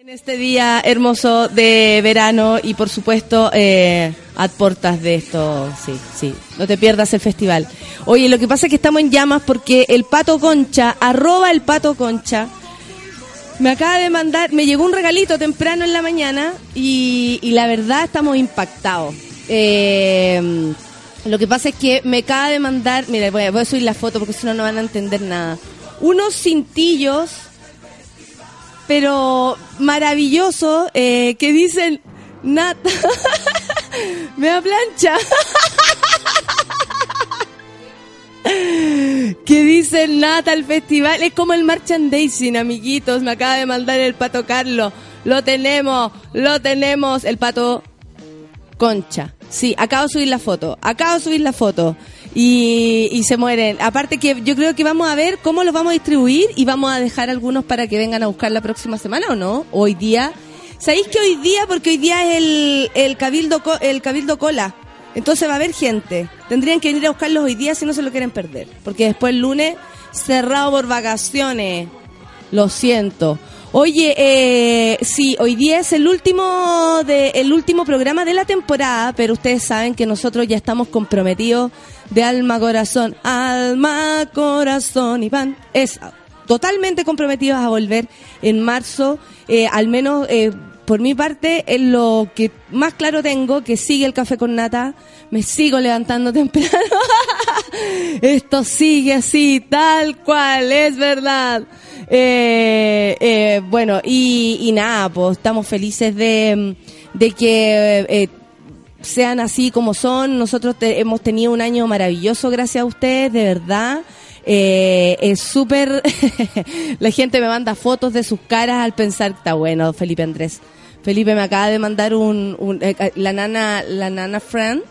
En este día hermoso de verano y por supuesto eh, de esto, sí, sí, no te pierdas el festival. Oye, lo que pasa es que estamos en llamas porque el Pato Concha, arroba el Pato Concha, me acaba de mandar, me llegó un regalito temprano en la mañana y, la verdad estamos impactados. Eh, lo que pasa es que me acaba de mandar, mira, voy a subir la foto porque si no no van a entender nada. Unos cintillos, pero maravillosos, eh, que dicen Nata, me da plancha. que dicen Nata el festival. Es como el merchandising, amiguitos. Me acaba de mandar el pato Carlos. Lo tenemos, lo tenemos. El pato Concha. Sí, acabo de subir la foto. Acabo de subir la foto. Y, se mueren. Aparte que yo creo que vamos a ver cómo los vamos a distribuir y vamos a dejar algunos para que vengan a buscar la próxima semana o no. Hoy día. ¿Sabéis que hoy día, porque hoy día es el, el cabildo el cabildo cola? Entonces va a haber gente. Tendrían que venir a buscarlos hoy día si no se lo quieren perder. Porque después el lunes cerrado por vacaciones. Lo siento. Oye, eh, sí, hoy día es el último de, el último programa de la temporada, pero ustedes saben que nosotros ya estamos comprometidos de alma, corazón, alma, corazón y van. Es totalmente comprometidos a volver en marzo, eh, al menos eh, por mi parte, es lo que más claro tengo, que sigue el café con nata, me sigo levantando temprano. Esto sigue así, tal cual, es verdad. Eh, bueno, y, nada, pues estamos felices de, que sean así como son. Nosotros te- hemos tenido un año maravilloso gracias a ustedes, de verdad. Eh, es súper... la gente me manda fotos de sus caras al pensar, está bueno, Felipe Andrés. Felipe me acaba de mandar un... un- eh, la nana, la nana friend.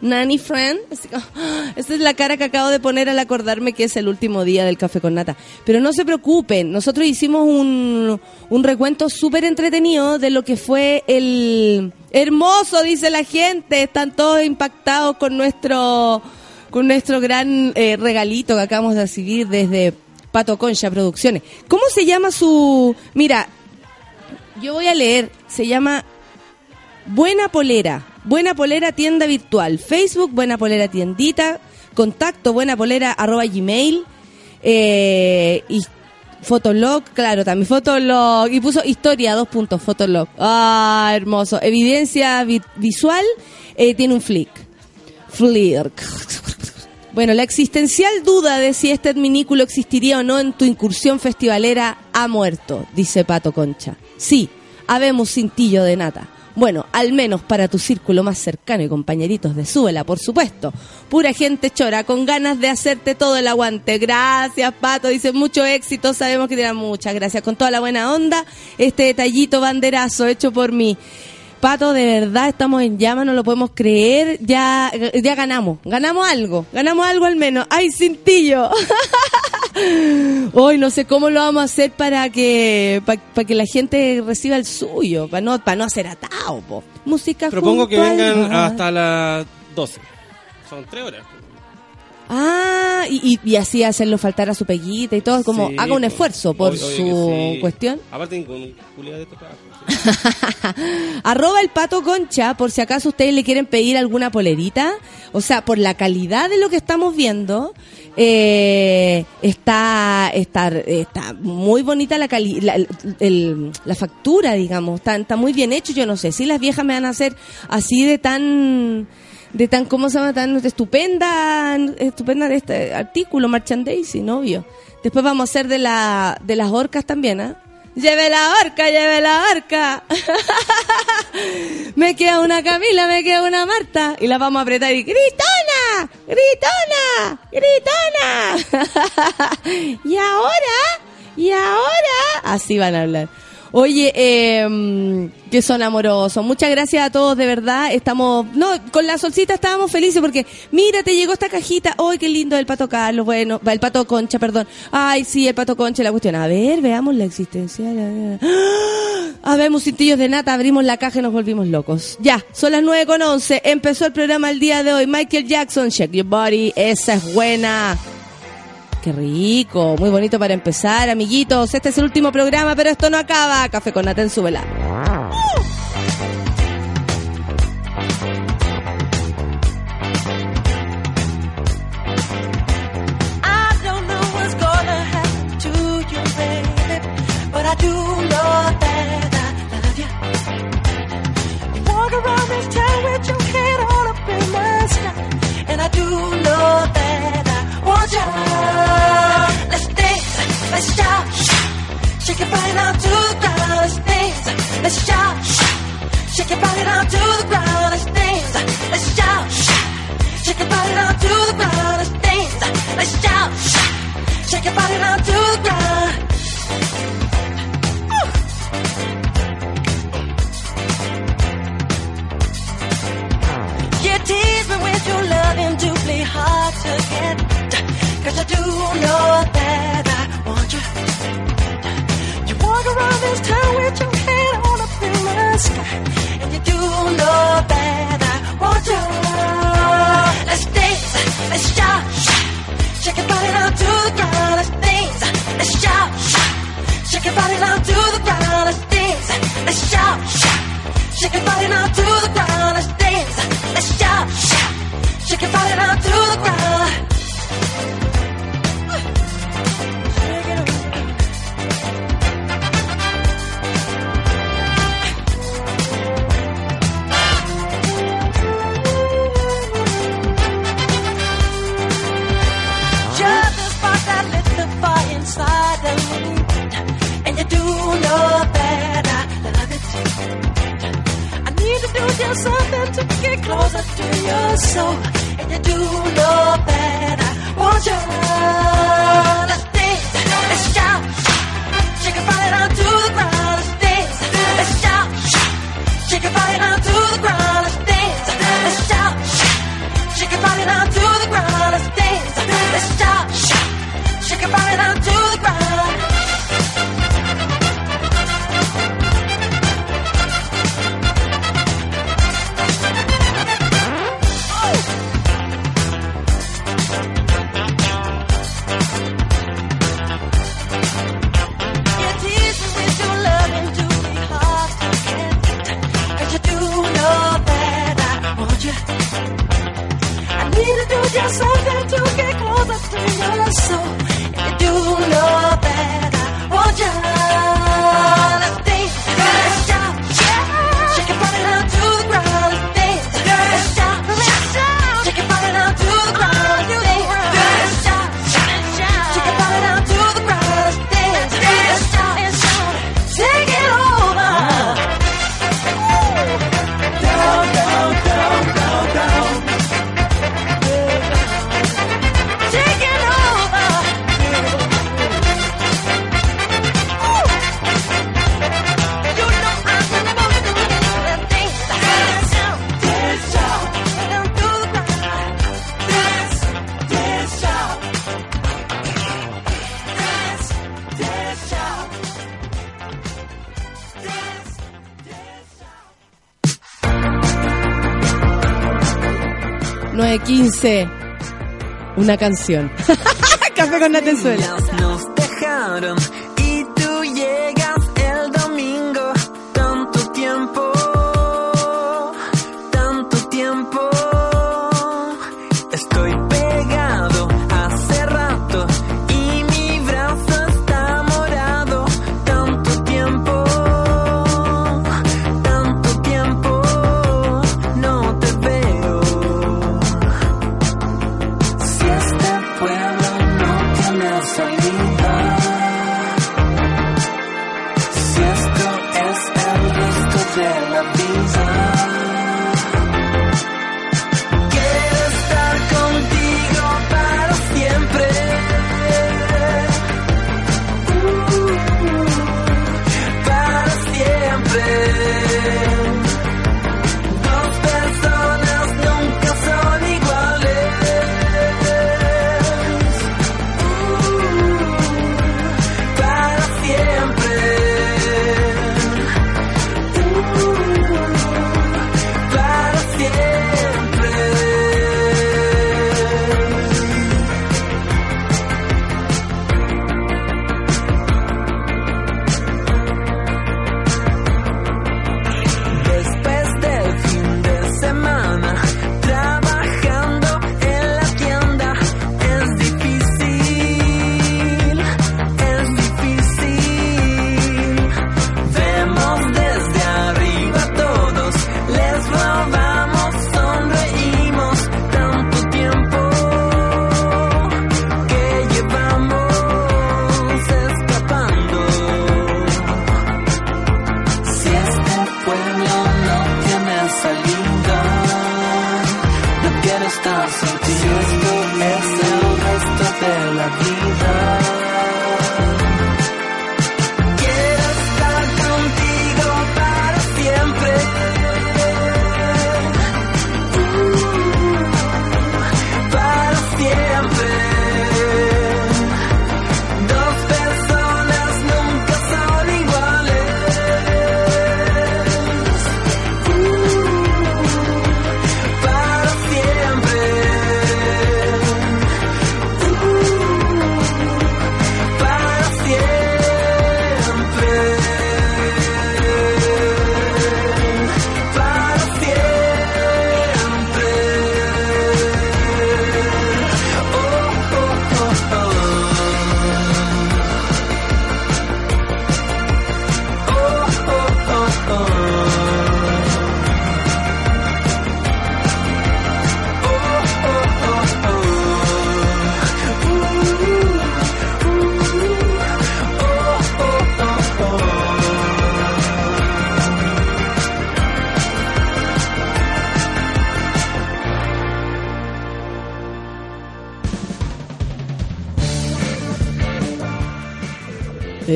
Nanny friend. Esta es la cara que acabo de poner al acordarme que es el último día del café con nata. Pero no se preocupen, nosotros hicimos un, un recuento súper entretenido de lo que fue el hermoso, dice la gente. Están todos impactados con nuestro con nuestro gran eh, regalito que acabamos de recibir desde Pato Concha Producciones. ¿Cómo se llama su...? Mira, yo voy a leer, se llama Buena Polera, Buena Polera Tienda Virtual, Facebook Buena Polera Tiendita, contacto Buena Polera arroba gmail, eh, y Fotolog, claro, también Fotolog, y puso historia, dos puntos, Fotolog. Ah, hermoso. Evidencia vi- visual, eh, tiene un flick. Flick. Bueno, la existencial duda de si este adminículo existiría o no en tu incursión festivalera ha muerto, dice Pato Concha. Sí, habemos cintillo de nata. Bueno, al menos para tu círculo más cercano y compañeritos de Súbela, por supuesto. Pura gente chora, con ganas de hacerte todo el aguante. Gracias, Pato. Dice mucho éxito. Sabemos que te dan muchas gracias. Con toda la buena onda, este detallito banderazo hecho por mí. Pato, de verdad estamos en llama, no lo podemos creer. Ya, ya ganamos, ganamos algo, ganamos algo al menos. ¡Ay, cintillo! Hoy no sé cómo lo vamos a hacer para que para que la gente reciba el suyo, para no para no hacer atado, po. Música Propongo que vengan hasta las 12. Son tres horas. Ah, y, y, así hacerlo faltar a su peguita y todo, como Sí, haga un esfuerzo por obvio- su sí. cuestión. Aparte con de sí. Arroba el pato concha, por si acaso ustedes le quieren pedir alguna polerita. O sea, por la calidad de lo que estamos viendo, eh, está, está, está muy bonita la, cali la, la factura, digamos. Está, está muy bien hecho. Yo no sé si las viejas me van a hacer así de tan, de tan, ¿cómo se llama? Tan estupenda, estupenda de este artículo, merchandising, obvio. Después vamos a hacer de la, de las orcas también, ¿ah? Lleve la barca, lleve la barca. me queda una Camila, me queda una Marta. Y la vamos a apretar y ¡Gritona! ¡Gritona! ¡Gritona! ¿Y ahora? ¿Y ahora? Así van a hablar. Oye, eh, que son amorosos. Muchas gracias a todos, de verdad. Estamos, no, con la solcita estábamos felices porque, mira, te llegó esta cajita. ¡Ay, qué lindo el pato Carlos! Bueno, el pato Concha, perdón. Ay, sí, el pato Concha, la cuestión. A ver, veamos la existencia. ¡Ah! Habemos cintillos de nata, abrimos la caja y nos volvimos locos. Ya, son las 9 con 11. Empezó el programa el día de hoy. Michael Jackson, Shake Your Body. Esa es buena. Qué rico, muy bonito para empezar, amiguitos. Este es el último programa, pero esto no acaba. Café con Naten, súbela. Let's shout, shake your body down to the ground. Let's dance, let's shout, shake your body down to the ground. Let's dance, let's shout. Shake your body down to the ground. Let's dance. Let's shout. Shake your body down to the ground. You tease me with your loving doubly hard to get. Cause I do know that I walk around this town with your head all up in the sky. And you do know that I want you. Let's dance, let's shout. Shake your body down to the ground. Let's dance, let's shout. Shake your body down to the ground. Let's dance, let's shout. Shake your body down to the ground. Let's dance, let's shout. Shake your body down to the ground. Inside. And you do know I it. To do just something to get closer to your soul. And you do know that I want you. Let's dance, let's shout. Shake down to the ground. Let's dance, shout. Shake down to the ground. Let's dance, shout. Shake your body down to So. 15. Una canción. Café con Natenzuela. Nos dejaron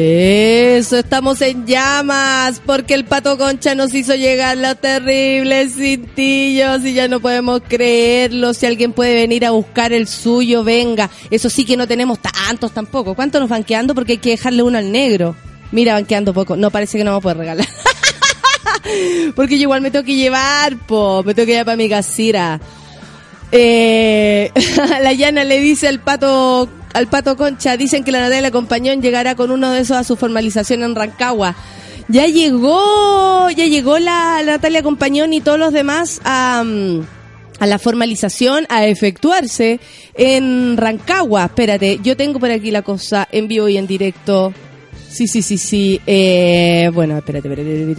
Eso, estamos en llamas, porque el pato concha nos hizo llegar los terribles cintillos y ya no podemos creerlo. Si alguien puede venir a buscar el suyo, venga. Eso sí que no tenemos tantos tampoco. ¿Cuántos nos van quedando? Porque hay que dejarle uno al negro. Mira, van quedando poco. No, parece que no vamos a poder regalar. porque yo igual me tengo que llevar, po. Me tengo que llevar para mi casira. Eh, la llana le dice al pato al pato Concha, dicen que la Natalia Compañón llegará con uno de esos a su formalización en Rancagua. Ya llegó, ya llegó la, Natalia Compañón y todos los demás a, mm, a la formalización, a efectuarse en Rancagua. Espérate, yo tengo por aquí la cosa en vivo y en directo. Sí, sí, sí, sí. Eh, bueno, espérate, espérate.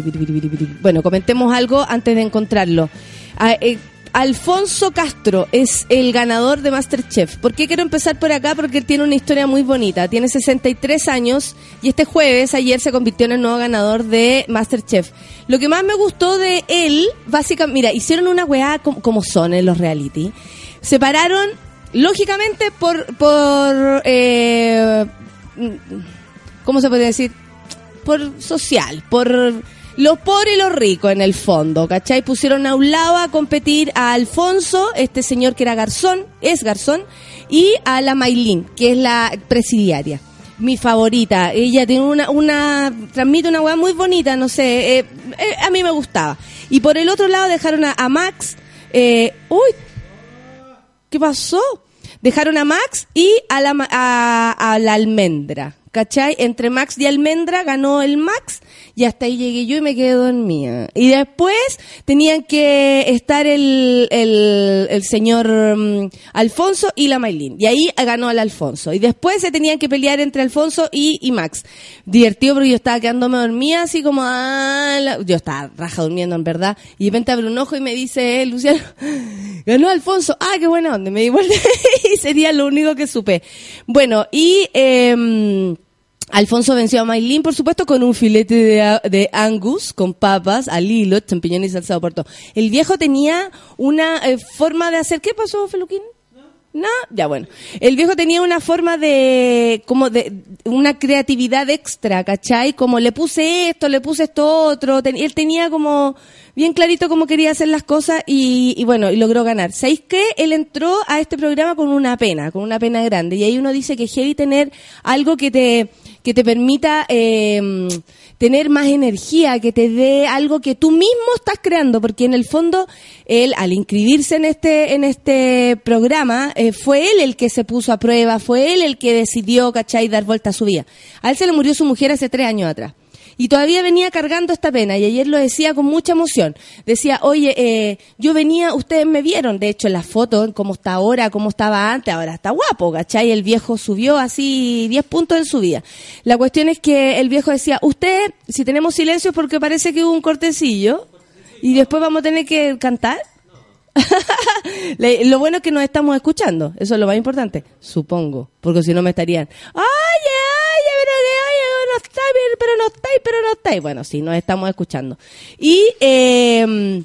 Bueno, comentemos algo antes de encontrarlo. Ah, eh, Alfonso Castro es el ganador de Masterchef. ¿Por qué quiero empezar por acá? Porque tiene una historia muy bonita. Tiene 63 años y este jueves, ayer, se convirtió en el nuevo ganador de Masterchef. Lo que más me gustó de él, básicamente, mira, hicieron una weá como, son en los reality. Separaron, lógicamente, por, por, eh, ¿cómo se puede decir? Por social, por los pobres y los ricos en el fondo, ¿cachai? Pusieron a un lado a competir a Alfonso, este señor que era garzón, es garzón, y a la Maylin, que es la presidiaria. Mi favorita, ella tiene una, una transmite una weá muy bonita, no sé, eh, eh, a mí me gustaba. Y por el otro lado dejaron a, a Max, eh, uy, ¿qué pasó? Dejaron a Max y a la, a, a la almendra. ¿Cachai? Entre Max y Almendra ganó el Max y hasta ahí llegué yo y me quedé dormida. Y después tenían que estar el, el, el señor mm, Alfonso y la Maylin. Y ahí ganó el Alfonso. Y después se tenían que pelear entre Alfonso y, Max. Divertido porque yo estaba quedándome dormida así como... ah, Yo estaba raja durmiendo en verdad. Y de repente abre un ojo y me dice, eh, Luciano, ganó Alfonso. Ah, qué buena onda. Me di vuelta y sería lo único que supe. Bueno, y... em, Alfonso venció a Maylin, por supuesto, con un filete de, de Angus, con papas, al hilo, champiñones y salsa de puerto. El viejo tenía una eh, forma de hacer... ¿Qué pasó, Feluquín? No, ya bueno. El viejo tenía una forma de, como de, una creatividad extra, ¿cachai? Como le puse esto, le puse esto otro. Él tenía como bien clarito cómo quería hacer las cosas y, y bueno, y logró ganar. ¿Sabéis qué? Él entró a este programa con una pena, con una pena grande. Y ahí uno dice que es heavy tener algo que te, que te permita eh, tener más energía, que te dé algo que tú mismo estás creando, porque en el fondo él al inscribirse en este en este programa eh, fue él el que se puso a prueba, fue él el que decidió, ¿cachai?, dar vuelta a su vida. A él se le murió su mujer hace tres años atrás. Y todavía venía cargando esta pena, y ayer lo decía con mucha emoción. Decía, oye, eh, yo venía, ustedes me vieron, de hecho, en la foto, cómo está ahora, cómo estaba antes, ahora está guapo, ¿cachai? El viejo subió así 10 puntos en su vida. La cuestión es que el viejo decía, usted, si tenemos silencio es porque parece que hubo un cortecillo, y después vamos a tener que cantar. Lo bueno es que nos estamos escuchando, eso es lo más importante, supongo, porque si no me estarían, oye, pero no estáis, pero no estáis. Bueno, sí, nos estamos escuchando. Y eh,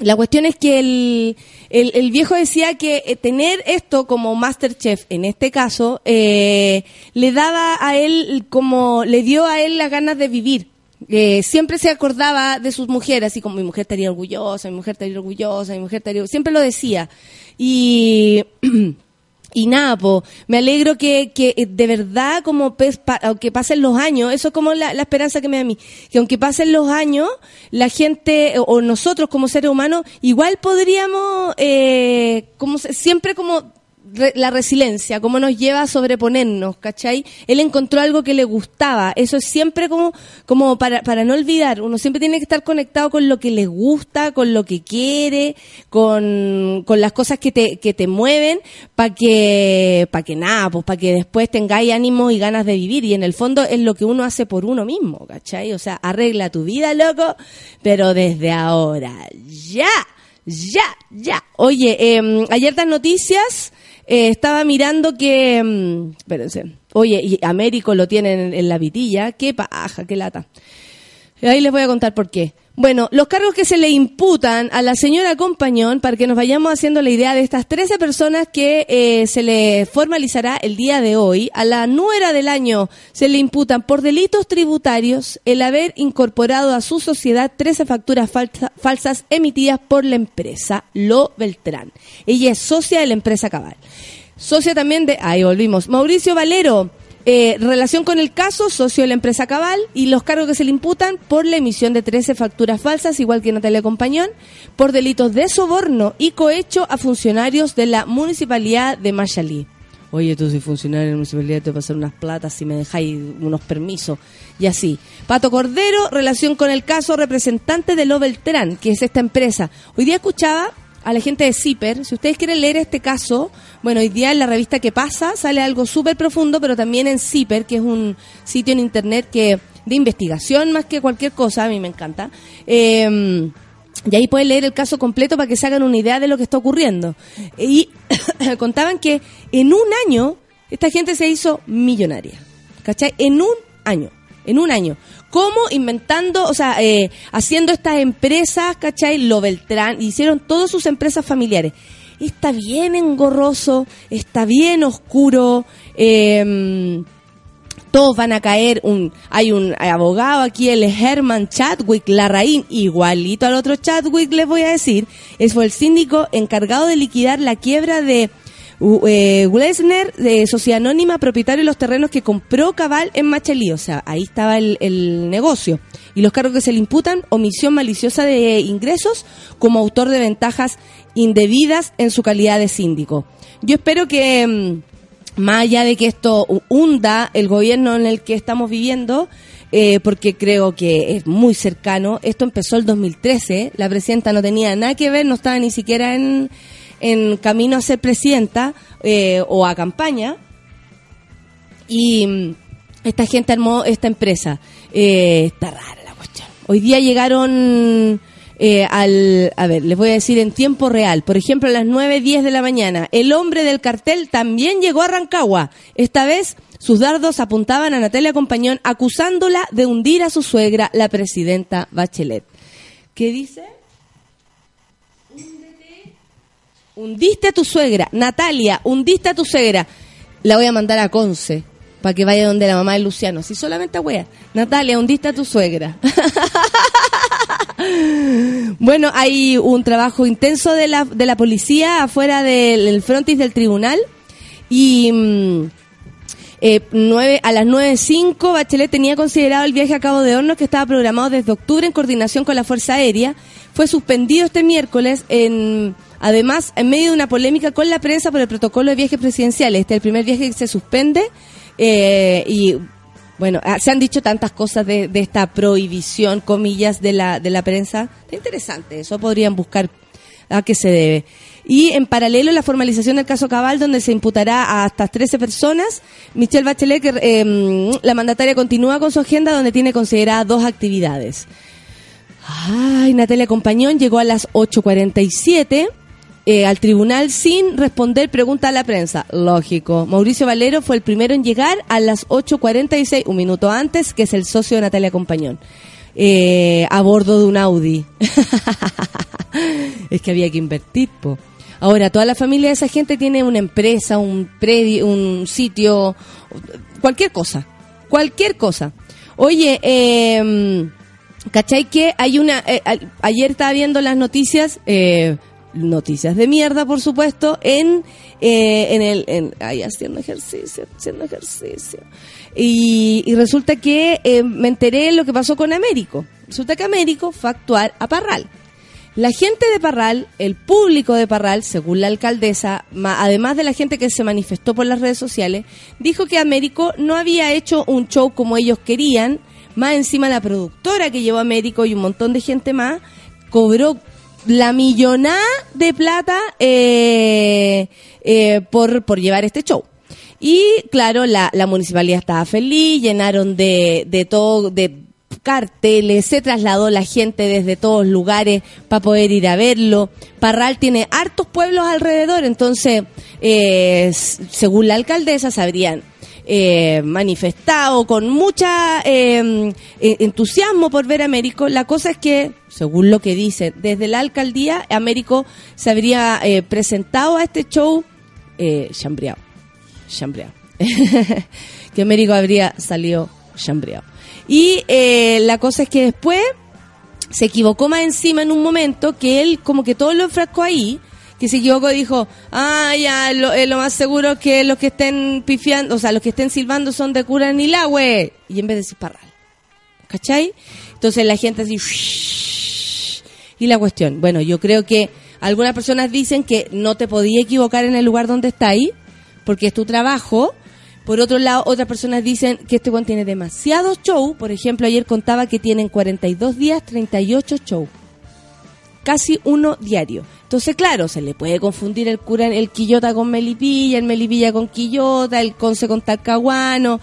la cuestión es que el, el, el viejo decía que eh, tener esto como Masterchef, en este caso, eh, le daba a él como, le dio a él las ganas de vivir. Eh, siempre se acordaba de sus mujeres, así como mi mujer estaría orgullosa, mi mujer estaría orgullosa, mi mujer estaría... Siempre lo decía. Y... Y nada, po, me alegro que, que eh, de verdad, como pes- pa- aunque pasen los años, eso es como la, la esperanza que me da a mí, que aunque pasen los años, la gente eh, o nosotros como seres humanos, igual podríamos, eh, como siempre como re- la resiliencia, cómo nos lleva a sobreponernos, ¿cachai? Él encontró algo que le gustaba, eso es siempre como, como para, para no olvidar, uno siempre tiene que estar conectado con lo que le gusta, con lo que quiere, con, con las cosas que te, que te mueven, para que, para que nada, pues para que después tengáis ánimo y ganas de vivir, y en el fondo es lo que uno hace por uno mismo, ¿cachai? O sea, arregla tu vida, loco, pero desde ahora, ya. Ya, ya. Oye, eh, ayer las noticias eh, estaba mirando que... mm, espérense. Oye, y Américo lo tienen en, la vitilla. Qué paja, qué lata. Ahí les voy a contar por qué. Bueno, los cargos que se le imputan a la señora Compañón, para que nos vayamos haciendo la idea de estas 13 personas que eh, se le formalizará el día de hoy, a la nuera del año se le imputan por delitos tributarios el haber incorporado a su sociedad 13 facturas falsa- falsas emitidas por la empresa Lo Beltrán. Ella es socia de la empresa Cabal. Socia también de, ahí volvimos, Mauricio Valero, eh, relación con el caso, socio de la empresa Cabal, y los cargos que se le imputan por la emisión de 13 facturas falsas, igual que Natalia Compañón, por delitos de soborno y cohecho a funcionarios de la municipalidad de Machalí. Oye, tú soy funcionario de la municipalidad, te voy a pasar unas platas si me dejáis unos permisos. Y así. Pato Cordero, relación con el caso, representante de Lo Beltrán, que es esta empresa. Hoy día escuchaba a la gente de CIPER. Si ustedes quieren leer este caso, bueno, hoy día en la revista que pasa sale algo súper profundo, pero también en CIPER, que es un sitio en internet que de investigación más que cualquier cosa, a mí me encanta. Eh, y ahí pueden leer el caso completo para que se hagan una idea de lo que está ocurriendo. Y contaban que en un año esta gente se hizo millonaria. ¿Cachai? En un año. En un año. ¿Cómo? Inventando, o sea, eh, haciendo estas empresas, ¿cachai? Lo Beltrán, hicieron todas sus empresas familiares. Está bien engorroso, está bien oscuro, eh, todos van a caer. Un, hay un abogado aquí, el Herman Chadwick Larraín, igualito al otro Chadwick, les voy a decir. Es fue el síndico encargado de liquidar la quiebra de eh, Glesner, de Sociedad Anónima, propietario de los terrenos que compró Cabal en Machalí. O sea, ahí estaba el negocio. Y los cargos que se le imputan, omisión maliciosa de ingresos como autor de ventajas indebidas en su calidad de síndico. Yo espero que... mm, más allá de que esto hunda el gobierno en el que estamos viviendo, eh, porque creo que es muy cercano, esto empezó el 2013, la presidenta no tenía nada que ver, no estaba ni siquiera en, en camino a ser presidenta eh, o a campaña, y mm, esta gente armó esta empresa. Eh, está rara la cuestión. Hoy día llegaron eh, al, a ver, les voy a decir en tiempo real. Por ejemplo, a las 9.10 de la mañana, el hombre del cartel también llegó a Rancagua. Esta vez sus dardos apuntaban a Natalia Compañón acusándola de hundir a su suegra, la presidenta Bachelet. ¿Qué dice? Hundiste a tu suegra. Natalia, hundiste a tu suegra. La voy a mandar a Conce para que vaya donde la mamá de Luciano. Si solamente a. Natalia, hundiste a tu suegra. bueno, hay un trabajo intenso de la, de la policía afuera del, frontis del tribunal y mm, eh, nueve, a las 9.05 Bachelet tenía considerado el viaje a Cabo de Hornos que estaba programado desde octubre en coordinación con la Fuerza Aérea. Fue suspendido este miércoles en... Además, en medio de una polémica con la prensa por el protocolo de viajes presidenciales, este es el primer viaje que se suspende eh, y bueno, ah, se han dicho tantas cosas de, de esta prohibición, comillas, de la, de la prensa. Está interesante, eso podrían buscar a qué se debe. Y en paralelo la formalización del caso Cabal, donde se imputará a hasta 13 personas. Michelle Bachelet, eh, la mandataria continúa con su agenda, donde tiene consideradas dos actividades. Ay, Natalia Compañón llegó a las 8.47. eh, al tribunal sin responder pregunta a la prensa. Lógico. Mauricio Valero fue el primero en llegar a las 8.46, un minuto antes, que es el socio de Natalia Compañón. Eh, a bordo de un Audi. es que había que invertir, po. Ahora, toda la familia de esa gente tiene una empresa, un predio, un sitio, cualquier cosa. Cualquier cosa. Oye, eh, ¿cachai que hay una... eh, ayer estaba viendo las noticias, noticias de mierda, por supuesto, en, eh, en el... En, ahí haciendo ejercicio, haciendo ejercicio. Y, y resulta que eh, me enteré lo que pasó con Américo. Resulta que Américo fue a actuar a Parral. La gente de Parral, el público de Parral, según la alcaldesa, además de la gente que se manifestó por las redes sociales, dijo que Américo no había hecho un show como ellos querían. Más encima la productora que llevó a Américo y un montón de gente más cobró la millonada de plata eh, eh, por, por llevar este show. Y claro, la, la municipalidad estaba feliz, llenaron de, de todo, de carteles, se trasladó la gente desde todos lugares para poder ir a verlo. Parral tiene hartos pueblos alrededor, entonces, eh, según la alcaldesa, se habrían eh, manifestado con mucha eh, entusiasmo por ver a Américo. La cosa es que, según lo que dice, desde la alcaldía, Américo se habría eh, presentado a este show chambreado. Chambreado. que Américo habría salido chambreado. Y la cosa es que después se equivocó más encima en un momento que él como que todo lo enfrascó ahí, que se equivocó dijo, ah, ya, lo, eh, más seguro es que los que estén pifiando, o sea, los que estén silbando son de cura ni la. Y en vez de decir parral. ¿Cachai? Entonces la gente así... Y la cuestión, bueno, yo creo que algunas personas dicen que no te podía equivocar en el lugar donde está ahí, porque es tu trabajo. Por otro lado, otras personas dicen que este one tiene demasiados shows. Por ejemplo, ayer contaba que tienen 42 días, 38 shows. Casi uno diario. Entonces, claro, se le puede confundir el cura, el Quillota con Melipilla, el Melipilla con Quillota, el Conce con Talcahuano.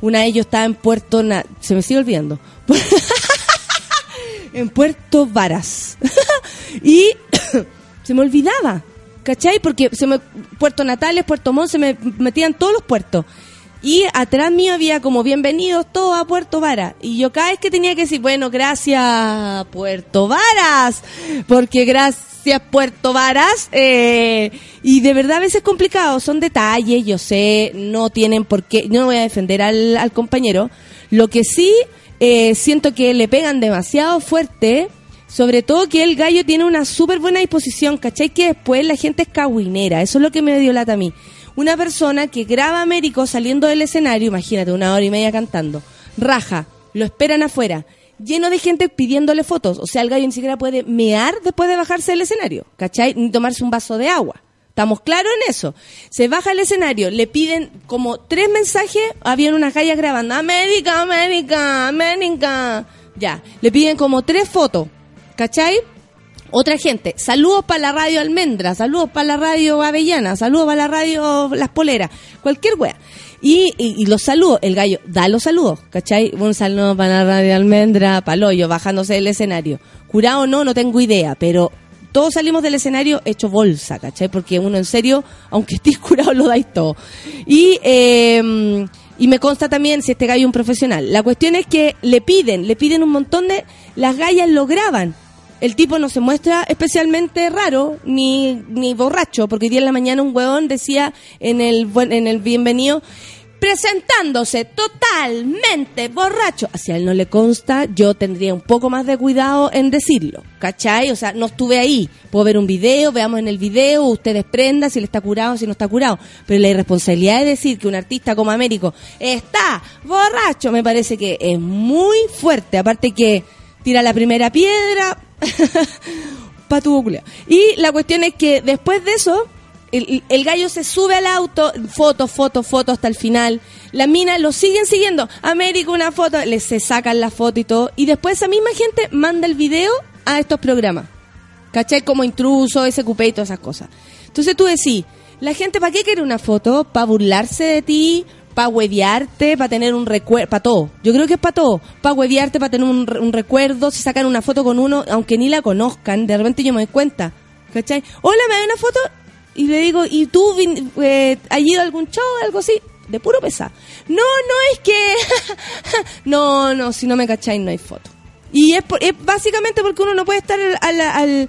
Una de ellos estaba en Puerto... Na- se me sigue olvidando. en Puerto Varas. y se me olvidaba, ¿cachai? Porque se me, Puerto Natales, Puerto Montt, se me metían todos los puertos. Y atrás mío había como bienvenidos todos a Puerto Varas. Y yo cada vez que tenía que decir, bueno, gracias Puerto Varas, porque gracias Puerto Varas, eh, y de verdad a veces es complicado, son detalles, yo sé, no tienen por qué, yo no voy a defender al, compañero. Lo que sí eh, siento que le pegan demasiado fuerte, sobre todo que el gallo tiene una súper buena disposición, ¿cachai? Que después la gente es cagüinera, eso es lo que me dio lata a mí. Una persona que graba a Américo saliendo del escenario, imagínate, una hora y media cantando, raja, lo esperan afuera, lleno de gente pidiéndole fotos, o sea, el gallo ni siquiera puede mear después de bajarse del escenario, ¿cachai? Ni tomarse un vaso de agua. ¿Estamos claros en eso? Se baja al escenario, le piden como tres mensajes, habían unas gallas grabando, América, América, América. Ya, le piden como tres fotos, ¿cachai? Otra gente, saludos para la radio Almendra, saludos para la radio Avellana, saludos para la radio Las Poleras, cualquier wea. Y, los saludos, el gallo da los saludos, ¿cachai? Un saludo para la radio Almendra, paloyo, bajándose del escenario. Curado o no, no tengo idea, pero todos salimos del escenario hecho bolsa, ¿cachai? Porque uno en serio, aunque estés curado, lo dais todo. Y, eh, y me consta también si este gallo es un profesional. La cuestión es que le piden, le piden un montón de... Las gallas lo graban. El tipo no se muestra especialmente raro ni, ni borracho, porque hoy día en la mañana un huevón decía en el, en el bienvenido, presentándose totalmente borracho. Si a él no le consta, yo tendría un poco más de cuidado en decirlo, ¿cachai? O sea, no estuve ahí. Puedo ver un video, veamos en el video, ustedes prendan si le está curado, si no está curado. Pero la irresponsabilidad de decir que un artista como Américo está borracho, me parece que es muy fuerte. Aparte que tira la primera piedra, patuvo culiao. Y la cuestión es que después de eso, el, el gallo se sube al auto, fotos, fotos, fotos hasta el final. Las minas lo siguen siguiendo. América, una foto, les se sacan la foto y todo. Y después esa misma gente manda el video a estos programas. ¿Cachai? Como intruso, SQP y todas esas cosas. Entonces tú decís, la gente, ¿para qué quiere una foto? ¿Para burlarse de ti? ¿Para huevearte? ¿Para tener un recuerdo? ¿Para todo? Yo creo que es para todo. ¿Para huevearte? ¿Para tener un, un recuerdo? Si sacan una foto con uno, aunque ni la conozcan, de repente yo me doy cuenta. ¿Cachai? Hola, me da una foto y le digo, ¿y tú eh, has ido a algún show algo así? De puro pesar. No, no, es que... no, no, si no me cacháis no hay foto. Y es, por- es básicamente porque uno no puede estar al... al- al-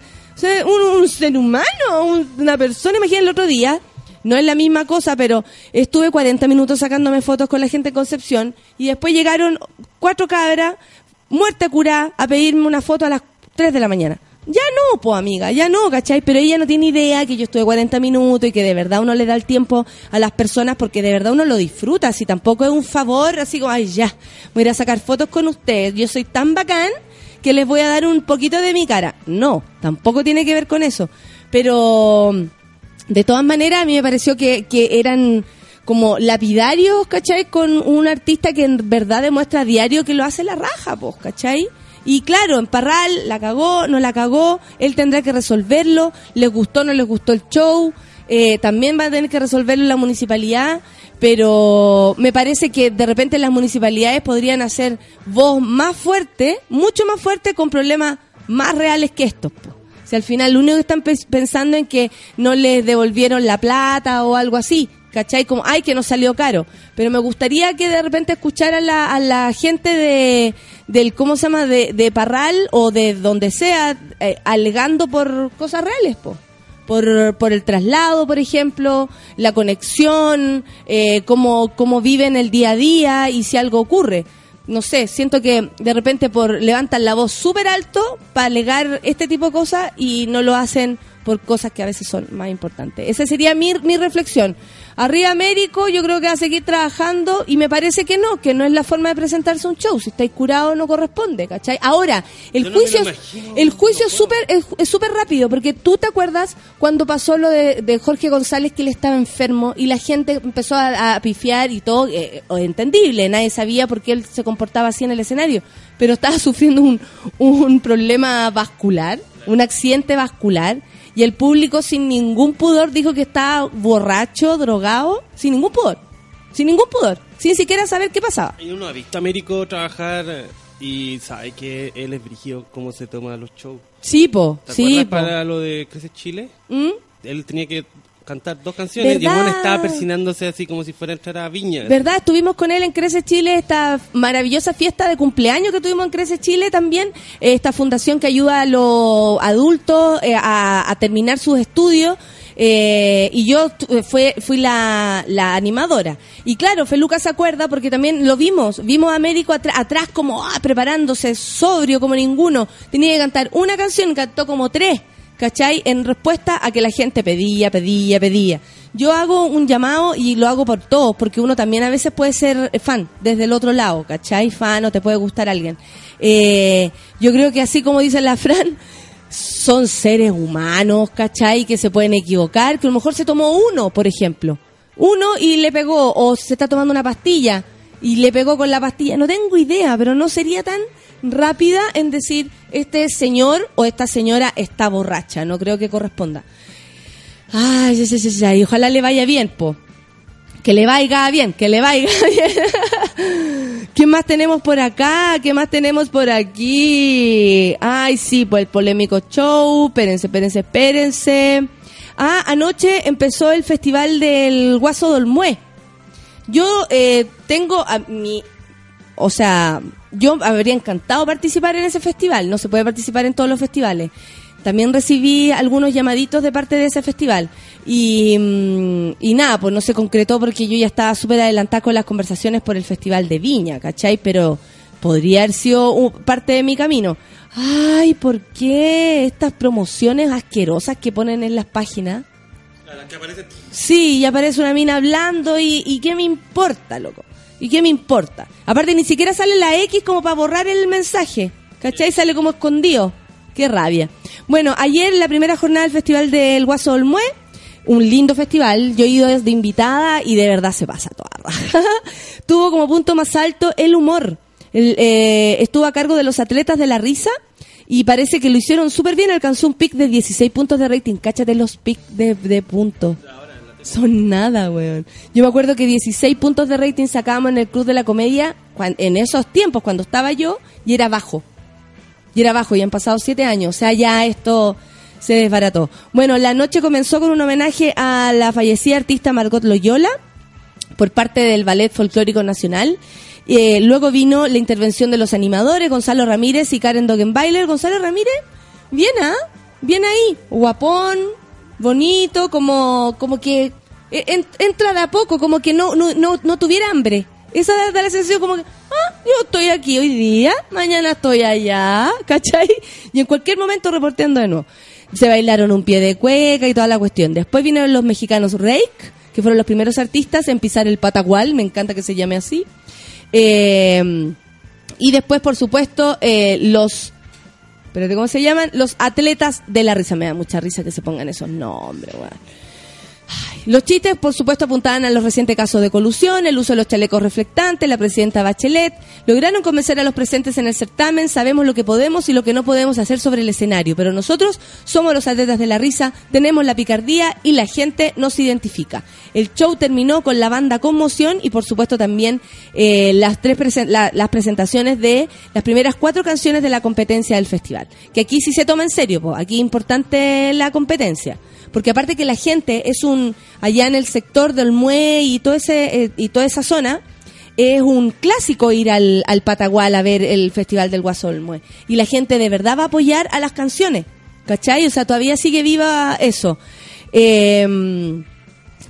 un ser humano, un- una persona, imagínate el otro día, no es la misma cosa, pero estuve 40 minutos sacándome fotos con la gente en Concepción y después llegaron cuatro cabras, muerta curada, a pedirme una foto a las 3 de la mañana. Ya no, po amiga, ya no, ¿cachai? Pero ella no tiene idea que yo estuve 40 minutos y que de verdad uno le da el tiempo a las personas porque de verdad uno lo disfruta, si tampoco es un favor, así como, ay, ya, voy a ir a sacar fotos con ustedes, yo soy tan bacán que les voy a dar un poquito de mi cara. No, tampoco tiene que ver con eso. Pero de todas maneras, a mí me pareció que, que eran como lapidarios, ¿cachai? Con un artista que en verdad demuestra a diario que lo hace la raja, pues, ¿cachai? Y claro, en Parral la cagó, no la cagó, él tendrá que resolverlo, les gustó, no les gustó el show, eh, también va a tener que resolverlo la municipalidad, pero me parece que de repente las municipalidades podrían hacer voz más fuerte, mucho más fuerte, con problemas más reales que estos. po. Si al final lo único que están pens- pensando en que no les devolvieron la plata o algo así, ¿cachai? Como, ay, que nos salió caro. Pero me gustaría que de repente escucharan la, a la gente de, del, ¿cómo se llama? De, de Parral o de donde sea, eh, alegando por cosas reales, po. Por, por el traslado, por ejemplo, la conexión, eh, cómo, cómo viven el día a día y si algo ocurre no sé, siento que de repente por levantan la voz súper alto para alegar este tipo de cosas y no lo hacen por cosas que a veces son más importantes. Esa sería mi, mi reflexión. Arriba Américo, yo creo que va a seguir trabajando y me parece que no, que no es la forma de presentarse un show. Si estáis curado no corresponde, ¿cachai? Ahora, el Yo no juicio, imagino, el juicio no es súper es súper rápido porque tú te acuerdas cuando pasó lo de, de Jorge González que él estaba enfermo y la gente empezó a, a pifiar y todo, eh, o entendible, nadie sabía por qué él se comportaba así en el escenario, pero estaba sufriendo un, un problema vascular, un accidente vascular y el público sin ningún pudor dijo que estaba borracho, drogado, sin ningún pudor, sin ningún pudor, sin siquiera saber qué pasaba. Y uno ha visto a Américo trabajar y sabe que él es brígido cómo se toma los shows. Sí, po, ¿Te sí, po. para lo de Crece Chile? ¿Mm? Él tenía que cantar dos canciones ¿Verdad? estaba persinándose así como si fuera a entrar a Viña. ¿Verdad? Estuvimos con él en Crece Chile, esta maravillosa fiesta de cumpleaños que tuvimos en Crece Chile también, esta fundación que ayuda a los adultos eh, a, a terminar sus estudios. eh, y yo eh, fue, fui la, la animadora. Y claro, Feluca se acuerda porque también lo vimos. Vimos a Américo atra- atrás como ah, preparándose, sobrio como ninguno. Tenía que cantar una canción, cantó como tres. ¿Cachai? En respuesta a que la gente pedía, pedía, pedía. Yo hago un llamado y lo hago por todos, porque uno también a veces puede ser fan desde el otro lado, ¿cachai? Fan o te puede gustar alguien. Eh, yo creo que así como dice la Fran, son seres humanos, ¿cachai? Que se pueden equivocar, que a lo mejor se tomó uno, por ejemplo. Uno y le pegó, o se está tomando una pastilla y le pegó con la pastilla. No tengo idea, pero no sería tan rápida en decir este señor o esta señora está borracha. No creo que corresponda. Ay, sí, sí, sí, y ojalá le vaya bien, po. Que le vaya bien, que le vaya bien. ¿Qué más tenemos por acá? ¿Qué más tenemos por aquí? Ay, sí, pues el polémico show. Espérense, espérense, espérense. Ah, anoche empezó el festival del Guaso Dolmué. Yo eh, tengo a mi... O sea, yo habría encantado participar en ese festival. No se puede participar en todos los festivales. También recibí algunos llamaditos de parte de ese festival. Y, mm, y nada, pues no se concretó porque yo ya estaba súper adelantada con las conversaciones por el Festival de Viña, ¿cachai? Pero podría haber sido parte de mi camino. Ay, ¿por qué estas promociones asquerosas que ponen en las páginas? Sí, y aparece una mina hablando y, y ¿qué me importa, loco? ¿Y qué me importa? Aparte, ni siquiera sale la X como para borrar el mensaje. ¿Cachai? Sale como escondido. Qué rabia. Bueno, ayer la primera jornada del Festival del Guaso Olmué, un lindo festival. Yo he ido desde invitada y de verdad se pasa toda raja. Tuvo como punto más alto el humor. El, eh, estuvo a cargo de los atletas de la risa y parece que lo hicieron súper bien. Alcanzó un pic de 16 puntos de rating. Cáchate los pics de, de puntos. Son nada, weón. Yo me acuerdo que 16 puntos de rating sacábamos en el Club de la Comedia en esos tiempos, cuando estaba yo, y era bajo. Y era bajo, y han pasado 7 años. O sea, ya esto se desbarató. Bueno, la noche comenzó con un homenaje a la fallecida artista Margot Loyola por parte del Ballet Folclórico Nacional. Eh, luego vino la intervención de los animadores, Gonzalo Ramírez y Karen Dogenbailer. Gonzalo Ramírez, bien, ¿ah? Bien ahí, guapón, bonito, como, como que en- entra de a poco, como que no, no, no, no tuviera hambre. Esa da la sensación como que, ah, yo estoy aquí hoy día, mañana estoy allá, ¿cachai? Y en cualquier momento reporteando de nuevo. Se bailaron un pie de cueca y toda la cuestión. Después vinieron los mexicanos Rake, que fueron los primeros artistas en pisar el patagual, me encanta que se llame así. Eh, y después, por supuesto, eh, los Espérate, ¿cómo se llaman? Los atletas de la risa. Me da mucha risa que se pongan esos nombres, weón. Los chistes, por supuesto, apuntaban a los recientes casos de colusión, el uso de los chalecos reflectantes, la presidenta Bachelet. Lograron convencer a los presentes en el certamen, sabemos lo que podemos y lo que no podemos hacer sobre el escenario, pero nosotros somos los atletas de la risa, tenemos la picardía y la gente nos identifica. El show terminó con la banda Conmoción y, por supuesto, también eh, las, tres presen- la- las presentaciones de las primeras cuatro canciones de la competencia del festival. Que aquí sí se toma en serio, po. aquí es importante la competencia. Porque aparte que la gente es un, allá en el sector del Mue y, todo ese, eh, y toda esa zona, es un clásico ir al, al Patagual a ver el Festival del Guaso del Mue. Y la gente de verdad va a apoyar a las canciones. ¿Cachai? O sea, todavía sigue viva eso. Eh,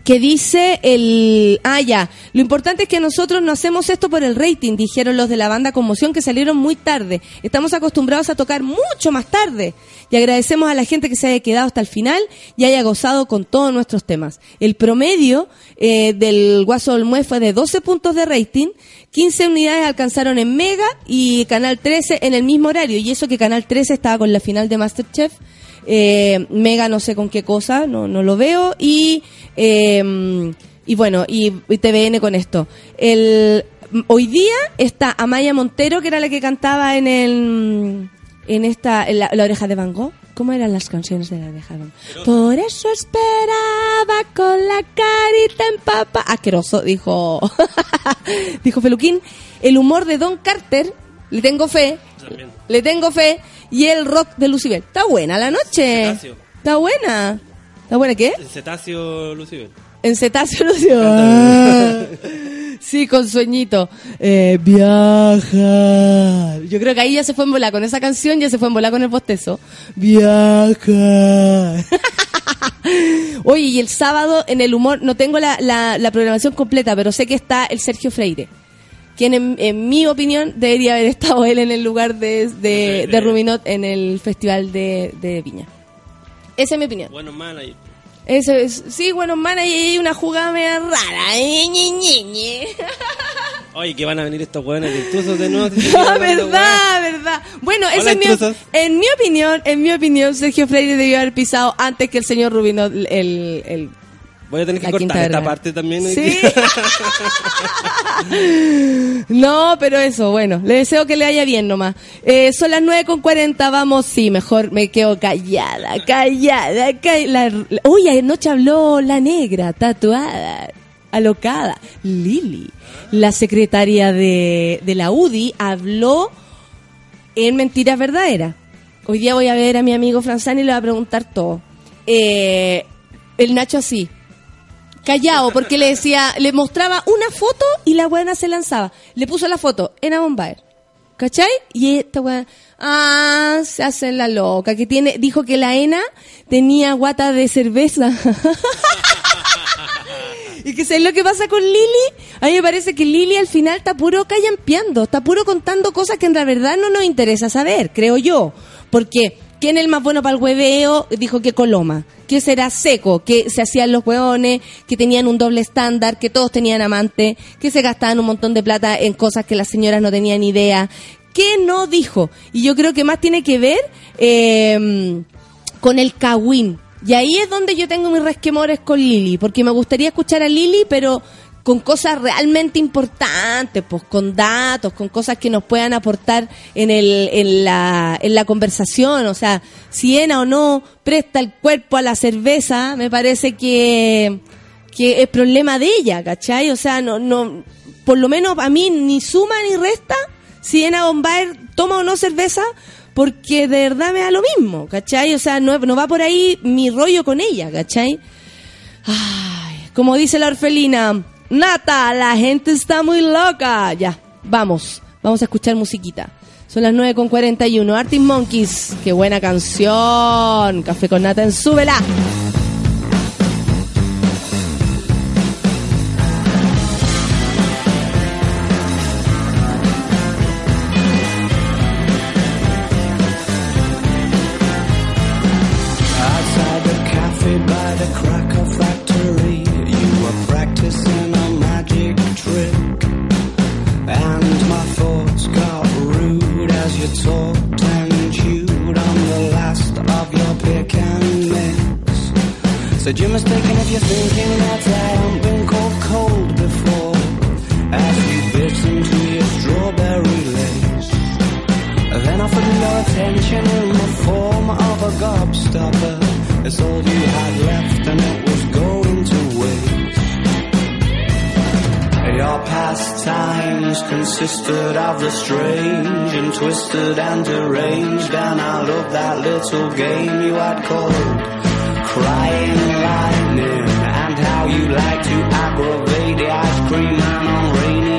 que dice el... Ah, ya. Lo importante es que nosotros no hacemos esto por el rating, dijeron los de la banda Conmoción que salieron muy tarde. Estamos acostumbrados a tocar mucho más tarde. Y agradecemos a la gente que se haya quedado hasta el final y haya gozado con todos nuestros temas. El promedio eh, del Guaso del Mue fue de 12 puntos de rating, 15 unidades alcanzaron en Mega y Canal 13 en el mismo horario. Y eso que Canal 13 estaba con la final de Masterchef. Eh, Mega no sé con qué cosa, no, no lo veo. Y, eh, y bueno, y, y TVN con esto. El, hoy día está Amaya Montero, que era la que cantaba en el en esta en la, la oreja de Van Gogh. ¿Cómo eran las canciones de la oreja de Van Gogh? Por eso esperaba con la carita en papa. Asqueroso, dijo, dijo Feluquín. El humor de Don Carter, le tengo fe. También. Le tengo fe. Y el rock de Lucibel. Está buena la noche. Cetáceo. Está buena. ¿Está buena qué? El cetáceo Lucibel. En cetáceo Lucio. Ah. Sí, con sueñito. Eh, viajar. Yo creo que ahí ya se fue en volar con esa canción, ya se fue en volar con el postezo. Viajar. Oye, y el sábado en el humor, no tengo la, la, la programación completa, pero sé que está el Sergio Freire. Quien, en, en mi opinión, debería haber estado él en el lugar de, de, de Rubinot en el Festival de, de Viña. Esa es mi opinión. Bueno, manager. Eso es, sí, bueno, mana, y una jugada media rara. ¿eh? Ñe, Ñe, Ñe. Oye, que van a venir estos hueones intrusos de nuevo. Ah, verdad, verdad. Bueno, Hola, es mi, en mi opinión, en mi opinión, Sergio Freire debió haber pisado antes que el señor Rubino el, el, Voy a tener que La cortar esta parte también. Sí. día. no, pero eso, bueno, le deseo que le vaya bien nomás. Eh, son las 9 con 40, vamos, sí, mejor me quedo callada, callada, callada. Uy, anoche habló la negra, tatuada, alocada, Lili, la secretaria de, de la UDI, habló en Mentiras Verdaderas. Hoy día voy a ver a mi amigo Franzani y le voy a preguntar todo. Eh, el Nacho así, callado, porque le decía, le mostraba una foto y la buena se lanzaba. Le puso la foto en Bombaer. ¿Cachai? Y esta weá, ah, se hace la loca, que tiene, dijo que la ENA tenía guata de cerveza. y que ¿sabes lo que pasa con Lili? A mí me parece que Lili al final está puro callampeando, está puro contando cosas que en la verdad no nos interesa saber, creo yo. Porque, ¿quién es el más bueno para el hueveo? Dijo que Coloma. Que será seco, que se hacían los hueones, que tenían un doble estándar, que todos tenían amante, que se gastaban un montón de plata en cosas que las señoras no tenían idea. ¿Qué no dijo? Y yo creo que más tiene que ver eh, con el Kawin. Y ahí es donde yo tengo mis resquemores con Lili, porque me gustaría escuchar a Lili, pero con cosas realmente importantes, pues con datos, con cosas que nos puedan aportar en, el, en, la, en la conversación. O sea, si Ena o no presta el cuerpo a la cerveza, me parece que, que es problema de ella, ¿cachai? O sea, no, no, por lo menos a mí ni suma ni resta si Ena Bombaer toma o no cerveza, porque de verdad me da lo mismo, ¿cachai? O sea, no, no va por ahí mi rollo con ella, ¿cachai? Ay, como dice la orfelina, Nata, la gente está muy loca. Ya, vamos, vamos a escuchar musiquita. Son las 9 con 41. Artis Monkeys, qué buena canción. Café con Nata en Súbela. Consisted of the strange and twisted and deranged. And I love that little game you had called Crying Lightning. And how you like to aggravate the ice cream man on rainy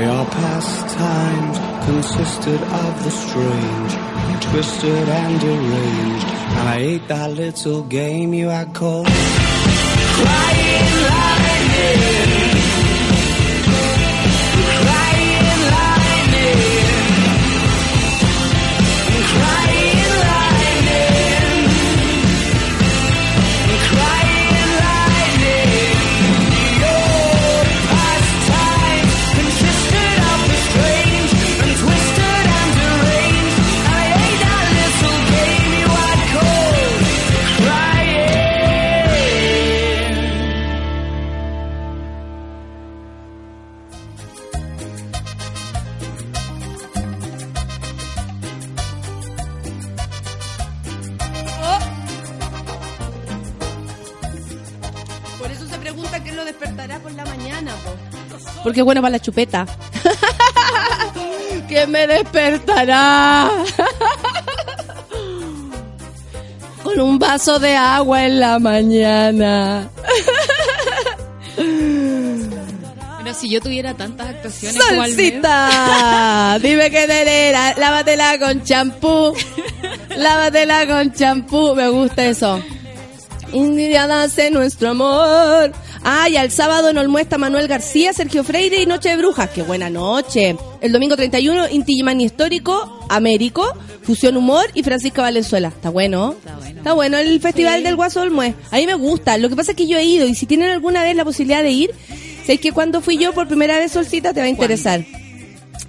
Your pastimes consisted of the strange, twisted and deranged. And I ate that little game you had called Crying Lightning. Es bueno para la chupeta. ¿Qué me despertará? Con un vaso de agua en la mañana. Bueno, si yo tuviera tantas actuaciones Solcita, dime qué tenera, lávatela con champú, lávatela con champú, me gusta eso. India nace nuestro amor. Ah, y al sábado en Olmuesta Manuel García, Sergio Freire y Noche de Brujas. ¡Qué buena noche! El domingo 31, Inti Gimani Histórico, Américo, Fusión Humor y Francisca Valenzuela. Está bueno. Está bueno. Está bueno el festival del Guaso Olmue. A mí me gusta. Lo que pasa es que yo he ido y si tienen alguna vez la posibilidad de ir, sé que cuando fui yo por primera vez solcita te va a interesar.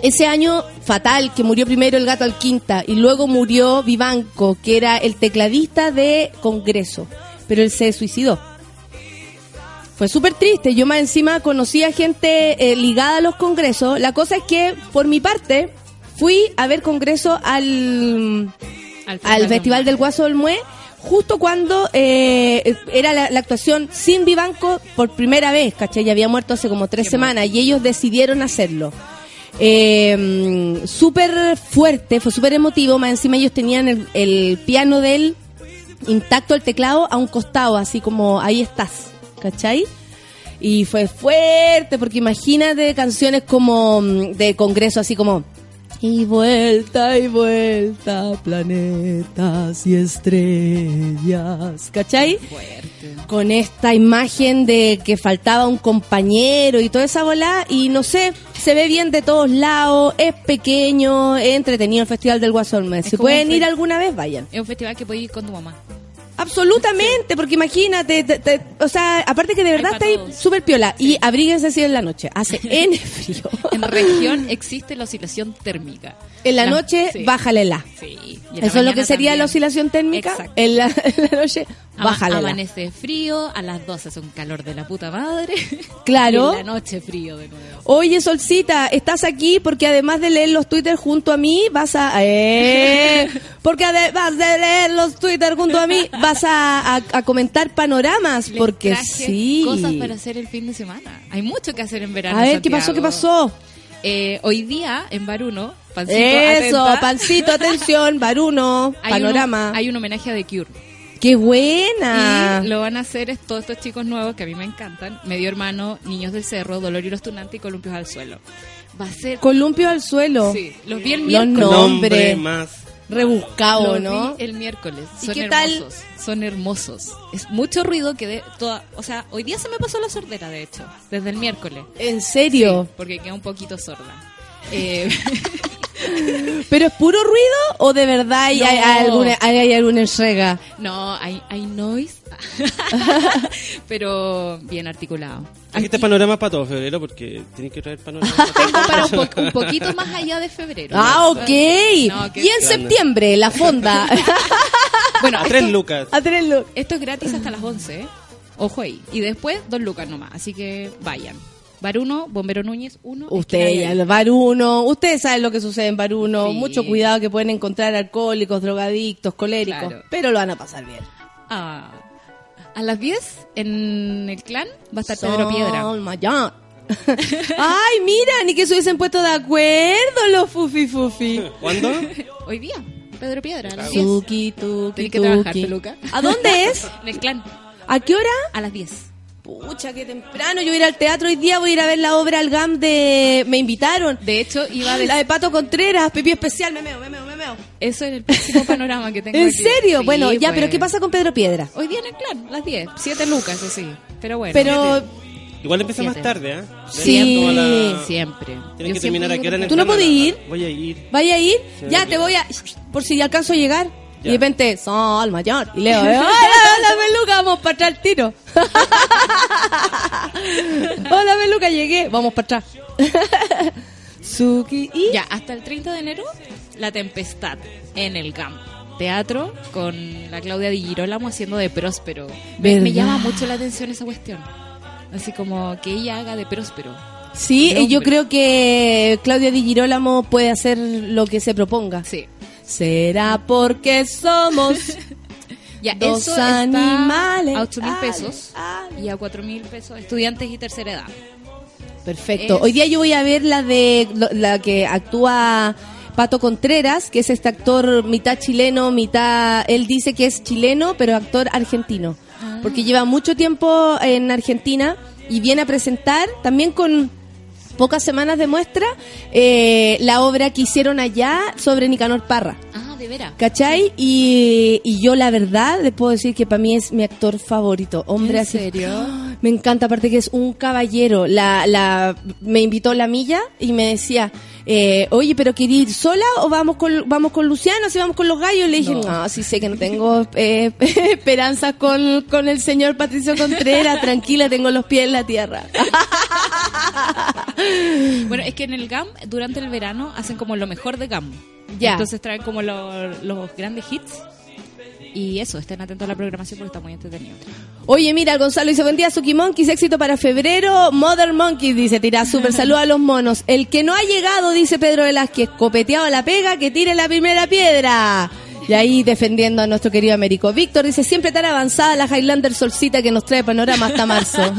ese año fatal, que murió primero el gato Alquinta y luego murió Vivanco, que era el tecladista de Congreso, pero él se suicidó. Fue súper triste, yo más encima conocí a gente eh, ligada a los congresos. La cosa es que, por mi parte, fui a ver congreso al, al Festival del Guaso del Mue, justo cuando eh, era la, la actuación sin Vivanco por primera vez, ¿cachai? Ya había muerto hace como tres semanas y ellos decidieron hacerlo. Eh, súper fuerte, fue súper emotivo, más encima ellos tenían el, el piano de él intacto, el teclado a un costado, así como ahí estás, ¿cachai? Y fue fuerte, porque imagínate canciones como mm, de congreso, así como y vuelta y vuelta, planetas y estrellas. ¿Cachai? Con esta imagen de que faltaba un compañero y toda esa bola. Y no sé, se ve bien de todos lados, es pequeño, es entretenido el Festival del Guasón. Si pueden ir alguna vez, vayan. Es un festival que puedes ir con tu mamá. Absolutamente, porque imagínate, te- te- o sea, aparte que de verdad está ahí súper piola. Y abríguense así en la noche. Hace N frío. En región existe la oscilación térmica. En la La- noche, sí. bájale la. Sí. la Eso es lo que sería la oscilación térmica. Exacto. En la, en la noche, bájale. Amanece frío, a las 12 es un calor de la puta madre. Claro. En la noche frío de nuevo. Oye, Solcita, estás aquí porque además de leer los Twitter junto a mí, vas a... Eh, porque además de leer los Twitter junto a mí, vas a, a- a comentar panoramas, Les porque traje sí. cosas para hacer el fin de semana. Hay mucho que hacer en verano. A ver, ¿qué pasó? ¿Qué pasó? Eh, hoy día, en Baruno, pancito, Eso, atenta, pancito, atención, Baruno, hay panorama. Un, hay un homenaje a The Cure. ¡Qué buena! Y lo van a hacer es todos estos chicos nuevos que a mí me encantan. Medio hermano, Niños del Cerro, Dolor y los Tunantes y Columpios al Suelo. Va a ser... Columpio al suelo. Sí, los vi el Los miércoles. no- Nombre. Nombre más. Rebuscado, ¿no? vi el miércoles. ¿Y Son qué tal? hermosos. Son hermosos. Es mucho ruido que de toda... O sea, hoy día se me pasó la sordera, de hecho. Desde el miércoles. ¿En serio? Sí, porque queda un poquito sorda. Eh, ¿Pero es puro ruido o de verdad hay, No. hay, alguna, hay, hay alguna entrega? no, hay, hay noise. pero bien articulado. Trajiste panorama para todo febrero porque tienes que traer panorama para Tengo todo. para un, po- un poquito más allá de febrero. Ah, ok. No, y en septiembre, la fonda. Bueno, A tres lucas. a tenerlo. esto es gratis hasta las 11, ¿eh? Ojo ahí. Y después, dos lucas nomás. Así que vayan. Baruno, Bombero Núñez, uno. Usted, el Baruno, ustedes saben lo que sucede en Baruno. Sí. Mucho cuidado que pueden encontrar alcohólicos, drogadictos, coléricos, Claro. pero lo van a pasar bien. Ah, a las 10 en el clan va a estar Pedro Piedra. Mayor. Ay, mira, ni que se hubiesen puesto de acuerdo los fufi fufi. ¿Cuándo? Hoy día, Pedro Piedra, a las 10. Tuki, tuki, Tenés que trabajar, tuki. peluca. ¿A dónde es? En el clan, ¿A qué hora? a las 10. Pucha, qué temprano. Yo voy a ir al teatro hoy día, voy a ir a ver la obra al GAM de... Me invitaron. De hecho, iba a La de Pato Contreras, pipí especial, me meo, me meo, me meo. Eso es el próximo panorama que tengo ¿En aquí. serio? Sí, bueno, ya, pues. pero ¿qué pasa con Pedro Piedra? Hoy día en el clan, las 10. 7 lucas, eso sí. Pero bueno. Pero Igual empieza más tarde, ¿eh? Sí. La- Siempre. Tienes Yo que terminar a qué hora en el ¿Tú no podés ir? Voy a ir. ¿vaya a ir? Sí, ya, te voy a... Por si alcanzo a llegar. Y de repente, Sol Mayor. Y leo, ¡Hola, hola, Beluca! Vamos para atrás al tiro. hola, Beluca, llegué. Vamos para atrás. Suki y... Ya, hasta el 30 de enero, La Tempestad en el GAM. Teatro con la Claudia Di Girolamo haciendo de Próspero. Me, llama mucho la atención esa cuestión. Así como que ella haga de Próspero. Sí, de y yo creo que Claudia Di Girolamo puede hacer lo que se proponga. Sí. Será porque somos Ya, Dos eso está animales. a 8 mil pesos ale. y a 4 mil pesos estudiantes y tercera edad. Perfecto. Es- Hoy día yo voy a ver la de la que actúa Pato Contreras, que es este actor mitad chileno, mitad él dice que es chileno, pero actor argentino, Ah. porque lleva mucho tiempo en Argentina y viene a presentar también con pocas semanas de muestra eh, la obra que hicieron allá sobre Nicanor Parra. Ah, de veras. ¿Cachai? Y, y yo la verdad les puedo decir que para mí es mi actor favorito. Hombre ¿En así- serio? Me encanta, aparte que es un caballero. La, la, me invitó la milla y me decía, eh, oye, pero ¿quería ir sola o vamos con, vamos con Luciano? Si vamos con los gallos, le dije, no, sí sé que no tengo eh, esperanzas con, con el señor Patricio Contreras, tranquila, tengo los pies en la tierra. Bueno, es que en el GAM, durante el verano, hacen como lo mejor de GAM. Ya. Entonces traen como lo- los grandes hits. Y eso, estén atentos a la programación porque está muy entretenido. Oye, mira, Gonzalo dice, buen día, Suki Monkeys, éxito para febrero. Mother Monkeys, dice, tira súper saludo a los monos. El que no ha llegado, dice Pedro Velázquez, copeteado a la pega, que tire la primera piedra. Y ahí defendiendo a nuestro querido Américo. Víctor dice, siempre tan avanzada la Highlander Solcita que nos trae panorama hasta marzo.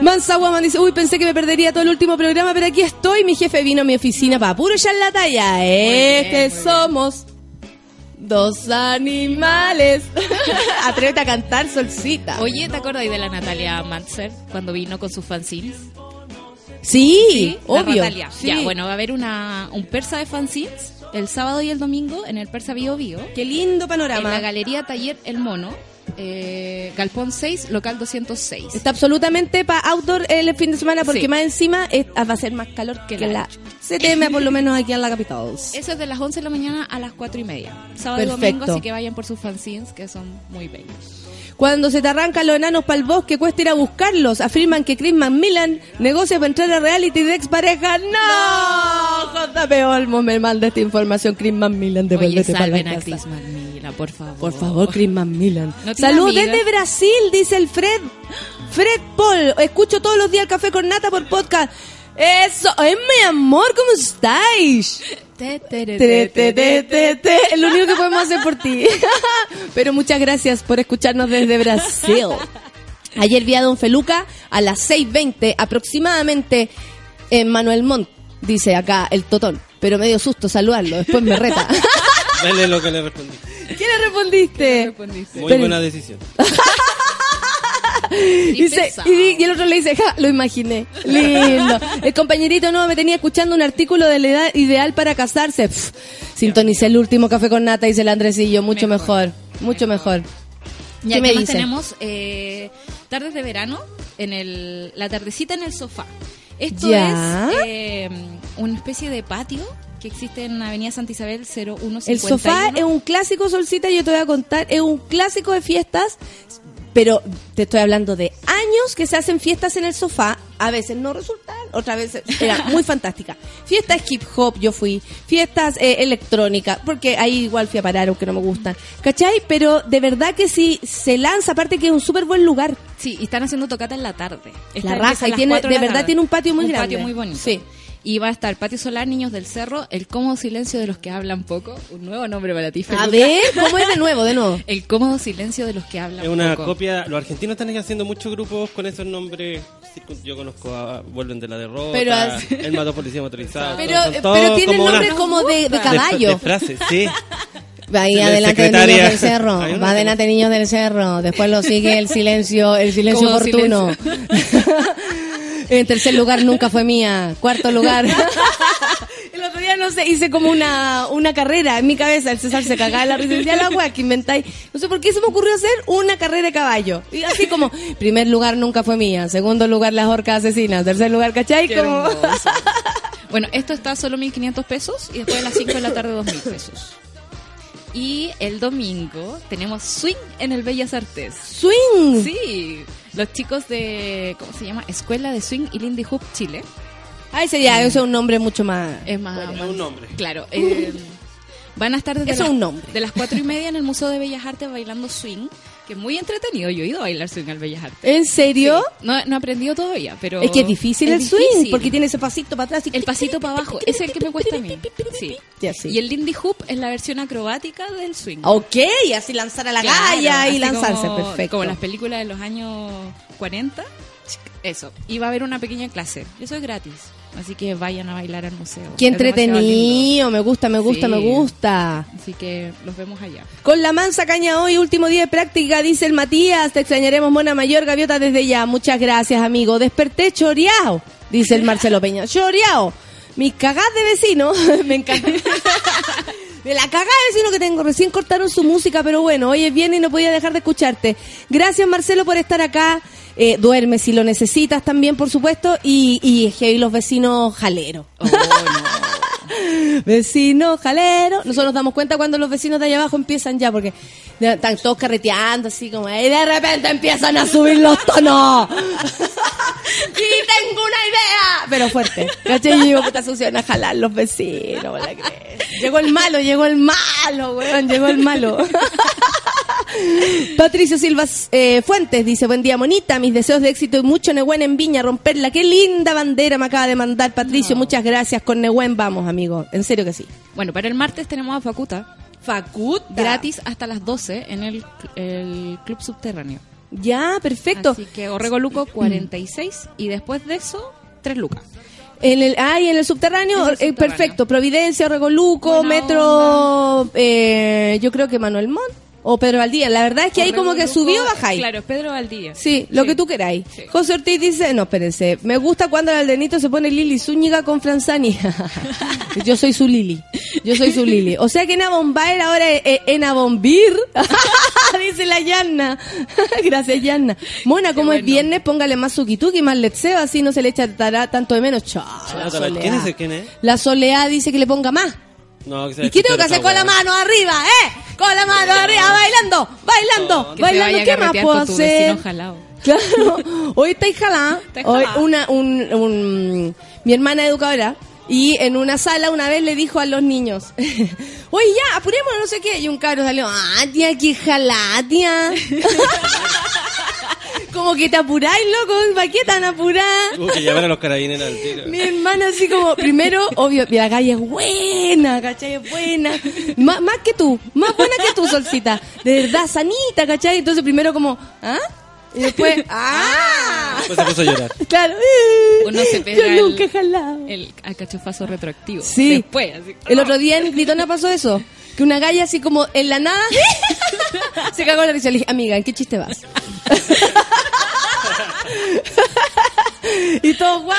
Mansa Woman dice, uy, pensé que me perdería todo el último programa, pero aquí estoy. Mi jefe vino a mi oficina para puro echar la talla. Es que bien. Dos animales. Atrévete a cantar, Solcita. Oye, ¿te acuerdas de la Natalia Matzer cuando vino con sus fanzines? sí, la obvio. Sí. Ya, bueno, va a haber una, un persa de fanzines el sábado y el domingo en el Persa Bio Bio. Qué lindo En panorama. la Galería Taller El Mono, eh, Galpón 6, local 206. Está absolutamente para outdoor el fin de semana porque Sí. más encima es- va a ser más calor que, Que la, la CTM, por lo menos aquí en la capital. Eso es de las 11 de la mañana a las 4 y media. Sábado y domingo, así que vayan por sus fanzines que son muy bellos. Cuando se te arrancan los enanos para el bosque, cuesta ir a buscarlos. Afirman que Chris McMillan negocia para entrar a reality de expareja. ¡No! JP Olmo me manda esta información. Chris Oye, devuélvete para la salven a. Chris McMillan, por favor. Por favor, Chris McMillan. ¿No amigas? desde Brasil, dice el Fred. Fred Paul, escucho todos los días el café con nata por podcast. Eso, ¡ay, mi amor! ¿Cómo estáis? Te, te, te, Te, te, te, te, te, te. Es lo único que podemos hacer por ti. Pero muchas gracias por escucharnos desde Brasil. Ayer vi a Don Feluca a las 6.20 aproximadamente en Manuel Montt, dice acá el Totón. Pero me dio susto saludarlo, después me reta. Dale lo que le respondí. ¿Qué le respondiste? respondiste? Muy Pero- buena decisión. Y Dice- pesado. y, di- y el otro le dice, ja, lo imaginé. Lindo. El compañerito no me tenía escuchando un artículo de la edad ideal para casarse. Pff, sintonicé el último café con nata, dice el Andresillo. Mucho mejor, mucho mejor. Ya, ¿Qué me ¿qué más dice? tenemos? Eh, tardes de verano, en el, la tardecita en el sofá. Esto Ya. es eh, una especie de patio que existe en Avenida Santa Isabel 0151. El sofá es un clásico, Solcita, yo te voy a contar, es un clásico de fiestas, pero te estoy hablando de años que se hacen fiestas en el sofá, a veces no resultan, otras veces era muy fantástica. Fiestas hip hop yo fui, fiestas eh, electrónicas, porque ahí igual fui a parar, aunque no me gustan, ¿cachai? Pero de verdad que si se lanza, aparte que es un súper buen lugar. Sí, y están haciendo tocata en la tarde. Esta La empieza raja, a y tiene- 4 de verdad tarde. tiene un patio muy un grande. patio muy bonito. Sí. Y va a estar Patio Solar, Niños del Cerro, El Cómodo Silencio de los que hablan poco. Un nuevo nombre para ti, A Feluca. ver, ¿cómo es de nuevo, de nuevo? El Cómodo Silencio de los que hablan Es una poco. copia. Los argentinos están haciendo muchos grupos con esos nombres. Yo conozco a Vuelven de la Derrota, Pero El Mató Policía Motorizado. Pero, son todos pero tiene como nombre una- como de, de de- caballo. De, frases, sí. Va ahí La adelante secretaria. niños del cerro, va adelante niños del cerro, después lo sigue el silencio, el silencio Como oportuno. en tercer lugar nunca fue mía, cuarto lugar. el otro día no sé, hice como una, una carrera en mi cabeza, el César se cagaba en la risa decía la wea que inventáis. No sé por qué se me ocurrió hacer una carrera de caballo. Y así como, primer lugar nunca fue mía, segundo lugar las orcas asesinas, tercer lugar, ¿cachai? Qué Como... hermoso. Bueno, esto está solo 1.500 pesos y después a las 5 de la tarde 2.000 pesos. Y el domingo tenemos swing en el Bellas Artes. Swing. Sí, los chicos de, ¿cómo se llama? Escuela de Swing y Lindy Hoop Chile. Ah, ese ya, ese es un nombre mucho más... Es más, Bueno, más- un nombre. Claro. eh, van a estar desde Eso un nombre. de las 4 y media en el Museo de Bellas Artes bailando swing, que es muy entretenido. Yo he ido a bailar swing al Bellas Artes. ¿En serio? No, no he aprendido todavía, pero... Es que es difícil el swing, difícil. porque tiene ese pasito para atrás. y- El pasito para abajo, es el que me cuesta a mí. Sí. Ya, sí. Y el Lindy Hoop es la versión acrobática del swing. Ok, así lanzar a la Claro, galla y lanzarse, como- perfecto. Como las películas de los años 40. Eso. Y va a haber una pequeña clase. Eso es gratis. Así que vayan a bailar al museo. Qué Es entretenido, me gusta, me gusta, Sí. me gusta. Así que los vemos allá. Con la mansa caña hoy, último día de práctica, dice el Matías. Te extrañaremos, Mona Mayor, Gaviota, desde ya. Muchas gracias, amigo. Desperté choreado, dice el Marcelo Peña. Choreado. Mis cagás de vecino. me encanta. De la cagada de vecino que tengo. Recién cortaron su música, pero bueno, hoy es viernes y no podía dejar de escucharte. Gracias, Marcelo, por estar acá. Eh, duerme si lo necesitas también, por supuesto. Y, y heavy los vecinos jaleros. Oh, no. Vecinos jaleros. Nosotros nos damos cuenta cuando los vecinos de allá abajo empiezan ya, porque están todos carreteando así como, y de repente empiezan a subir los tonos. y tengo una idea. Pero fuerte. ¿Cachai? Yo digo, puta, se a jalar los vecinos. ¿me la? Llegó el malo, llegó el malo, weón, llegó el malo. Patricio Silva eh, Fuentes dice, buen día, monita, mis deseos de éxito y mucho Nehuen en Viña, romperla. Qué linda bandera me acaba de mandar Patricio, muchas gracias. Con Nehuen vamos, amigo. En serio que sí. Bueno, para el martes tenemos a Facuta. Facut, Gratis hasta las 12 en el, el Club Subterráneo. Ya, perfecto. Así que Orrego Luco 46 y después de eso 3 lucas. En el, ah, y en el subterráneo, el eh, perfecto. Providencia, Regoluco, Buena Metro, eh, yo creo que Manuel Montt o Pedro Valdía. La verdad es que ahí como que subió, Luco, bajáis. Claro, Pedro Valdía. Sí, lo que tú queráis. Sí. José Ortiz dice, no, espérense, me gusta cuando el aldenito se pone Lili Zúñiga con Franzani. Yo soy su Lili. Yo soy su Lili. O sea que Ena Bombaer ahora es es Ena Bombir. dice la Yanna. Gracias, Yanna. Mona, como es viernes, póngale más suquituki, más letseo, así no se le echará tanto de menos. Chao. ¿Quién es el quién es? La soleá dice que le ponga más. No, que ¿Y qué tengo que hacer con la mano arriba, eh? Con la mano arriba, bailando, bailando, Que bailando. ¿Qué más puedo hacer? Claro, hoy está jalada. Hoy una, un, un- mi hermana educadora y en una sala una vez le dijo a los niños, oye ya, apurémonos, no sé qué. Y un cabro salió, ah, tía, qué jalada, tía. como que te apuráis, loco, ¿para qué tan apurada? Tuvo que llamar a los carabineros al tiro. Mi hermana así como, primero, obvio, la calle es buena, ¿cachai? Es buena. Má- más que tú, más buena que tú, Solcita. De verdad, sanita, ¿cachai? Entonces primero como, ¿ah? Y después, ¡ah! Después se puso a llorar. Claro. Uno se pega Yo el- nunca he jalado. El alcachofazo retroactivo. Sí. Después, así. El otro día en Gritona pasó eso. Que una galla así como en la nada se cagó la risa. Le dije, amiga, ¿en qué chiste vas? y todo guau.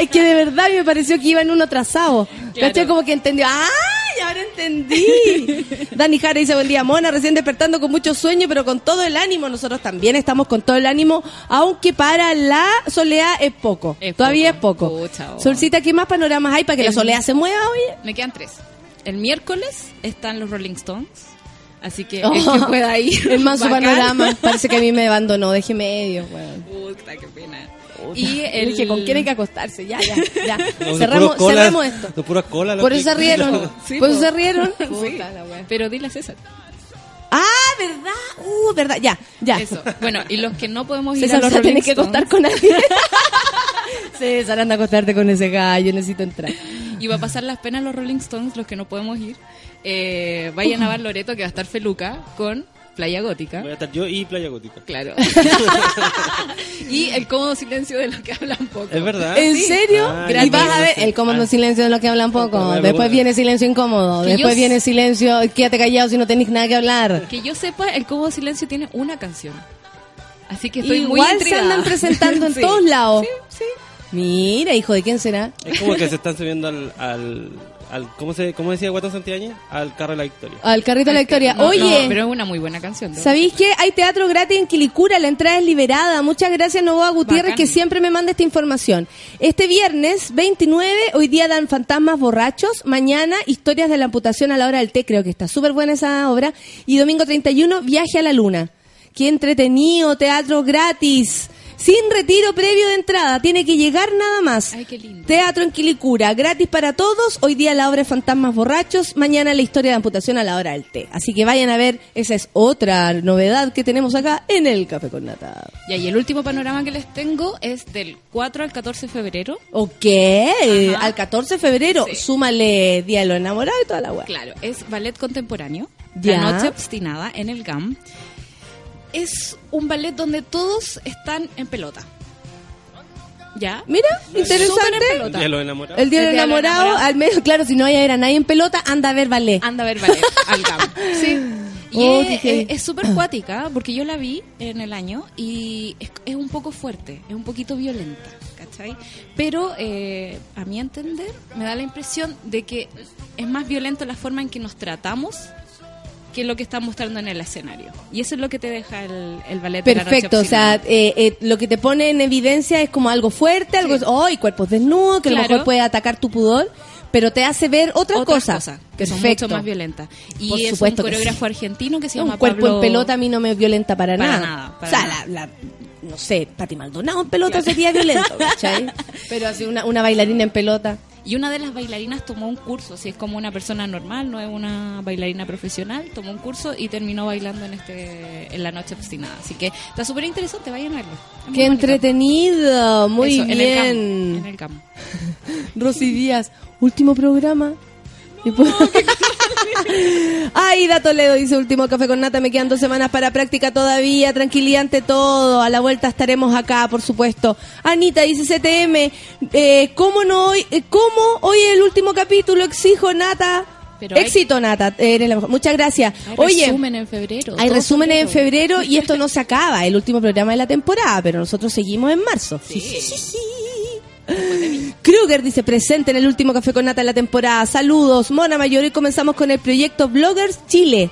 Es que de verdad me pareció que iba en uno trazado. Claro. ¿Cachai? Como que entendió. ¡Ay! Ahora entendí. Dani Jara dice, buen día, Mona, recién despertando con mucho sueño, pero con todo el ánimo. Nosotros también estamos con todo el ánimo, aunque para la soleá es poco. Es Todavía poco. es poco. Oh. Solcita, ¿qué más panoramas hay para que la soleá se mueva, oye? Me quedan tres. El miércoles están los Rolling Stones. Así que Oh, el que pueda ir. El manso bacán. panorama. Parece que a mí me abandonó. Deje medio, weón. Puta, qué pena. Y el dije, ¿con quién hay que acostarse? Ya, ya, ya. No, cerramos, puras colas- cerremos esto. De colas. los Por eso se rieron. Sí, Por eso se rieron. Sí. Puta la wea. Pero dile a César. Ah, ¿verdad? Uh, ¿verdad? Ya, ya. Eso. Bueno, y los que no podemos ir César a los se Rolling tiene que acostar con alguien. César, anda a acostarte con ese gallo. Necesito entrar. Y va a pasar las penas los Rolling Stones, los que no podemos ir. Eh, vayan a Bar Loreto, que va a estar Feluca, con Playa Gótica. Voy a estar yo y Playa Gótica. Claro. y el cómodo silencio de lo que hablan poco. ¿Es verdad? ¿En Sí. serio? Ah, y ya, vas no a ver sé. el cómodo Ah. silencio de lo que hablan poco. Después viene silencio incómodo. Que Después viene silencio. Quédate callado si no tenés nada que hablar. Que yo sepa, el cómodo silencio tiene una canción. Así que estoy muy Igual se intrigada. andan presentando en Sí. todos lados. Sí, sí. Mira, hijo, ¿de quién será? Es como que se están subiendo al... al, al ¿cómo, se, ¿Cómo decía Guatón Santillán? Al carro de la victoria. Al carrito de la victoria. No, Oye, no, pero es una muy buena canción. ¿no? ¿sabéis que hay teatro gratis en Quilicura? La entrada es liberada. Muchas gracias, Novoa Gutiérrez, Bacán. que siempre me manda esta información. Este viernes 29, hoy día dan Fantasmas Borrachos. Mañana, Historias de la Amputación a la hora del té. Creo que está súper buena esa obra. Y domingo 31, Viaje a la Luna. Qué entretenido, teatro gratis. Sin retiro previo de entrada. Tiene que llegar nada más. Ay, qué lindo. Teatro en Quilicura, gratis para todos. Hoy día la obra de Fantasmas Borrachos. Mañana la historia de amputación a la hora del té. Así que vayan a ver, esa es otra novedad que tenemos acá en el Café con Nata. Ya, y el último panorama que les tengo es del 4 al 14 de febrero. Ok, al 14 de febrero, Sí. súmale Día de los Enamorados y toda la weá. Claro, es ballet contemporáneo. Ya. La noche obstinada en el GAM. Es un ballet donde todos están en pelota. ¿Ya? Mira, interesante. pelota. ¿De los enamorados? El Día del El Día de los Enamorado, Enamorados. al menos, claro, si no hay a nadie en pelota, anda a ver ballet. Anda a ver ballet al GAM. Sí. Y Oh, es- súper cuática porque yo la vi en el año y es, es un poco fuerte, es un poquito violenta. ¿cachai? ¿cachai? Pero eh, a mi entender me da la impresión de que es más violento la forma en que nos tratamos que lo que está mostrando en el escenario. Y eso es lo que te deja el, el ballet. de la noche Perfecto, o sea, eh, eh, lo que te pone en evidencia es como algo fuerte, algo, Sí. ¡ay! cuerpos desnudos, que a lo Claro. mejor puede atacar tu pudor, pero te hace ver otras, otras cosas. cosas que son Perfecto. mucho más violentas. Y Por es un que coreógrafo argentino que se un llama cuerpo Pablo- en pelota a mí no me violenta para, Para nada. nada, para o sea, nada. La, la- no sé, Pati Maldonado en pelota sería violento, ¿cachai? Pero así una, una bailarina en pelota. Y una de las bailarinas tomó un curso, si es como una persona normal, no es una bailarina profesional, tomó un curso y terminó bailando en este en la noche obstinada. Así que está súper interesante, vayan a verlo. Es Qué entretenido, muy Eso, bien. en el campo. Rosy Díaz, último programa. Y pues- Aida Toledo dice último café con nata, me quedan dos semanas para práctica todavía, tranquilidad ante todo, a la vuelta estaremos acá, por supuesto. Anita dice CTM, eh, ¿cómo no hoy, eh, cómo hoy el último capítulo, exijo nata? Pero hay- Éxito Nata, eres la mejor. Muchas gracias. Hay Oye, resumen en febrero. hay resúmenes en febrero y esto no se acaba, el último programa de la temporada, pero nosotros seguimos en marzo. Kruger dice presente en el último café con nata de la temporada. Saludos, Mona Mayor. Y comenzamos con el proyecto Bloggers Chile.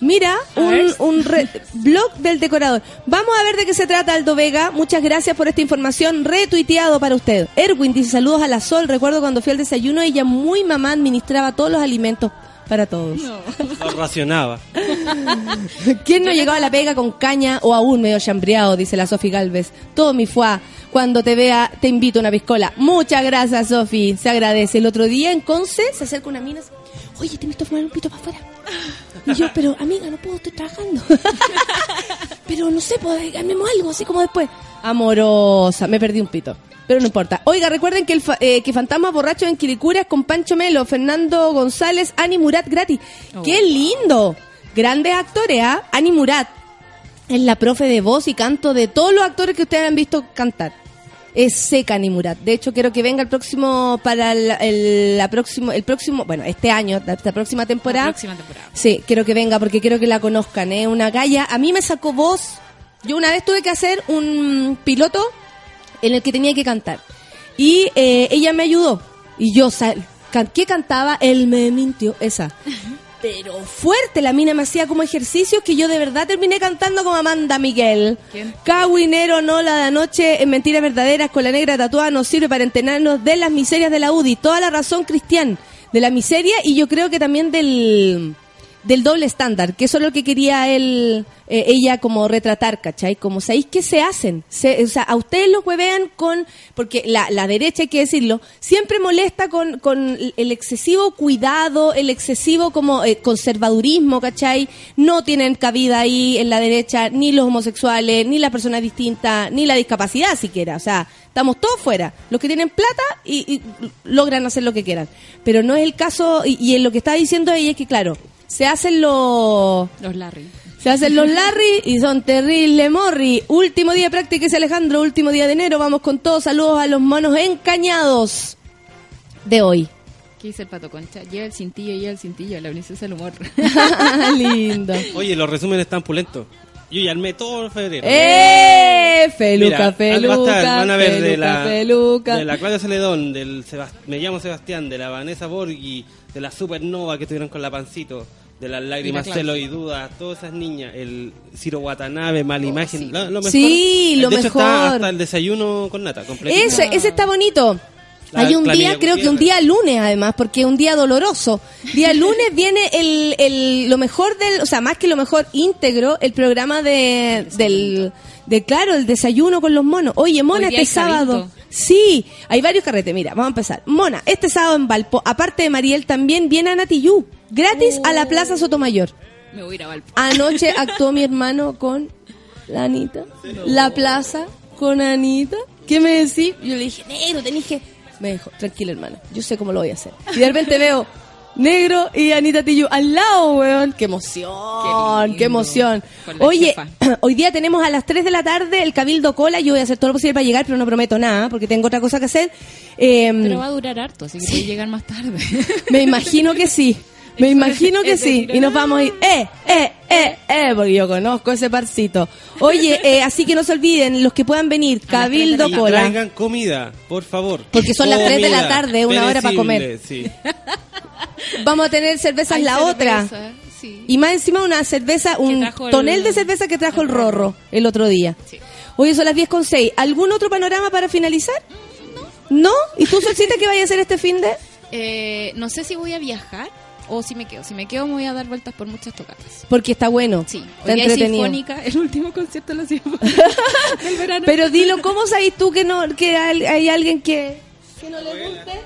Mira, un, ver. un re- blog del decorador. Vamos a ver de qué se trata, Aldo Vega. Muchas gracias por esta información. Retuiteado para usted. Erwin dice saludos a la Sol. Recuerdo cuando fui al desayuno, ella muy mamá administraba todos los alimentos para todos. Lo racionaba. ¿Quién no llegaba a la pega con caña o aún medio chambreado? Dice la Sofi Galvez. Todo mi fuá. Cuando te vea, te invito a una piscola. Muchas gracias, Sofi. Se agradece. El otro día en Conce se acerca una mina. Oye, te invito a fumar un pito para afuera. Y yo, pero amiga, no puedo, estoy trabajando. pero no sé, pues, ganemos algo, así como después. Amorosa, me perdí un pito. Pero no importa. Oiga, recuerden que el fa- eh, que Fantasmas Borrachos en Quilicuras con Pancho Melo, Fernando González, Ani Murat gratis. Oh. ¡Qué lindo! Grandes actores, ¿ah? Ani Murat es la profe de voz y canto de todos los actores que ustedes han visto cantar. Es seca Ani Murat. De hecho, quiero que venga el próximo, para el, el- la próximo, el próximo, bueno, este año, la, la próxima temporada. La próxima temporada. Sí, quiero que venga porque quiero que la conozcan. Es una galla. A mí me sacó voz. Yo una vez tuve que hacer un piloto en el que tenía que cantar. Y eh, ella me ayudó. Y yo, can- ¿qué cantaba? Él me mintió. Esa. Pero fuerte, la mina me hacía como ejercicios que yo de verdad terminé cantando como Amanda Miguel. ¿Quién? Cagüinero, no la de anoche, en mentiras verdaderas, con la negra tatuada, nos sirve para enterarnos de las miserias de la UDI. Toda la razón, Cristian, de la miseria y yo creo que también del, del doble estándar, que eso es lo que quería él, eh, ella como retratar, ¿cachai? Como, ¿sabéis qué se hacen? Se- o sea, a ustedes los huevean con, porque la, la derecha, hay que decirlo, siempre molesta con, con el excesivo cuidado, el excesivo como eh, conservadurismo, ¿cachai? No tienen cabida ahí en la derecha ni los homosexuales, ni las personas distintas, ni la discapacidad siquiera, o sea, estamos todos fuera, los que tienen plata y, y logran hacer lo que quieran. Pero no es el caso, y, y en lo que está diciendo ella es que, claro, se hacen los... Los Larry. Se hacen los Larry y son terrible morri. Último día de práctica es Alejandro, último día de enero. Vamos con todos. Saludos a los monos encañados de hoy. ¿Qué dice el pato concha? Lleva el cintillo, lleva el cintillo, la princesa del humor. Lindo. Oye, los resúmenes están pulentos. Yo ya armé todo el febrero. ¡Eh! Feluca, Mira, va a feluca, estar, van a ver de feluca, la, feluca. de la Claudia Celedón, del Sebas- Me llamo Sebastián, de la Vanessa Borghi, de la Supernova que estuvieron con la Pancito, de las lágrimas, Y la Claudia. celo y dudas, todas esas niñas, el Ciro Watanabe, mala imagen, sí. lo, lo mejor. Sí, lo de hecho, mejor. está hasta el desayuno con nata, completo. Ese, ese está bonito. La Hay un día, creo que un día lunes además, porque es un día doloroso. Día lunes viene el, el, lo mejor del, o sea, más que lo mejor íntegro, el programa de, del, de claro, el desayuno con los monos. Oye, Mona, este sábado. Sí, hay varios carretes, mira, vamos a empezar. Mona, este sábado en Valpo, aparte de Mariel, también viene Anatiyú, gratis a la Plaza Sotomayor. Me voy a ir a Valpo. Anoche actuó mi hermano con la Anita. La plaza con Anita. ¿Qué me decís? Yo le dije, negro, tenés que... Me dijo, tranquilo hermano, yo sé cómo lo voy a hacer. Y de repente veo negro y Anita Tillo al lado, weón. ¡Qué emoción! Qué ¡Qué, lindo. emoción! Oye, hoy día tenemos a las 3 de la tarde el Cabildo Cola. Yo voy a hacer todo lo posible para llegar, pero no prometo nada, porque tengo otra cosa que hacer. Eh, Pero va a durar harto, así que puede llegar más tarde. me imagino que sí. Me imagino que sí. Y nos no. vamos a ir. ¡Eh, eh, eh, eh, porque yo conozco ese parcito. Oye, eh, así que no se olviden, los que puedan venir, Cabildo Y Cola. traigan comida, por favor. Porque son las tres de la Comida, tarde, una hora para comer. perecible, Sí. Vamos a tener cervezas Hay la cerveza, otra. Sí. Y más encima una cerveza, un trajo el- tonel de cerveza que trajo el Rorro el otro día. Sí. Oye, son las 10 con 6. ¿Algún otro panorama para finalizar? ¿No? ¿Y tú, Solcita, qué vaya a hacer este fin de...? Eh, no sé si voy a viajar o si me quedo. Si me quedo, me voy a dar vueltas por muchas tocatas. Porque está bueno. Sí, Está hoy entretenido. Sinfónica, el último concierto de la Sinfónica del verano. Pero dilo, ¿cómo sabes tú que no que hay, hay alguien que, que no le guste?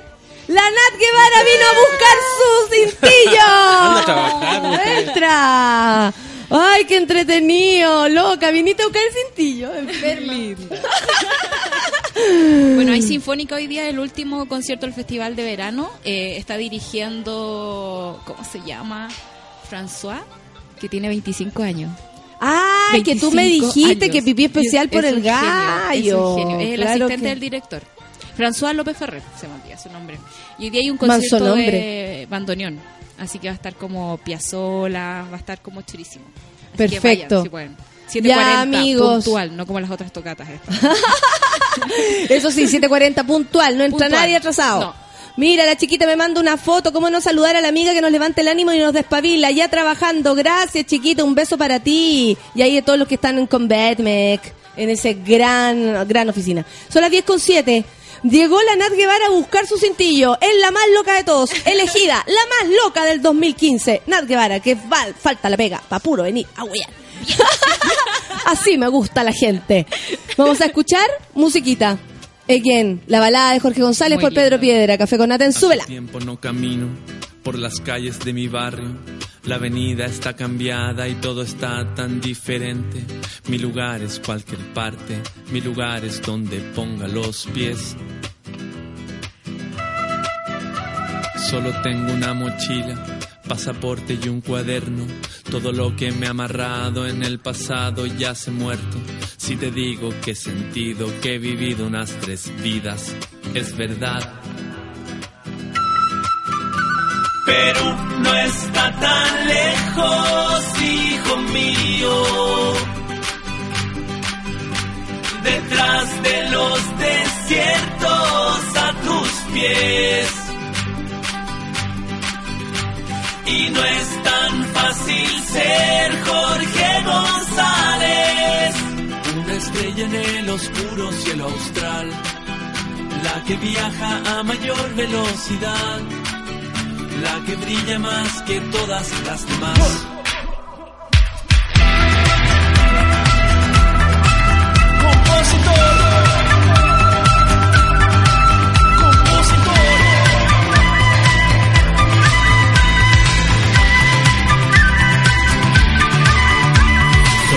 La Nat Guevara vino a buscar su cintillo. Anda a trabajar, mujer. Entra. Ay, qué entretenido, loca. Viniste a buscar el cintillo. Enferma. Bueno, hay Sinfónica hoy día, el último concierto del Festival de Verano. Eh, está dirigiendo, ¿cómo se llama? François, que tiene 25 años. Ay, que tú me 25 dijiste años. que pipí especial Es- por es el un genio, gallo. es un genio. Es el Claro asistente que- del director. François López Ferrer, se me olvida su nombre. Y hoy día hay un concierto de bandoneón. Así que va a estar como Piazzola, va a estar como churísimo. Así que Perfecto. vayan, si pueden. Ya, 7.40, amigos. puntual, no como las otras tocatas estas. Eso sí, 7.40 puntual, no entra Puntual. nadie atrasado. No. Mira, la chiquita me manda una foto, cómo no saludar a la amiga que nos levanta el ánimo y nos despabila, ya trabajando. Gracias, chiquita, un beso para ti. Y ahí de todos los que están en Convetmec, en ese gran, gran oficina. Son las 10 con 7. Llegó la Nat Guevara a buscar su cintillo. Es la más loca de todos. Elegida, la más loca del 2015. Nat Guevara, que val- falta la pega. Pa' puro venir a huear. Así me gusta la gente. Vamos a escuchar musiquita. Again, la balada de Jorge González Muy por Pedro linda. Piedra. Café con Nata en súbela. tiempo no camino por las calles de mi barrio. La avenida está cambiada y todo está tan diferente. Mi lugar es cualquier parte, mi lugar es donde ponga los pies. Solo tengo una mochila, pasaporte y un cuaderno. Todo lo que me ha amarrado en el pasado ya se muerto. Si te digo que he sentido que he vivido unas tres vidas, es verdad. Pero no está tan lejos, hijo mío. Detrás de los desiertos a tus pies. Y no es tan fácil ser Jorge González. Una estrella en el oscuro cielo austral. La que viaja a mayor velocidad la que brilla más que todas las demás.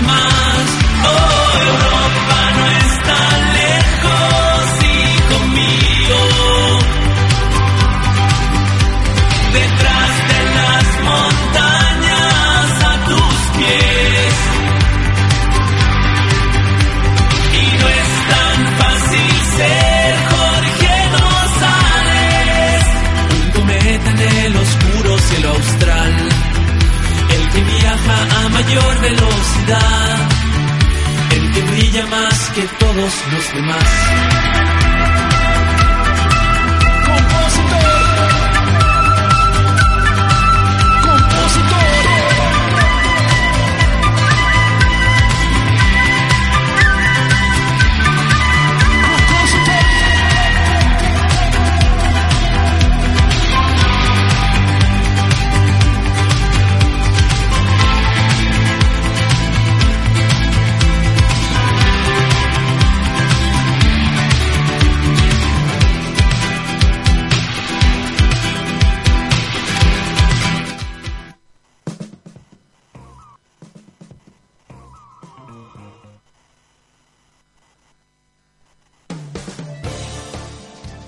Todas las demás. Oh, más que todos los demás.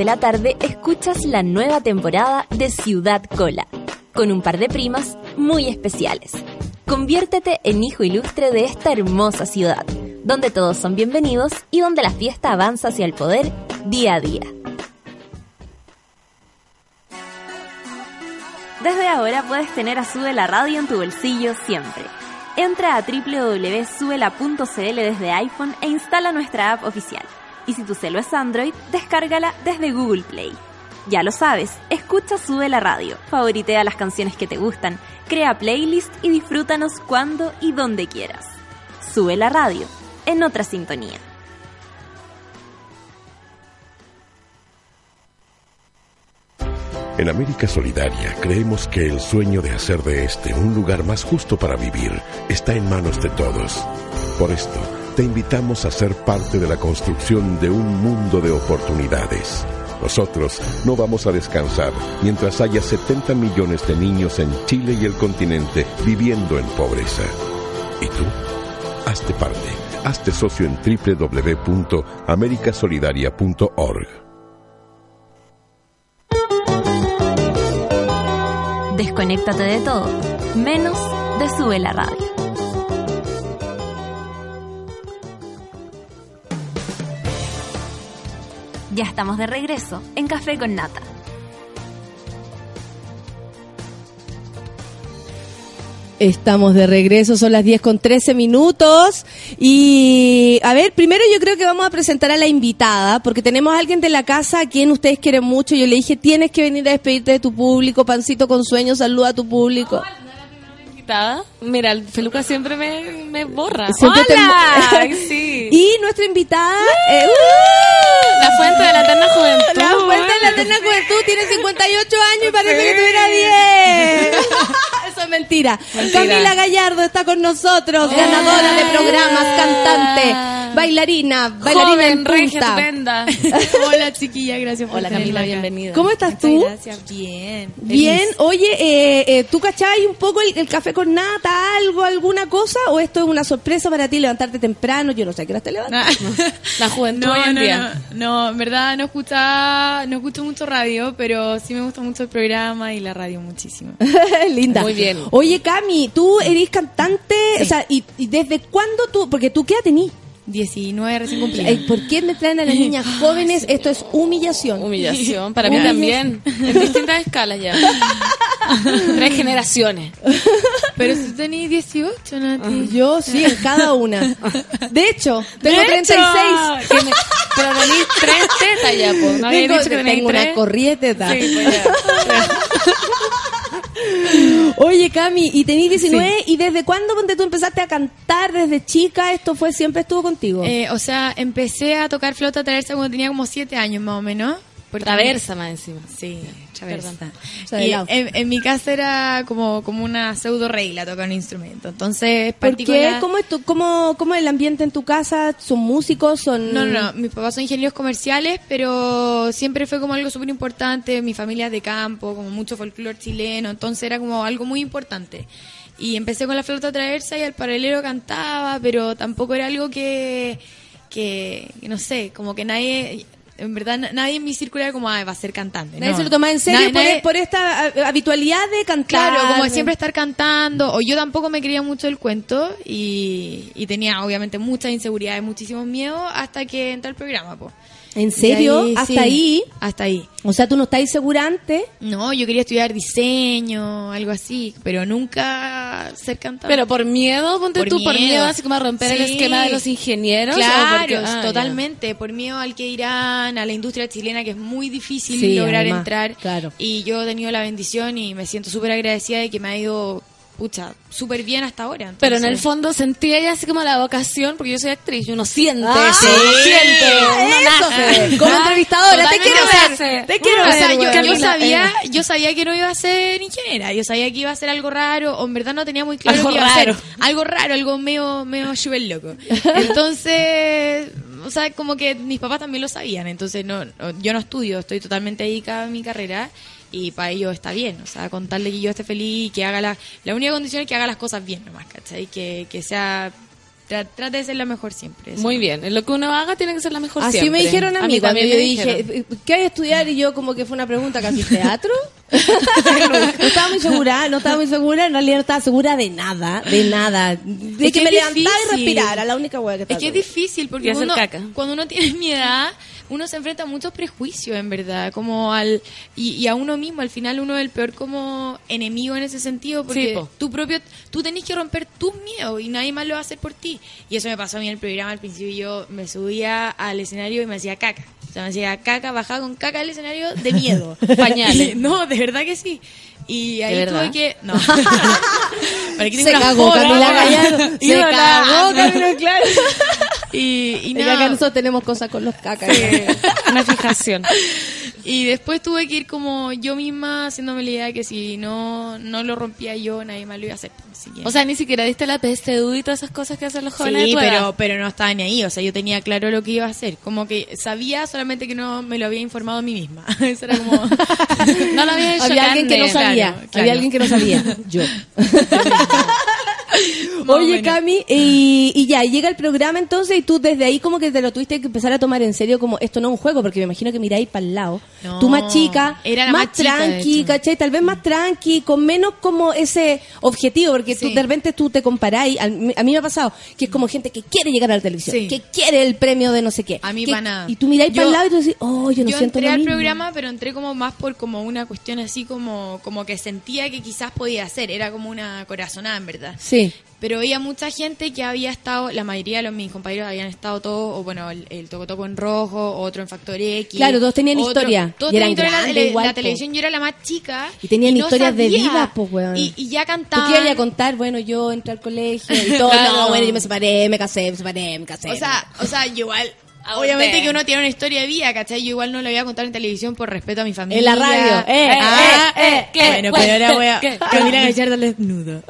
De la tarde escuchas la nueva temporada de Ciudad Cola, con un par de primas muy especiales. Conviértete en hijo ilustre de esta hermosa ciudad, donde todos son bienvenidos y donde la fiesta avanza hacia el poder día a día. Desde ahora puedes tener a Sube la Radio en tu bolsillo siempre. Entra a www.subela.cl desde iPhone e instala nuestra app oficial. Y si tu celo es Android, descárgala desde Google Play. Ya lo sabes, escucha Sube la Radio, favoritea las canciones que te gustan, crea playlist y disfrútanos cuando y donde quieras. Sube la radio, en otra sintonía. En América Solidaria creemos que el sueño de hacer de este un lugar más justo para vivir está en manos de todos. Por esto, te invitamos a ser parte de la construcción de un mundo de oportunidades. Nosotros no vamos a descansar mientras haya 70 millones de niños en Chile y el continente viviendo en pobreza. ¿Y tú? Hazte parte. Hazte socio en www.americasolidaria.org. Desconéctate de todo, menos de Sube la Radio. Ya estamos de regreso en Café con Nata. Estamos de regreso, son las 10 con 13 minutos. Y a ver, primero yo creo que vamos a presentar a la invitada, porque tenemos a alguien de la casa a quien ustedes quieren mucho. Yo le dije, tienes que venir a despedirte de tu público, pancito con sueño, saluda a tu público. invitada. Mira, el peluca siempre me, me borra. Siempre te- ¡Hola! Ay, sí. Y nuestra invitada, eh, La fuente de la eterna juventud. la fuente de la eterna juventud tiene 58 años y parece que tuviera 10. Eso es mentira. Camila Gallardo está con nosotros, ganadora de programas, cantante, bailarina, bailarina Joven, en punta. estupenda. Hola chiquilla, gracias por Hola Camila, acá. bienvenida. ¿Cómo estás Muchas tú? Gracias, bien. Bien, Feliz. oye, eh, eh, ¿tú cachai un poco el, el café con nata, algo, alguna cosa? ¿O esto es una sorpresa para ti levantarte temprano? Yo no sé, ¿a qué hora te levantas? La juventud No, hoy en no, día. no, no, en verdad no escucha, no escucho mucho radio, pero sí me gusta mucho el programa y la radio muchísimo. Linda. Muy bien. Oye, Cami, tú eres cantante, o sea, ¿y, y desde cuándo tú? Porque tú, ¿qué edad tenís? 19 recién cumplida. Eh, ¿Por qué me traen a las niñas jóvenes? Esto es humillación. Humillación. Para mí Humillación. también. En distintas escalas ya. Tres generaciones. Pero si tenés 18, Nati. Yo sí, en cada una. De hecho, tengo De 36. hecho, que me- pero tenés tres tetas ya, po. No había Tengo, dicho que tenéis tengo una corrieteta. Sí, pues ya. Oye, Cami, y tenís 19, ¿y desde cuándo ponte tú empezaste a cantar? ¿Desde chica? ¿Esto fue siempre estuvo contigo? Eh, o sea, empecé a tocar flauta traversa cuando tenía como 7 años más o menos. Porque- Traversa más encima. Sí, traversa. O sea, de Y lado. en, en mi casa era como, como una pseudo regla tocar un instrumento. Entonces, ¿Por qué? ¿Cómo es, tu, cómo, ¿Cómo es el ambiente en tu casa? ¿Son músicos? ¿Son...? No, no, no. Mis papás son ingenieros comerciales, pero siempre fue como algo súper importante. Mi familia es de campo, como mucho folclore chileno, entonces era como algo muy importante. Y empecé con la flauta traversa y al paralelo cantaba, pero tampoco era algo que, que no sé, como que nadie, en verdad na- nadie en mi círculo era como, ah, va a ser cantante. Nadie No. se lo toma en serio Nadie- por, nadie- por esta habitualidad de cantar. Claro, como de siempre estar cantando, o yo tampoco me quería mucho el cuento y, y tenía obviamente muchas inseguridades, muchísimos miedos hasta que entré al programa. Po. ¿En serio? Ahí, ¿Hasta sí, ahí? Hasta ahí. O sea, tú no estás insegura antes. No, yo quería estudiar diseño, algo así, pero nunca ser cantante. Pero por miedo, ponte Por tú, por miedo. así como a romper el esquema de los ingenieros. ¿o Claro, porque- ah, ya. totalmente. Por miedo al que irán, a la industria chilena, que es muy difícil Sí, lograr además, entrar. claro. Y yo he tenido la bendición y me siento súper agradecida de que me ha ido pucha, súper bien hasta ahora. Pero en el fondo sentía ya así como la vocación, porque yo soy actriz y uno siente Ah, eso, uno siente, uno eso. nace. Como entrevistadora, te quiero ver, te quiero o ver, sea, yo, sabía, yo sabía que no iba a ser ingeniera, yo sabía que iba a ser algo raro, o en verdad no tenía muy claro Algo que iba a ser. raro. Algo raro, algo medio, medio loco. Entonces, o sea, como que mis papás también lo sabían, entonces no, no- yo no estudio, estoy totalmente dedicada a mi carrera y para ello está bien, o sea, contarle que yo esté feliz y que haga la, la única condición es que haga las cosas bien nomás, ¿cachai? Que, que sea, tra- trate de ser la mejor siempre. eso. Muy bien, en lo que uno haga tiene que ser la mejor Así siempre. me dijeron a mí, cuando también yo me dije, dijeron. ¿qué hay a estudiar? Y yo como que fue una pregunta casi teatro. no estaba muy segura, no estaba muy segura, en realidad no estaba segura de nada, de nada. De Es que, que me es levantara y respirara, la única hueá que Es estaba que es difícil porque hacer uno, caca. cuando uno tiene mi edad, uno se enfrenta a muchos prejuicios, en verdad, como al y, y a uno mismo, al final uno es el peor como enemigo en ese sentido, porque Sí, po. tú propio, tú tenés que romper tus miedos y nadie más lo va a hacer por ti. Y eso me pasó a mí en el programa al principio, yo me subía al escenario y me hacía caca. O sea, me hacía caca, bajaba con caca al escenario de miedo. Pañales. no, de verdad que sí. Y ahí ¿De tuve que... No. Para que Se cagó. Camila Gallardo. Se cagó Camila, claro. Y, y Y nada. acá nosotros tenemos cosas con los cacas. Una fijación. Y después tuve que ir como yo misma haciéndome la idea de que si no, no lo rompía yo, nadie más lo iba a hacer. Que- O sea, ni siquiera diste la PSU y todas esas cosas que hacen los jóvenes sí, de tu edad. pero, pero no estaba ni ahí. O sea, yo tenía claro lo que iba a hacer. Como que sabía, solamente que no me lo había informado a mí misma. Eso era como... No lo había hecho Había alguien que no grande. sabía. claro, claro. Había alguien que no sabía. Yo. Oye. Cami, y, y ya, llega el programa entonces y tú desde ahí como que te lo tuviste que empezar a tomar en serio como esto no es un juego, porque me imagino que miráis para el lado. No, tú más chica, era la más, más chica, de tranqui. ¿cachai? Tal vez más tranqui, con menos como ese objetivo, porque tú Sí. de repente tú te comparáis, al- a mí me ha pasado, que es como gente que quiere llegar a la televisión, Sí. que quiere el premio de no sé qué. A mí que- pa' nada. Y tú miráis para el lado y tú decís, oh, yo no yo siento entré lo al mismo. programa, pero entré como más por como una cuestión así como, como que sentía que quizás podía hacer. Era como una corazonada, en verdad. Sí. Pero había mucha gente que había estado, la mayoría de los, mis compañeros habían estado todos, o bueno, el, el Toco Toco en rojo, otro en Factor X. Claro, todos tenían otro- historia. Todos Y eran tenían historia. grandes la, igual, la televisión yo era la más chica. Y tenían historias de divas, pues, weón. Y, y ya Tú cantaban. quieres ir a contar, bueno, yo entré al colegio y todo, Claro. no, bueno, yo me separé, me casé, me separé, me casé. O sea, o sea, yo igual... Obviamente que uno tiene una historia de vida, ¿cachai? Yo igual no la voy a contar en televisión por respeto a mi familia. En la radio, eh, ah, eh, eh, ¿qué? Bueno, ¿Qué? pero ahora voy a... ¿Qué? Camila Gallardo al desnudo.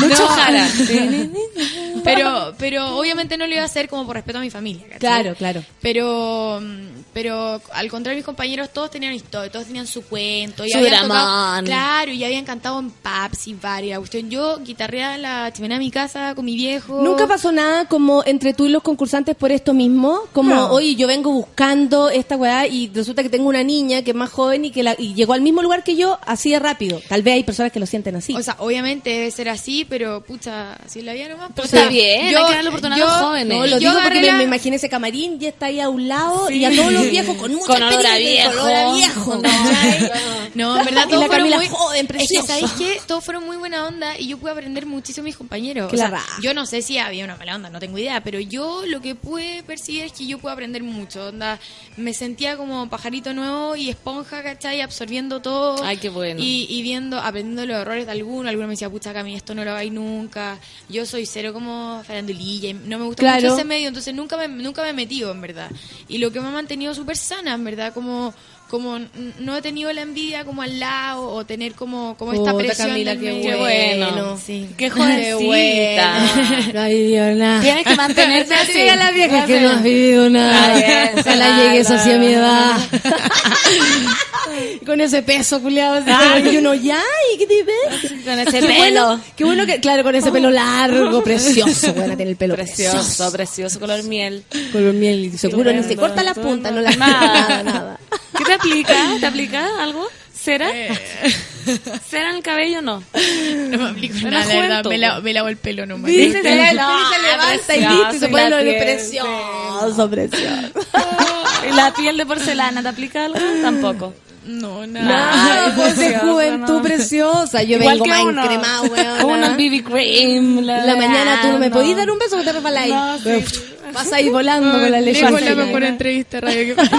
Mucho jara. Pero, pero obviamente no lo iba a hacer como por respeto a mi familia, ¿cachai? Claro, claro. Pero, mm, pero al contrario, mis compañeros todos tenían historia, todos tenían su cuento. Y Su habían tocado- Claro, y habían cantado en pubs y. La cuestión, yo guitarreaba en la chimenea de mi casa con mi viejo. ¿Nunca pasó nada como entre tú y los concursantes por esto mismo? Como, No. oye, yo vengo buscando esta weá y resulta que tengo una niña que es más joven y que la, y llegó al mismo lugar que yo así de rápido. Tal vez hay personas que lo sienten así. O sea, obviamente debe ser así, pero pucha, así es la vida nomás. Bien, hay que darle oportunidad a los jóvenes. no, lo yo digo porque me, me imaginé ese camarín y está ahí a un lado y a todos los viejos con mucha Con olor a viejo. con olor a viejo, No, en verdad todos fueron muy joven, Es que. ¿sabéis qué? Todos fueron muy buena onda y yo pude aprender muchísimo de mis compañeros. Que O la sea, raja. yo no sé si había una mala onda, no tengo idea, pero yo lo que pude percibir es que yo pude aprender mucho. Onda, me sentía como pajarito nuevo y esponja, ¿cachai? Absorbiendo todo. Ay, qué bueno. Y, y viendo, aprendiendo los errores de alguno. Alguno me decía, pucha, Cami, esto no lo hagáis nunca. Yo soy cero como farandulilla y no me gusta Claro. mucho ese medio, entonces nunca me, nunca me he metido, en verdad. Y lo que me ha mantenido súper sana, en verdad, como como no he tenido la envidia como al lado o tener como, como esta Puta, presión Camila, del qué medio. bueno. Sí. Qué jovencita. No has vivido nada. Tienes que mantenerte así. Diga la vieja que no has vivido nada. Bien, Ojalá nada. llegues así a mi edad. Con ese peso, culiado. Y uno, ya, ¿y qué te ves? Con ese Qué pelo. bueno, qué bueno que, claro, con ese pelo largo, precioso. Bueno, tener el pelo precioso. Precioso, precioso, color miel. Color miel, y seguro ni se corta la punta, no la Nada. nada, nada. ¿Qué te aplica? ¿Te aplica algo? ¿Cera? ¿Cera en el cabello? No. No me aplico Era nada, la verdad, me, la- me lavo el pelo nomás. ¿Viste? El No, pelo se levanta y listo, se pone la lo piel, precioso, precioso. ¿Y la piel de porcelana te aplica algo? Tampoco. No, nada. Nada, pues de juventud no. preciosa. Yo Igual vengo que más uno. encremado, weón. El BB cream. La, la mañana tú no me podías dar un beso que te resbaláis. No, sí. Vas ahí volando con la leche. La mejor entrevista radio que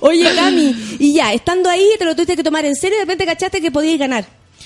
Oye, Cami, y ya, estando ahí, te lo tuviste que tomar en serio y de repente cachaste que podías ganar.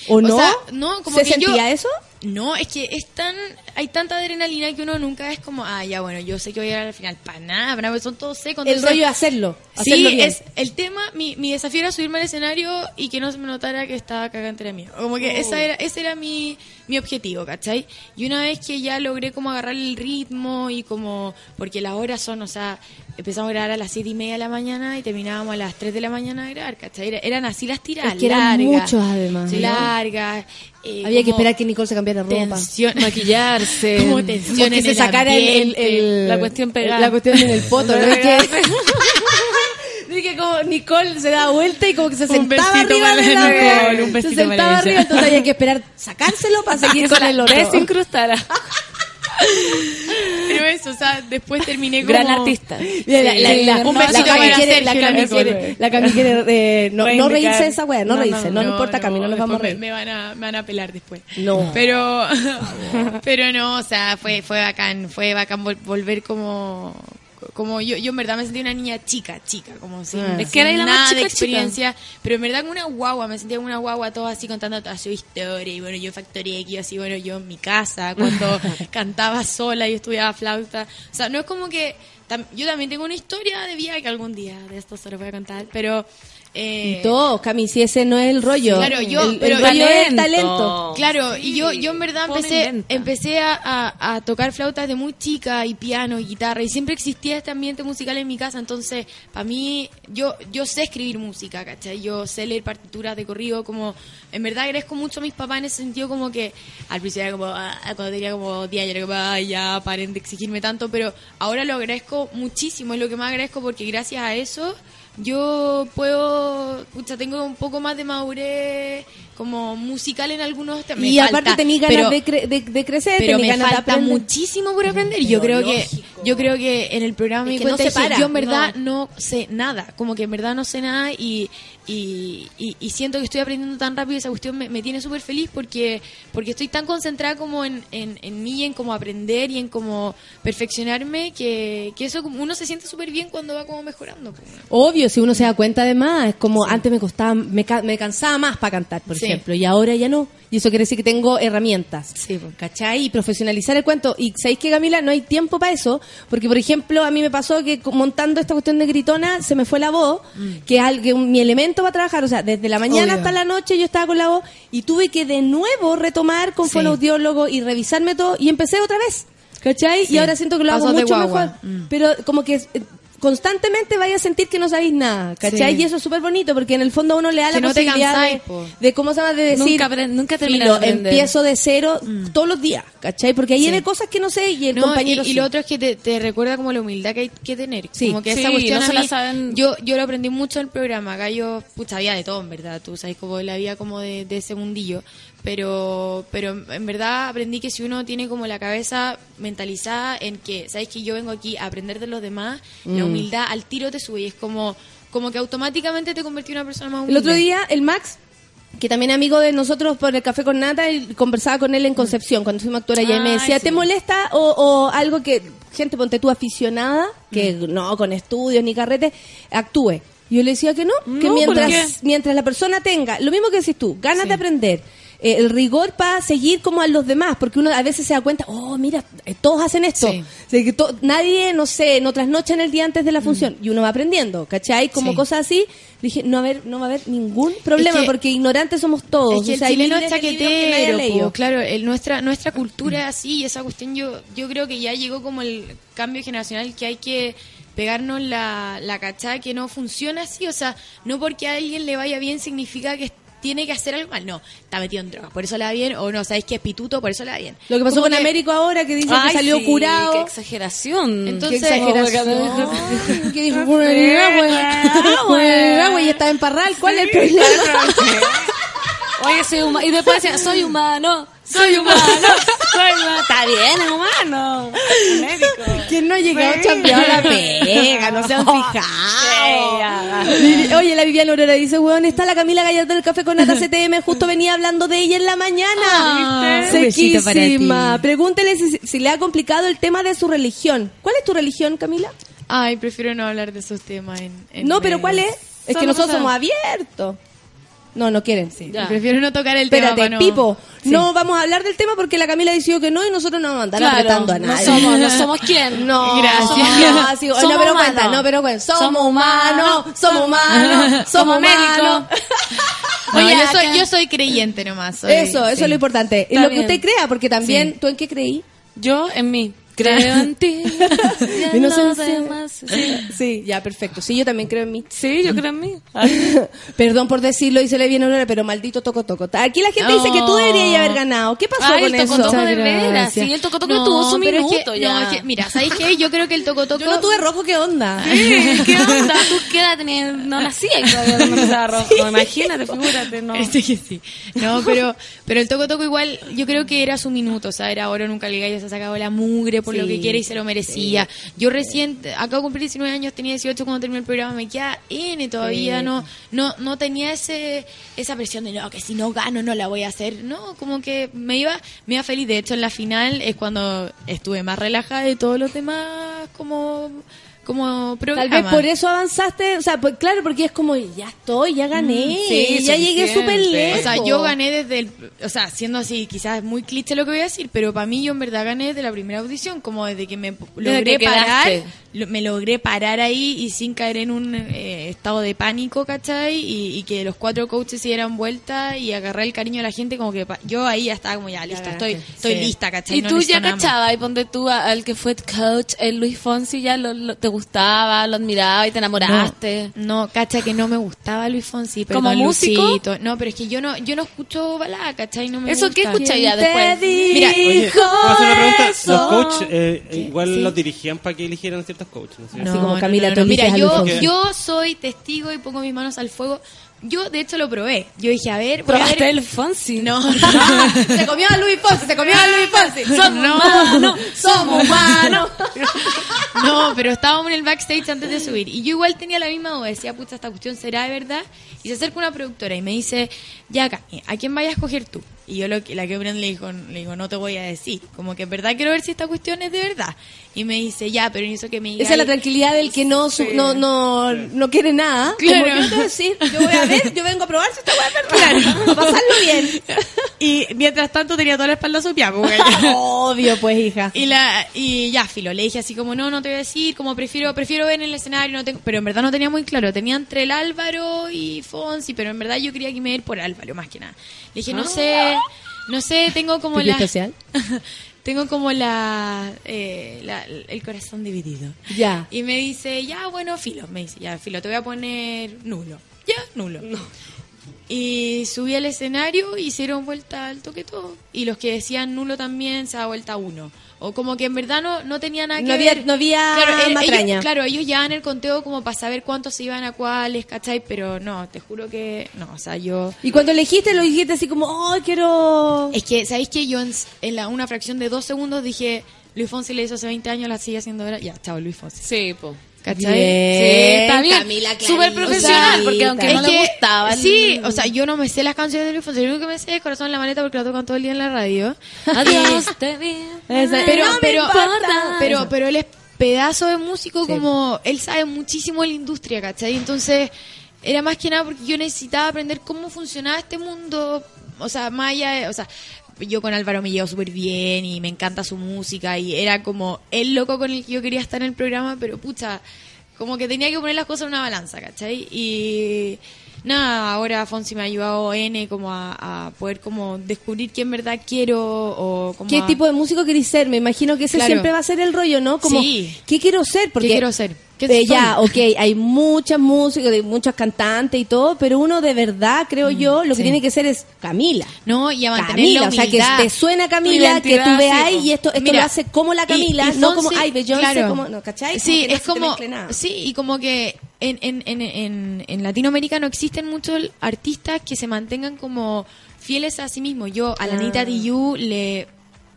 ¿O no? sea, no, como ¿Se que yo- sentía eso? No, es que es tan, hay tanta adrenalina que uno nunca es como, ah, ya bueno, yo sé que voy a llegar al final. Para nada, para nada, son todos secos. El rollo de hacerlo. Sí, hacerlo bien. es el tema, mi, mi desafío era subirme al escenario y que no se me notara que estaba cagante era mío. Como que Oh. esa era, ese era mi, mi objetivo, ¿cachai? Y una vez que ya logré como agarrar el ritmo y como, porque las horas son, o sea, empezamos a grabar a las siete y media de la mañana y terminábamos a las 3 de la mañana de grabar, ¿cachai? Era- Eran así las tiradas, Es que eran largas, muchos, además, ¿no? largas. eh, Había que esperar que Nicole se cambiara ropa. tensión- Maquillarse. Como tensión O que se sacara el, el- ambiente. el- La cuestión pegada. La cuestión en el poto. ¿no? Es que- como Nicole se daba vuelta y como que se sentaba arriba de la. Nicole, un Se sentaba arriba, entonces había que esperar sacárselo para seguir con se el desincrustara. Pero eso, o sea, después terminé como... Gran artista. La, Cami quiere, eh, no, no reírse de esa wea, no, reírse, no, le importa Cami, no nos vamos a reír. Me, me van a, me van a pelar después. No. Pero, pero no, o sea, fue, fue bacán, fue bacán vol- volver como, como yo, yo en verdad me sentí una niña chica, chica, como Ah. Es que era la más nada de chica, experiencia, pero en verdad como una guagua, me sentía como una guagua todo así contando toda su historia, y bueno, yo Factoría X, así, bueno, yo en mi casa, cuando cantaba sola y estudiaba flauta, o sea, no es como que, tam- yo también tengo una historia de vida que algún día de esto se lo voy a contar, pero... Eh, Y todo, Cami, si ese no es el rollo. Claro, yo- el, el pero- rollo es el Talento. Claro, y yo, yo en verdad empecé, empecé a, a- a tocar flauta desde muy chica y piano y guitarra y siempre existía este ambiente musical en mi casa, entonces para mí yo yo sé escribir música, ¿cachai? Yo sé leer partituras de corrido, como en verdad agradezco mucho a mis papás en ese sentido como que al principio era como, ah, cuando tenía como 10 años era como, "Ay, ya paren de exigirme tanto, pero ahora lo agradezco muchísimo, es lo que más agradezco porque gracias a eso yo puedo, pucha, tengo un poco más de madurez como musical en algunos temas. Y aparte tenís ganas pero- de, cre- de, de crecer, pero me ganas de falta aprender. muchísimo por aprender. Yo creo que yo creo que en el programa me Es di que no cuenta se de que para, yo en verdad no. sé nada, como que en verdad no sé nada y, y, y- y siento que estoy aprendiendo tan rápido esa cuestión me, me tiene súper feliz porque porque estoy tan concentrada como en, en, en mí, en cómo aprender y en cómo perfeccionarme que, que eso como uno se siente súper bien cuando va como mejorando. Obvio, si uno se da cuenta además, es como antes me costaba, me, ca- me cansaba más para cantar, por Sí. Ejemplo, y ahora ya no. Y eso quiere decir que tengo herramientas. Sí, pues. ¿Cachai? Y profesionalizar el cuento. Y sabéis que, Camila, no hay tiempo para eso, porque, por ejemplo, a mí me pasó que montando esta cuestión de gritona se me fue la voz, que es algo, que un- mi elemento para trabajar. O sea, desde la mañana Mm. Obvio. hasta la noche yo estaba con la voz y tuve que de nuevo retomar con Sí. fonoaudiólogo y revisarme todo y empecé otra vez. ¿Cachai? Sí. Y ahora siento que lo hago Pasos de mucho mejor. Mm. Pero como que eh, constantemente vaya a sentir que no sabéis nada, ¿cachai? Sí. Y eso es súper bonito porque en el fondo uno le da Que la no te posibilidad cansáis, de, cómo se llama de decir Nunca nunca terminas "Filo, de aprender". empiezo de cero todos los días, ¿cachai? Porque ahí Sí. hay cosas que no sé y el No, compañero y, lo otro es que te, te recuerda como la humildad que hay que tener. Sí. Como que Sí, esa cuestión no la saben. yo, yo lo aprendí mucho en el programa. Acá yo, pucha, había de todo, en verdad. Tú sabes como la vida como de, de ese mundillo. Pero, pero en verdad aprendí que si uno tiene como la cabeza mentalizada en que, sabes que yo vengo aquí a aprender de los demás, la Mm. Humildad al tiro te sube y es como, como que automáticamente te convertí en una persona más El humilde. otro día, el Max, que también es amigo de nosotros por el café con nata, y conversaba con él en Concepción cuando fuimos actora y él me decía, sí. ¿te molesta o, o algo que gente, ponte tú aficionada, que no con estudios ni carrete, actúe? Yo le decía que no, que mientras, mientras la persona tenga, lo mismo que decís tú, ganas de aprender, eh, el rigor para seguir como a los demás, porque uno a veces se da cuenta, oh, mira, eh, todos hacen esto. Sí. O sea, que to- nadie, no sé, no trasnocha en el día antes de la función, y uno va aprendiendo, ¿cachai? Como Sí. cosas así. Dije, no, va a haber, no va a haber ningún problema, que- porque ignorantes somos todos. Es que o el sea, hay chileno es que po, claro, el- nuestra nuestra cultura es así y esa cuestión yo yo creo que ya llegó como el cambio generacional que hay que pegarnos la, la cachada que no funciona así, o sea, no porque a alguien le vaya bien significa que tiene que hacer algo mal, no, está metido en drogas, por eso le va bien, o no, sabes que es pituto, por eso le va bien. Lo que pasó con que- Américo ahora, que dice que salió sí, curado. Qué exageración. Qué Entonces- exageración. que dijo, güey, güey, y estaba en Parral. ¿Cuál es el problema? Oye, soy humano. Y después decía, soy humano, soy humano, soy humano. Está bien, es humano. Médico. ¿Quién no ha llegado a la pega? No se han fijado. Oye, la Viviana Aurora dice, weón, está la Camila Gallardo del Café con Nata CTM. Justo venía hablando de ella en la mañana. Para Sequísima. Pregúntele si, si le ha complicado el tema de su religión. ¿Cuál es tu religión, Camila? Ay, prefiero no hablar de esos temas en, en No, pero. ¿cuál es? Es que nosotros somos abiertos. No, no quieren. Ya. Prefiero no tocar el tema. Espérate, para no- Pipo, Sí. no vamos a hablar del tema porque la Camila decidió que no y nosotros no vamos a andar Claro, apretando a no nadie. somos- no somos quién. No, Gracias. No, sí, Somos no, pero humanos. cuenta, no, pero cuenta. Somos, Somos humanos, somos humanos, somos médicos. No, Oye, yo, soy, yo soy creyente nomás. soy- Eso, eso sí. es lo importante. Y Está lo que usted crea, porque también, Sí. ¿tú en qué creí? Yo en mí. Creo en ti. Ya Y no no sé sé si- más. Sí. Sí, ya, perfecto. Sí, yo también creo en mí. Sí, yo creo en mí. Perdón por decirlo y se le viene a pero maldito toco toco. Aquí la gente No. dice que tú deberías haber ganado. ¿Qué pasó Ay, con el eso? toco-toco de Muchas veras. Sí, el toco-toco No, tuvo su pero es que- minuto ya. No, es que, mira, ¿sabes qué? Yo creo que el toco toco. Yo no tuve rojo, ¿qué onda? Sí, ¿Qué onda? ¿Tú qué edad tenías? No nacías todavía cuando empezaba rojo. Imagínate, figúrate, no. Este que sí. No, pero, pero el Toco Toco igual, yo creo que era su minuto, o sea, era oro, nunca le gallo, se ha sacado la mugre por lo que quiere y se lo merecía. Yo recién, acabo de cumplir 19 años, tenía 18 cuando terminé el programa, me queda N todavía, Sí. no, no, no tenía ese, esa presión de no, que si no gano no la voy a hacer. No, como que me iba, me iba feliz. De hecho, en la final es cuando estuve más relajada de todos los demás como, como Tal programa. vez por eso avanzaste, o sea, pues claro, porque es como, ya estoy, ya gané, sí, ya llegué súper lejos. O sea, yo gané desde el. O sea, siendo así, quizás es muy cliché lo que voy a decir, pero para mí yo en verdad gané desde la primera audición, como desde que me logré que parar. Me logré parar ahí y sin caer en un eh, estado de pánico, ¿cachai? Y, y que los cuatro coaches se dieran vuelta y agarrar el cariño de la gente, como que pa- yo ahí ya estaba como ya, listo, estoy, estoy Sí. lista, ¿cachai? Y No tú ya cachabas, y ponte tú al que fue coach, el Luis Fonsi, ya lo, lo- te gustaba, lo admiraba y te enamoraste. No, no, cacha que no me gustaba Luis Fonsi. ¿Como perdón, músico? No, pero es que yo no, yo no escucho balada, ¿cachai? No me ¿Eso qué escuchas ya después? Mira, Oye. Los coaches eh, igual Sí. los dirigían para que eligieran ciertos ¿no cierto? Así como Camila, tú Mira, yo, yo soy testigo y pongo mis manos al fuego. Yo, de hecho, lo probé. Yo dije, a ver, a ¿Probaste ver- el Fonsi? No, se comió a Luis Fonsi, se comió a Luis Fonsi. Somos No. humanos. Somos humanos. no, pero estábamos en el backstage antes de subir. Y yo igual tenía la misma duda. Decía, pucha, esta cuestión será de verdad. Y se acerca una productora y me dice, ya, Cami, ¿a quién vayas a escoger tú? Y yo lo que, la que le dijo, le digo, no te voy a decir. Como que en verdad quiero ver si esta cuestión es de verdad. Y me dice, ya, pero eso que me diga. Esa es la tranquilidad del que no, su- no, no, no quiere nada. Claro. Como yo te voy a decir, yo voy a ver, yo vengo a probar si esta voy a ver claro. pasarlo bien. Y mientras tanto tenía toda la espalda sopiada. pues, Obvio, pues, hija. Y la y ya filo, le dije así como no, no te voy a decir, como prefiero prefiero ver en el escenario, no tengo, pero en verdad no tenía muy claro, tenía entre el Álvaro y Fonsi, pero en verdad yo quería que me ir por Álvaro más que nada. Le dije, no sé, no sé, tengo como ¿Pipi la especial? tengo como la, eh, la- el corazón dividido. Ya. Y me dice, ya, bueno, filo. Me dice, ya, filo, te voy a poner nulo. Ya, nulo. Y subí al escenario y hicieron vuelta al toque todo. Y los que decían nulo también se da vuelta a uno. O como que en verdad no, no tenía nada que No había- ver. no había matraña. Ellos, claro, ellos llevaban el conteo como para saber cuántos se iban a cuáles, ¿cachai? Pero no, te juro que no, o sea, yo... Y cuando elegiste, lo dijiste así como, ay, quiero... Es que, ¿sabéis que yo en, en la, una fracción de dos segundos dije, Luis Fonsi le hizo hace 20 años, la sigue haciendo ahora? Ya, chao, Luis Fonsi. Sí, po. ¿Cachai? Bien, Sí, está bien. Camila. Súper profesional, porque aunque no le gustaba. Sí, o sea, yo no me sé las canciones de Luis Fonsi. Lo único que me sé es Corazón en la maleta porque la tocan todo el día en la radio. Adiós, te vi. Pero, No pero, pero, pero él es pedazo de músico Sí. como... Él sabe muchísimo de la industria, ¿cachai? Entonces, era más que nada porque yo necesitaba aprender cómo funcionaba este mundo. O sea, de- O sea, yo con Álvaro me llevo súper bien y me encanta su música y era como el loco con el que yo quería estar en el programa, pero pucha, como que tenía que poner las cosas en una balanza, ¿cachai? Y nada, ahora Fonsi me ha ayudado N como a, a poder como descubrir qué en verdad quiero o como ¿Qué a- tipo de músico querés ser? Me imagino que ese Claro. siempre va a ser el rollo, ¿no? Como, Sí. ¿qué quiero ser? Porque, ¿Qué quiero ser? ¿Qué Eh, ya, ok, hay muchas músicas, de muchos cantantes y todo, pero uno de verdad, creo yo, lo que Mm, sí. tiene que ser es Camila. No, y a Camila, la o sea, que te suena Camila, que tú sí, veas po. y esto, esto Mira, lo hace como la y- Camila, y no como, ay, Beyoncé, claro. como, no, ¿cachai? Sí, que no es te como, nada. sí, y como que en, en, en, en, en Latinoamérica no existen muchos artistas que se mantengan como fieles a sí mismos. Yo a la Anita Tijoux le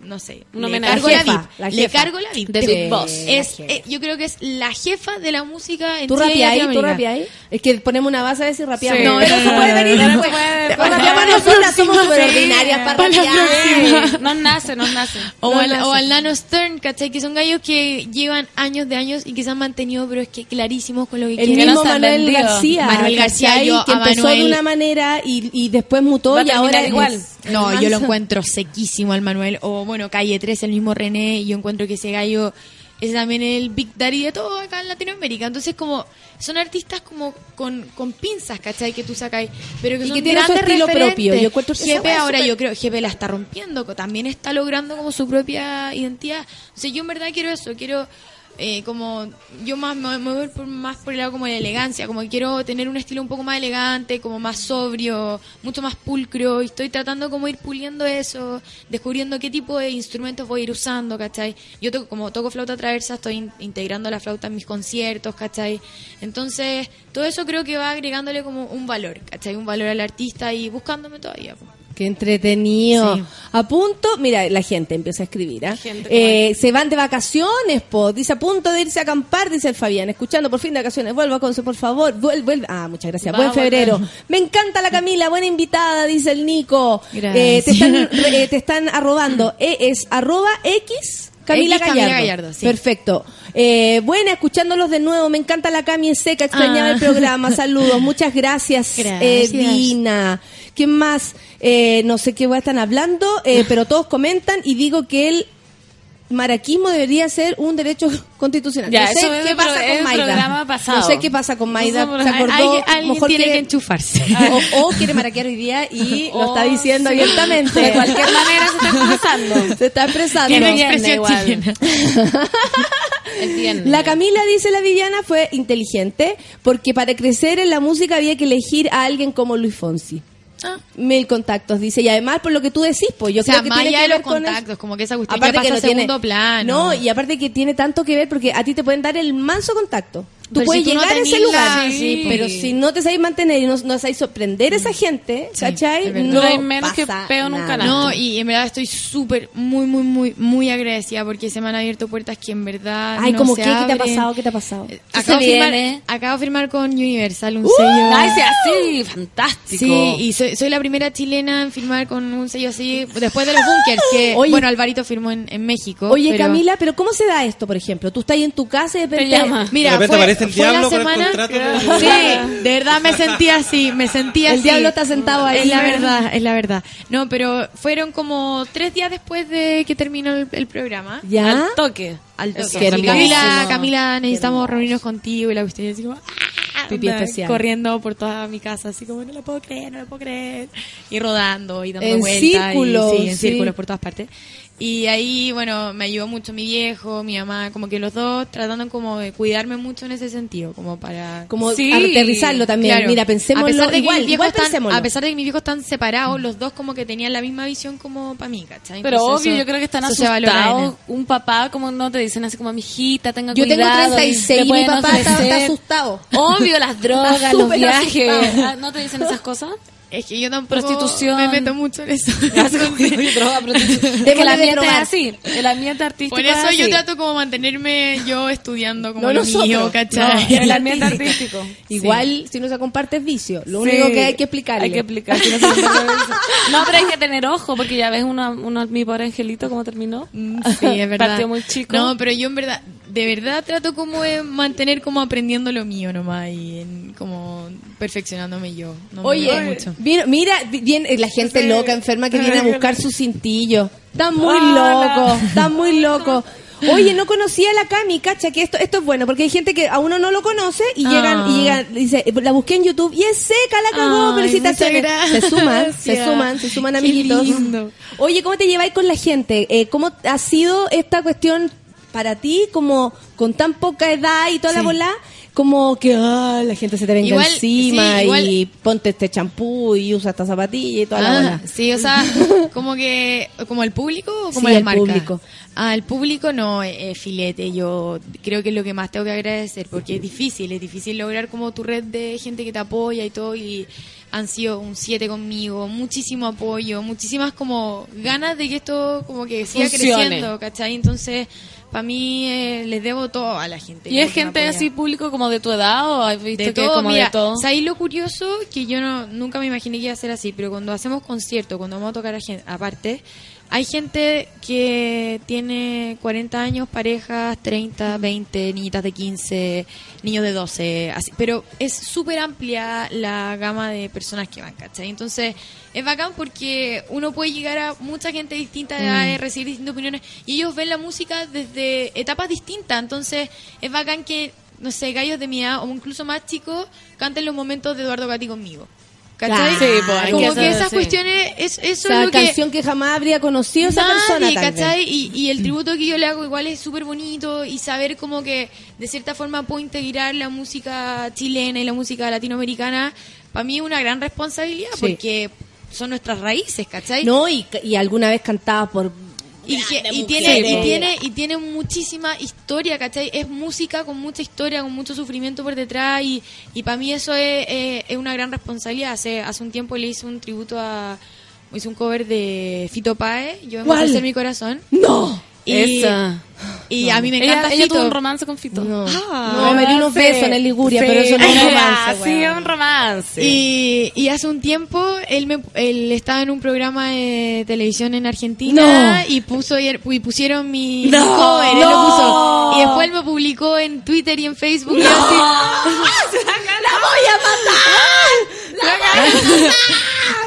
no sé, Un le cargo La la, jefa, VIP, la le jefa. cargo la VIP. De Te- Big Boss. Es, eh, yo creo que es la jefa de la música en ¿Tú rapeáis? ¿Tú rapeáis? Es que ponemos una base a ver si rapeamos. Sí. No, pero eso No, puede no, venir no, no después. rapear nosotras somos súper ordinarias para rapear. Nos nace, nos nace. O, No al, nace. o al Nano Stern, ¿cachai? Que son gallos que llevan años de años y que se han mantenido, pero es que clarísimos con lo que El quieren. mismo no se han Manuel. García. Manuel García, yo que empezó de una manera y, y después mutó y ahora igual. No, el yo lo encuentro sequísimo al Manuel. O bueno, Calle 3, el mismo René. Y yo encuentro que ese gallo es también el Big Daddy de todo acá en Latinoamérica. Entonces, como son artistas como con, con pinzas, ¿cachai? Que tú sacáis. Pero que Y son que tienen su estilo propio. Yo encuentro que GP ahora yo creo, GP la está rompiendo. También está logrando como su propia identidad. O sea, yo en verdad quiero eso. Quiero eh, como yo más me, me voy por, más por el lado como de la elegancia como quiero tener un estilo un poco más elegante como más sobrio mucho más pulcro y estoy tratando como ir puliendo eso descubriendo qué tipo de instrumentos voy a ir usando ¿cachai? yo toco, como toco flauta traversa estoy in- integrando la flauta en mis conciertos ¿cachai? entonces todo eso creo que va agregándole como un valor ¿cachai? un valor al artista y buscándome todavía po. Qué entretenido. Sí. A punto, mira, la gente empieza a escribir. ¿ah? gente, Eh, se van de vacaciones, po. Dice a punto de irse a acampar, dice el Fabián. Escuchando por fin de vacaciones. Vuelva, Conce, por favor. Vuelve, vuelve. Ah, muchas gracias. Va Buen volver. febrero. Me encanta la Camila, buena invitada, dice el Nico. Gracias. Eh, te, están, re- eh, te están arrobando. Eh, es arroba X. Camila X Gallardo. Camila Gallardo, sí. Perfecto. Eh, buena, escuchándolos de nuevo. Me encanta la Cami es seca. Extrañaba Ah. el programa. Saludos. Muchas gracias, Gracias. eh, Dina. ¿Quién más? Eh, no sé qué estar hablando, eh, pero todos comentan y digo que el maraquismo debería ser un derecho constitucional. Ya, no sé eso es qué pasa con Maida. No sé qué pasa con Maida. Eso Se acordó, Alguien- mejor tiene quiere- que enchufarse o, o quiere maraquear hoy día y lo está Oh, diciendo sí. abiertamente. De cualquier manera se está expresando. Se está expresando. Tiene expresión chilena. La Camila, dice la Viviana, fue inteligente porque para crecer en la música había que elegir a alguien como Luis Fonsi. Ah. Mil contactos, dice. Y además, por lo que tú decís, pues yo o sea, creo que más tiene allá que de ver los con eso. contactos, como que esa cuestión Aparte ya que no segundo tiene, plano. No, y aparte que tiene tanto que ver porque a ti te pueden dar el manso contacto. Tú Pero puedes si tú no llegar a ese lugar, la- Sí, pero sí. si no te sabes mantener y no, no sabes sorprender a esa gente, Sí. No hay menos que peo un nada. No, y en verdad estoy súper, muy, muy, muy, muy agradecida porque se me han abierto puertas que en verdad. Ay, no como se qué, ¿qué te ha pasado? ¿Qué te ha pasado? Eh, ¿Qué Acabo de, firmar, acabo de firmar con Universal un Uh, sello. Ay, sí, así, fantástico. Sí, y soy, soy la primera chilena en firmar con un sello así, después de los bunkers, que, Oye. bueno, Alvarito firmó en, en México. Oye, pero- Camila, pero ¿cómo se da esto, por ejemplo? Tú estás ahí en tu casa y de repente... llama. Mira, de repente fue, aparece el diablo con el semana- contrato de- Sí, de verdad me sentí así, me sentí así. El diablo está sentado ahí. Es la verdad, es la verdad. No, pero fueron como tres días después de que terminó el, el programa. ¿Ya? Al toque. Al toque. Camila. Camila, necesitamos reunirnos contigo y la cuestión así como ¡ah! Pipí Onda, especial. corriendo por toda mi casa así como no lo puedo creer, no lo puedo creer y rodando y dando En vueltas círculos, y, sí, en sí. círculos por todas partes. Y ahí, bueno, me ayudó mucho mi viejo, mi mamá, como que los dos tratando como de cuidarme mucho en ese sentido, como para Como Sí, aterrizarlo también. Claro. Mira, a pensémoslo pesar de que igual, mis están, pensémoslo. a pesar de que mis viejos están separados, los dos como que tenían la misma visión como para mí, ¿cachai? Pero Entonces obvio, eso- yo creo que están asustados. Un papá, como no te dicen así como, mijita, tenga Yo tengo cuidado. 36 le y mi papá está, ofrecer". está asustado. Obvio, las drogas, los viajes. asustado. Ah, ¿No te dicen esas cosas? Es que yo tampoco Prostitución. me meto mucho en eso. Es que el de ambiente es así. El ambiente artístico Por eso es yo trato como mantenerme yo estudiando como No lo nosotros. mío, No, ¿cachai? el ambiente artístico. Igual, si no se comparte es vicio. Lo Sí. único que hay que explicarle. Hay que explicar. que no, se. No, pero hay que tener ojo, porque ya ves una, una- mi pobre angelito cómo terminó. Sí, es verdad. Partió muy chico. No, pero yo en verdad, de verdad trato como de mantener como aprendiendo lo mío nomás y en, como perfeccionándome yo. No me Oye, mucho. vino- mira, vi- viene la gente loca, enferma que viene a buscar su cintillo. Están muy Hola. locos, están muy locos. Oye, no conocía a la Cami, cacha, que esto, esto es bueno, porque hay gente que a uno no lo conoce y llegan, y llegan, dice, dice, la busqué en YouTube y es seca, la cagó, Ay, felicitaciones. Se suman, se suman, se suman amiguitos. lindo. Oye, ¿cómo te lleváis con la gente? Eh, ¿Cómo ha sido esta cuestión para ti, como con tan poca edad y toda la bola? Como que ah, la gente se te venga Igual, encima sí, igual- y ponte este champú y usa esta zapatilla y toda la Ah, bola. sí, o sea, como que, como el público o como Sí, el marcas? público. Ah, el público no, eh, filete, yo creo que es lo que más tengo que agradecer, porque es difícil, es difícil lograr como tu red de gente que te apoya y todo, y han sido un 7 conmigo, muchísimo apoyo, muchísimas como ganas de que esto como que siga Funcione. creciendo, ¿cachai? Entonces, para mí eh, les debo todo a la gente. ¿Y es gente así público como de tu edad o has visto de que todo, como mira, de todo? ¿sabéis lo curioso? Que yo no, nunca me imaginé que iba a ser así, pero cuando hacemos conciertos, cuando vamos a tocar a gente, aparte, hay gente que tiene 40 años, parejas, 30, 20, niñitas de 15, niños de 12, así, pero es súper amplia la gama de personas que van, ¿cachai? Entonces, es bacán porque uno puede llegar a mucha gente de distintas edades, recibir distintas opiniones, y ellos ven la música desde etapas distintas, entonces es bacán que no sé, gallos de mi edad o incluso más chicos canten los momentos de Eduardo Gatti conmigo. ¿Cachai? Sí, pues, hay Como que esas sí. cuestiones, es, eso Esa es lo que... canción que jamás habría conocido esa Nadie, persona. tal vez. ¿cachai? Y, y el tributo que yo le hago igual es súper bonito y saber como que de cierta forma puedo integrar la música chilena y la música latinoamericana, para mí es una gran responsabilidad Sí. porque son nuestras raíces, ¿cachai? No, y, y alguna vez cantaba por... Y, tiene, y tiene y tiene muchísima historia, ¿cachai? Es música con mucha historia, con mucho sufrimiento por detrás y, y para mí eso es, es- es una gran responsabilidad. Hace, hace un tiempo le hice un tributo a... Hice un cover de Fito Páez, Yo me ofrecer mi corazón. ¡No! Y, Esa. y a mí me ella, encanta ella Fito. tuvo un romance con Fito. No, Ah, no me dio unos sí. besos en el Liguria, Sí. pero eso no es romance, Sí, weón. un romance. Y, y hace un tiempo él me él estaba en un programa de televisión en Argentina No. y puso y pusieron mi, mi No. cover, él lo No. puso. Y después él me publicó en Twitter y en Facebook. y así,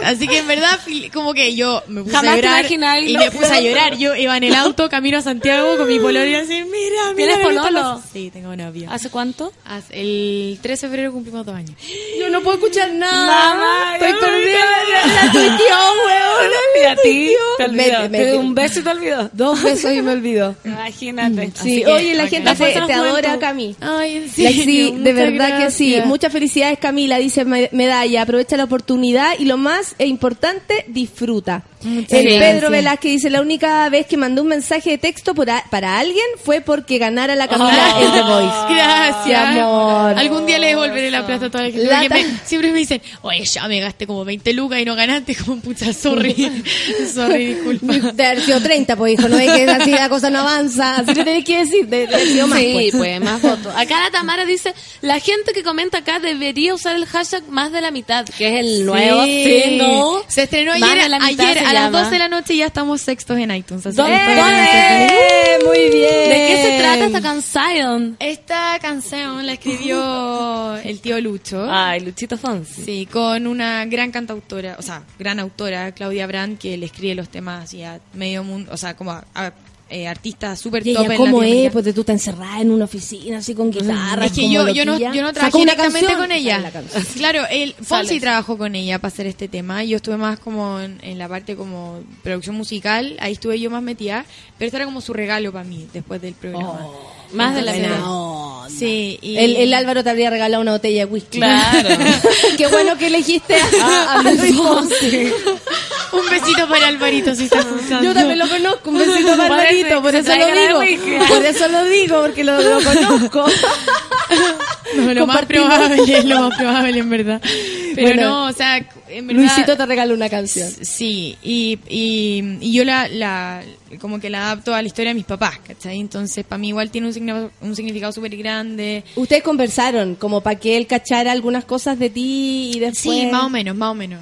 Así que en verdad, como que yo me puse Jamás a te llorar. imagináis Y me puse a llorar. Yo iba en el auto, camino a Santiago con mi pololo y así, mira, mira. ¿Tienes pololo? los- Sí, tengo novio. ¿Hace cuánto? Hace- El 13 de febrero cumplimos dos años. Yo no puedo escuchar nada. Nada, Estoy perdida. me- La tuiteó, weón. Y a ti te olvidó. Me- me- Te dio un beso y te olvidó. Dos besos y me olvidó. Imagínate. Sí, que, oye, la gente La te, te la adora. Cami. Ay, La- sí, de muchas verdad que sí. Muchas felicidades, Camila, dice Me- Medalla. Aprovecha la oportunidad y lo más e importante, disfruta. El gracias. Pedro Velázquez dice, la única vez que mandó un mensaje de texto por a- para alguien fue porque ganara la Camila Oh. en The Voice. Gracias. Amor. Algún día le devolveré la plata a toda la gente. La me- siempre me dicen, oye, ya me gasté como 20 lucas y no ganaste como pucha, sorry. sorry, disculpa. De haber sido 30, pues hijo, no es que así la cosa no avanza. Así le tenés que decir, de, de sido más. Sí, pues. pues, más votos. Acá la Tamara dice, la gente que comenta acá debería usar el hashtag más de la mitad, que es el nuevo Sí. Se estrenó ayer, de la mitad ayer se a las llama. 12 de la noche y ya estamos sextos en iTunes. así ¿Dónde? ese feliz. ¡Eh! Muy bien. ¿De qué se trata esta canción? Esta canción la escribió el tío Lucho. Ay, Luchito Fonsi. Sí, con una gran cantautora, o sea, gran autora, Claudia Brand, que le escribe los temas así a medio mundo, o sea, como a, a, eh, artistas súper top ella, en ¿cómo es? Latinoamérica. Pues de tú estás encerrada en una oficina así con guitarra. Es que yo, yo, no, yo no trabajé directamente con ella. Claro, el Fonsi trabajó con ella para hacer este tema. Yo estuve más como en, en la parte como producción musical. Ahí estuve yo más metida. Pero esto era como su regalo para mí después del programa. Más de la mitad. Sí, y El, el Álvaro te habría regalado una botella de whisky. Claro. Qué bueno que elegiste a, a Luis Fonsi. un besito para Alvarito si está escuchando. Yo también lo conozco, un besito para Alvarito, por eso lo digo. Por eso lo digo, porque lo, lo conozco. No, lo más probable, lo más probable en verdad. Pero Bueno, no, o sea, en verdad... Luisito te regaló una canción. Sí, y, y, y yo la, la, como que la adapto a la historia de mis papás, ¿cachai? Entonces, para mí igual tiene un, significado- un significado súper grande. Ustedes conversaron como para que él cachara algunas cosas de ti y después... Sí, más o menos, más o menos.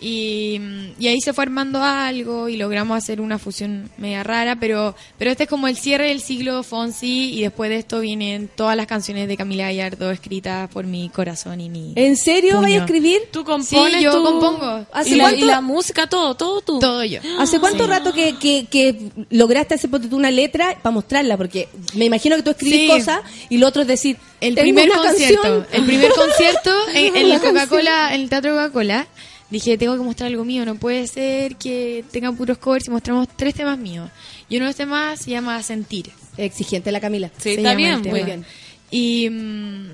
Y, y ahí se fue armando algo y logramos hacer una fusión media rara, pero pero este es como el cierre del siglo Fonsi y después de esto vienen todas las canciones de Camila Gallardo escritas por mi corazón y mi... ¿En serio puño. vaya a escribir? Tú compones Sí, yo tú- compongo. ¿Hace y, la, cuánto? y la música, todo, todo tú. Todo yo. ¿Hace cuánto rato que, que, que lograste hacer tú, una letra para mostrarla? Porque me imagino que tú escribís Sí. cosas y lo otro es decir, El primer concierto, canción. el primer concierto en, en el Coca-Cola, en el Teatro Coca-Cola, dije, tengo que mostrar algo mío, no puede ser que tengan puros covers y mostramos tres temas míos. Y uno de los temas se llama Sentir. Exigente la Camila. Sí, se está llama bien, el tema. muy bien. Y, mm,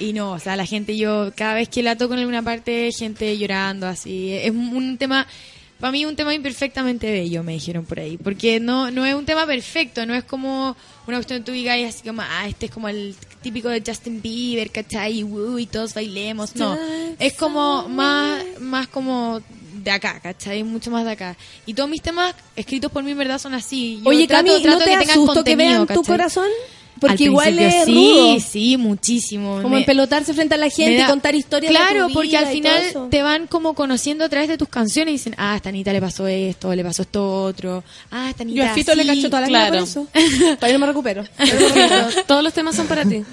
y no, o sea, la gente, yo cada vez que la toco en alguna parte, gente llorando, así. Es un tema, para mí un tema imperfectamente bello, me dijeron por ahí. Porque no, no es un tema perfecto, no es como una cuestión tú digas así como, ah, este es como el típico de Justin Bieber, ¿cachai? Y, uh, y todos bailemos. No, es como más, más como de acá, ¿cachai? Mucho más de acá. Y todos mis temas escritos por mí en verdad son así. Yo Oye, trato- Cami, trato ¿no te que tengan asusto que vean tu ¿cachai? Al Porque igual es sí, rudo. sí, muchísimo. Como Me- empelotarse frente a la gente da- contar historias de Claro, porque al final te van como conociendo a través de tus canciones y dicen, ah, a esta Anita le pasó esto, le pasó esto otro. Ah, a esta Anita Yo a Fito le así". cacho toda la claro. por eso. Todavía no me recupero. Todos los temas son para ti.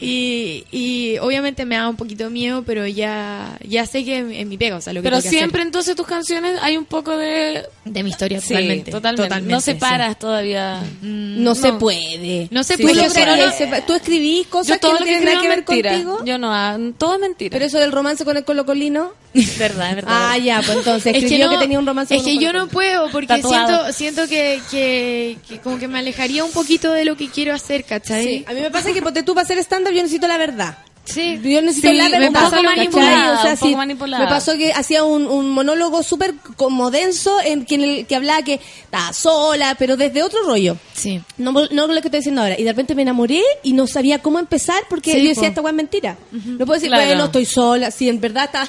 Y, y obviamente me da un poquito de miedo, pero ya, ya sé que es mi pega, o sea, lo que Pero tengo que hacer. siempre entonces tus canciones hay un poco de... de mi historia, Sí, totalmente. totalmente. No sí. separas todavía. No, se puede. No Sí, puede, yo o sea, lograrías no- sepa- tú escribís cosas Yo que no tienen nada que es ver mentira. contigo. Yo no, ah, todo es mentira. Pero eso del romance con el colocolino. verdad, es verdad. Ah, ya, pues entonces Es que, escribió no, que, tenía un romance es con que yo no puedo porque Tatuado. siento siento que, que, que como que me alejaría un poquito de lo que quiero hacer, ¿cachai? Sí, a mí me pasa que ponte tú para hacer stand-up yo necesito la verdad. Sí. Yo necesito Sí, la me ¿cachai? manipulada, O sea, sí, manipulada. Me pasó que hacía un, un monólogo súper como denso en que, en el que hablaba que estaba sola, pero desde otro rollo. Sí. No, no lo que estoy diciendo ahora. Y de repente me enamoré y no sabía cómo empezar porque Sí, yo decía, po. esta weá es mentira. No puedo decir, Claro. bueno, estoy sola. Si en verdad está...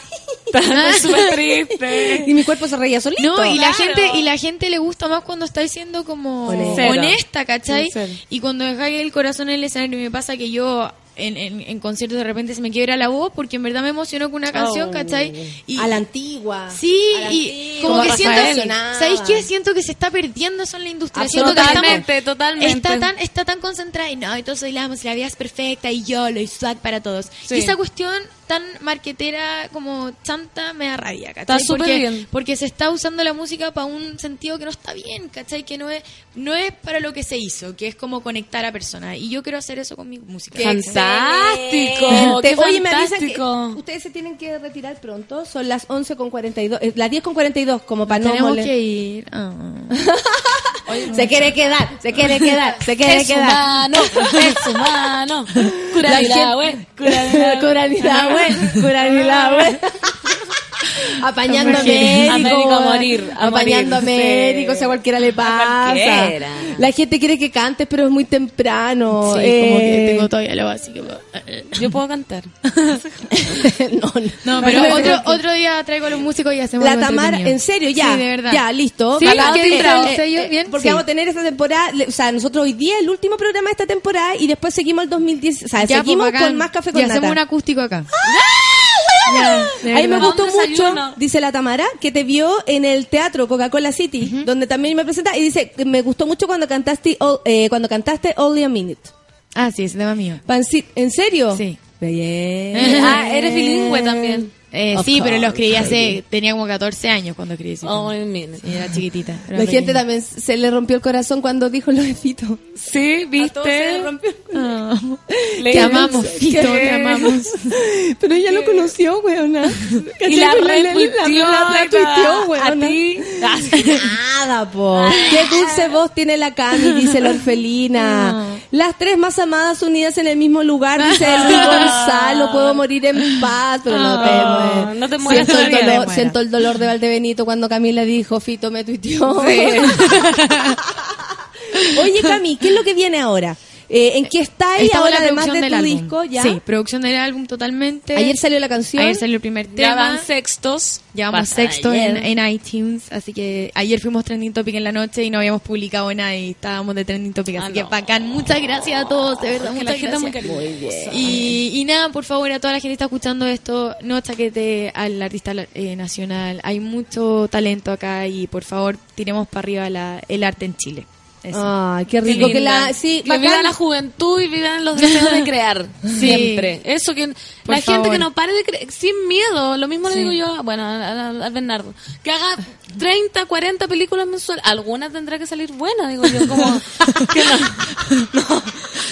Súper triste. y mi cuerpo se reía solito. No, y la gente y la gente le gusta más cuando estáis siendo como Honesta. honesta, ¿cachai? Sincero. Y cuando dejáis el corazón en el escenario, me pasa que yo en, en, en conciertos de repente se me quiebra la voz porque en verdad me emocionó con una canción, Oh. ¿cachai? Y, A la antigua. Sí, la y antigua. como Como que siento. ¿sabéis qué? Siento que se está perdiendo eso en la industria. Siento que Totalmente, estamos- totalmente. Está tan, está tan concentrada y no, y todos bailamos, y la vida es perfecta y yo lo swag para todos. Sí. Y esa cuestión tan marquetera como chanta me da rabia, ¿cachai? Está súper porque, bien. porque se está usando la música para un sentido que no está bien, ¿cachai? Que no es, no es para lo que se hizo, que es como conectar a personas. Y yo quiero hacer eso con mi música. Fantástico. Qué Oye, me avisan que fantástico. ustedes se tienen que retirar pronto. Son las 11 con 42. eh, las 10 con 42, como para no Tenemos que ir. Ah. Se quiere quedar, se quiere quedar, se quiere Es quedar. humano, es humano. Cura ni la güey, Cura ni la güey, cura ni la güey. Apañando a médicos. Américo a morir, a apañando a morir, médicos, sí. a cualquiera le pasa. cualquiera. La gente quiere que cantes, pero es muy temprano. Sí, Eh, como que tengo todavía lo básico. Yo puedo cantar. no, no. No, pero otro, otro día traigo a los músicos y hacemos La Tamara, entretenido. en serio, ya. Sí, de verdad. Ya, listo. Sí, Bacán. ¿qué dice Eh, eh, sello? eh, Bien, Porque sí. vamos a tener esta temporada, o sea, nosotros hoy día el último programa de esta temporada y después seguimos el 2010, o sea, Ya, seguimos pues, bacán. con más café con Y hacemos nata. un acústico acá. Ya, de Ahí me gustó mucho, dice la Tamara, que te vio en el teatro Coca-Cola City, donde también me presenta y dice que me gustó mucho cuando cantaste all- eh, cuando cantaste Only a Minute. Ah, sí, ese tema mío. ¿En serio? Sí. Bien. Ah, eres bilingüe también. Eh, sí, pero lo escribí hace... Tenía como 14 años cuando escribí ese Oh. Sí, era chiquitita. era La gente también se le rompió el corazón cuando dijo lo de Fito. Sí, A todos se le ¿viste? rompió el Ah. Le- Te amamos, Fito, te amamos. Pero ella lo conoció, weona. Y la retuiteó, la, la, weona. A ti. Nada, po. Qué dulce voz tiene la Cami, dice la orfelina. Las tres más amadas unidas en el mismo lugar, dice Luis Gonzalo. Puedo morir en paz, pero no te No te mueras siento, el dolor, siento el dolor de Valdebenito cuando Camila dijo, Fito me tuiteó. Oye, Cami, ¿qué es lo que viene ahora? Eh, ¿En qué está y Estamos ahora en la además producción de del tu álbum. disco? ¿ya? Sí, producción del álbum totalmente. Ayer salió la canción. Ayer salió el primer Ya tema. van sextos. Ya vamos Pasa sexto en, iTunes, así que ayer fuimos trending topic en la noche y no habíamos publicado nada y estábamos de trending topic, así Ah, que no. bacán. Muchas gracias a todos, de verdad, Que muchas la gente muy gracias. cariñosa. Y, y nada, por favor, a toda la gente que está escuchando esto, no chaquete al artista eh, nacional. Hay mucho talento acá y por favor, tiremos para arriba la- el arte en Chile. Eso. Ay, qué Qué rico que linda. la... Sí, que bacán. viva la juventud y vivan los deseos de crear. Siempre. Eso que la gente que no pare de creer sin miedo. Lo mismo le Sí. digo yo, bueno, a, a- a Bernardo. Que haga 30, 40 películas mensuales. Alguna tendrá que salir buena, digo yo. Como que no, no,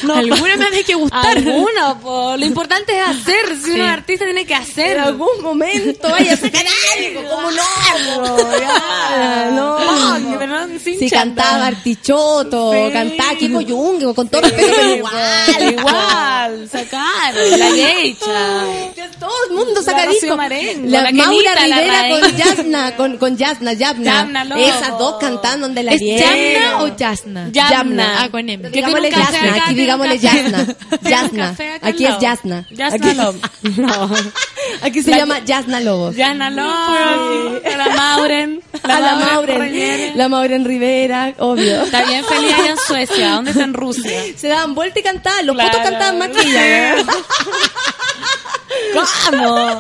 no. Alguna me tiene que gustar. Alguna, po. Lo importante es hacer. Si uno es artista tiene que hacer. En algún momento vaya a sacar algo, ¿cómo no? No. Verdad, sin Si cantaba Artichoto, Sí. Kiko Jung, con todo respeto, pero igual. Igual, sacaron, la geisha. Todo el mundo saca La disco. Marengo, La, la Maura la Rivera Raíz. con Yasna, con, con Yasna, Yasna. Yamna. Esas dos cantando donde la ¿Es. Yamna o Yasna? Yamna. Ah, con M. Digámosle Yasna, aquí digámosle. Yasna. Yasna. Aquí es. Yasna. Yasna Lobos. No. Aquí se La- llama Yasna Lobos. Yana Lobos. La Mauren. A la Mauren. La Mauren Rivera, obvio. Está bien feliz allá en Suecia. ¿Dónde está en Rusia? Se daban vuelta y cantaban. Los Claro. fotos cantaban más que ella. ¿eh? ¿Cómo?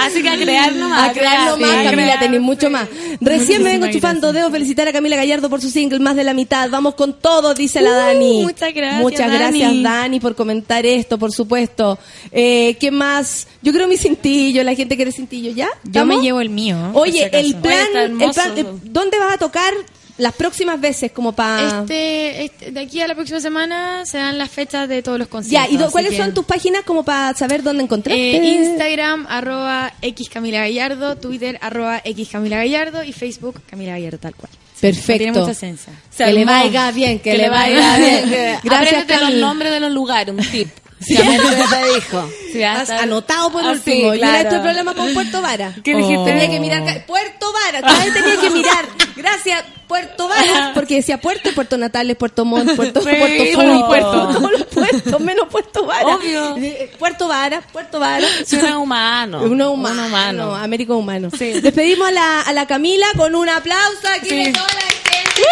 Así que a crear nomás. A crear nomás, a Camila, tenéis mucho más. Recién me vengo chupando gracias. dedos. Felicitar a Camila Gallardo por su single, más de la mitad. Vamos con todo, dice la Dani. Uh, muchas gracias, Muchas Dani. gracias, Dani, por comentar esto, por supuesto. Eh, ¿Qué más? Yo creo mi cintillo, la gente quiere cintillo, ¿ya? Yo me llevo el mío. Oye, acaso. el plan, el plan, eh, ¿dónde vas a tocar las próximas veces como para... Este, este- de aquí a la próxima semana se dan las fechas de todos los conciertos. ya, ¿y cuáles que, son tus páginas como para saber dónde encontrarte? eh, Instagram, arroba X Camila Gallardo, Twitter, arroba X Camila Gallardo y Facebook, Camila Gallardo, tal cual. Perfecto. Tiene mucha esencia. Que le vaya bien, que, le vaya bien. Gracias, los nombres de los lugares, un tip. Sí. Te dijo. Sí, Has anotado por Ah, último. sí, claro. tu problema con Puerto Vara. ¿Qué dijiste? Tenía que mirar. Puerto Vara. Vez tenía que mirar. Gracias, Puerto Vara. Porque decía Puerto, Puerto Natales, Puerto Montt, Puerto, Sí, Puerto Sur, puertos. Todos los puertos, menos Puerto Vara. Obvio. Eh, Puerto Vara, Puerto Vara. Sí, uno es humano. Uno humano. Un humano. Américo humano. Despedimos a la, a la Camila con un aplauso aquí de toda la gente.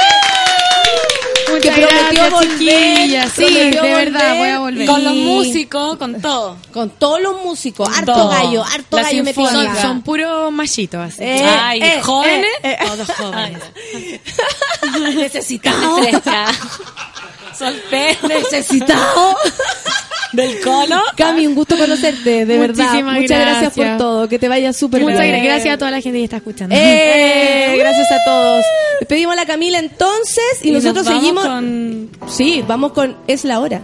Que prometió gracias, volver. Sí, prometió de verdad, volver. voy a volver. Con los músicos, con todo. Con todos los músicos. Harto Todo. gallo, harto La gallo sinfónica. acá. Son, son puros machitos, así. Eh, Ay, eh, jóvenes. eh, eh. Todos jóvenes. Necesitado. Fresca. Soltero. Necesitado. Del colo. Cami, un gusto conocerte, de verdad. Muchísimas Muchas gracias. por todo. Que te vaya súper Muchas bien. gra- gracias a toda la gente que está escuchando. Eh, gracias a todos. Despedimos a la Camila entonces y, Y nos nosotros vamos seguimos. con- Sí, vamos con Es la hora.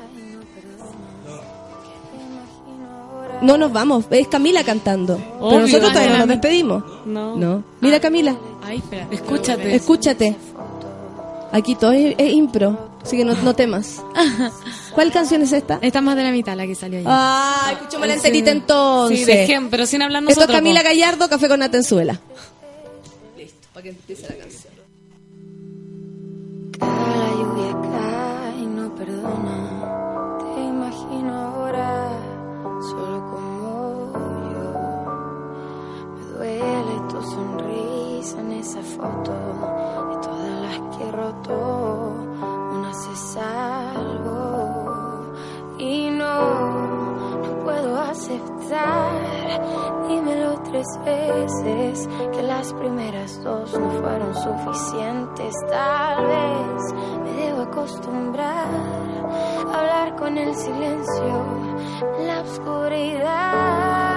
No nos vamos, es Camila cantando. Pero Obvio. nosotros todavía no nos Ah, despedimos. No. No. Mira Camila, Ay, espera. Escúchate. escúchate. Aquí todo es, es impro, así que no, no temas. ¿Cuál canción es esta? Está más de la mitad la que salió ayer. Ah, escuchemos la enterita entonces. Sí, dejen, pero sin hablar Esto nosotros. es Camila. Gallardo, Café con Natenzuela. Listo, para que empiece la canción. La lluvia cae y no perdona. Te imagino ahora, solo como yo. Me duele tu sonrisa en esa foto. Roto, una se salvo. Y no, no puedo aceptar. Dímelo tres veces que las primeras dos no fueron suficientes. Tal vez me debo acostumbrar a hablar con el silencio, en la oscuridad.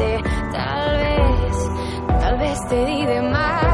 Tal vez, tal vez te di de más.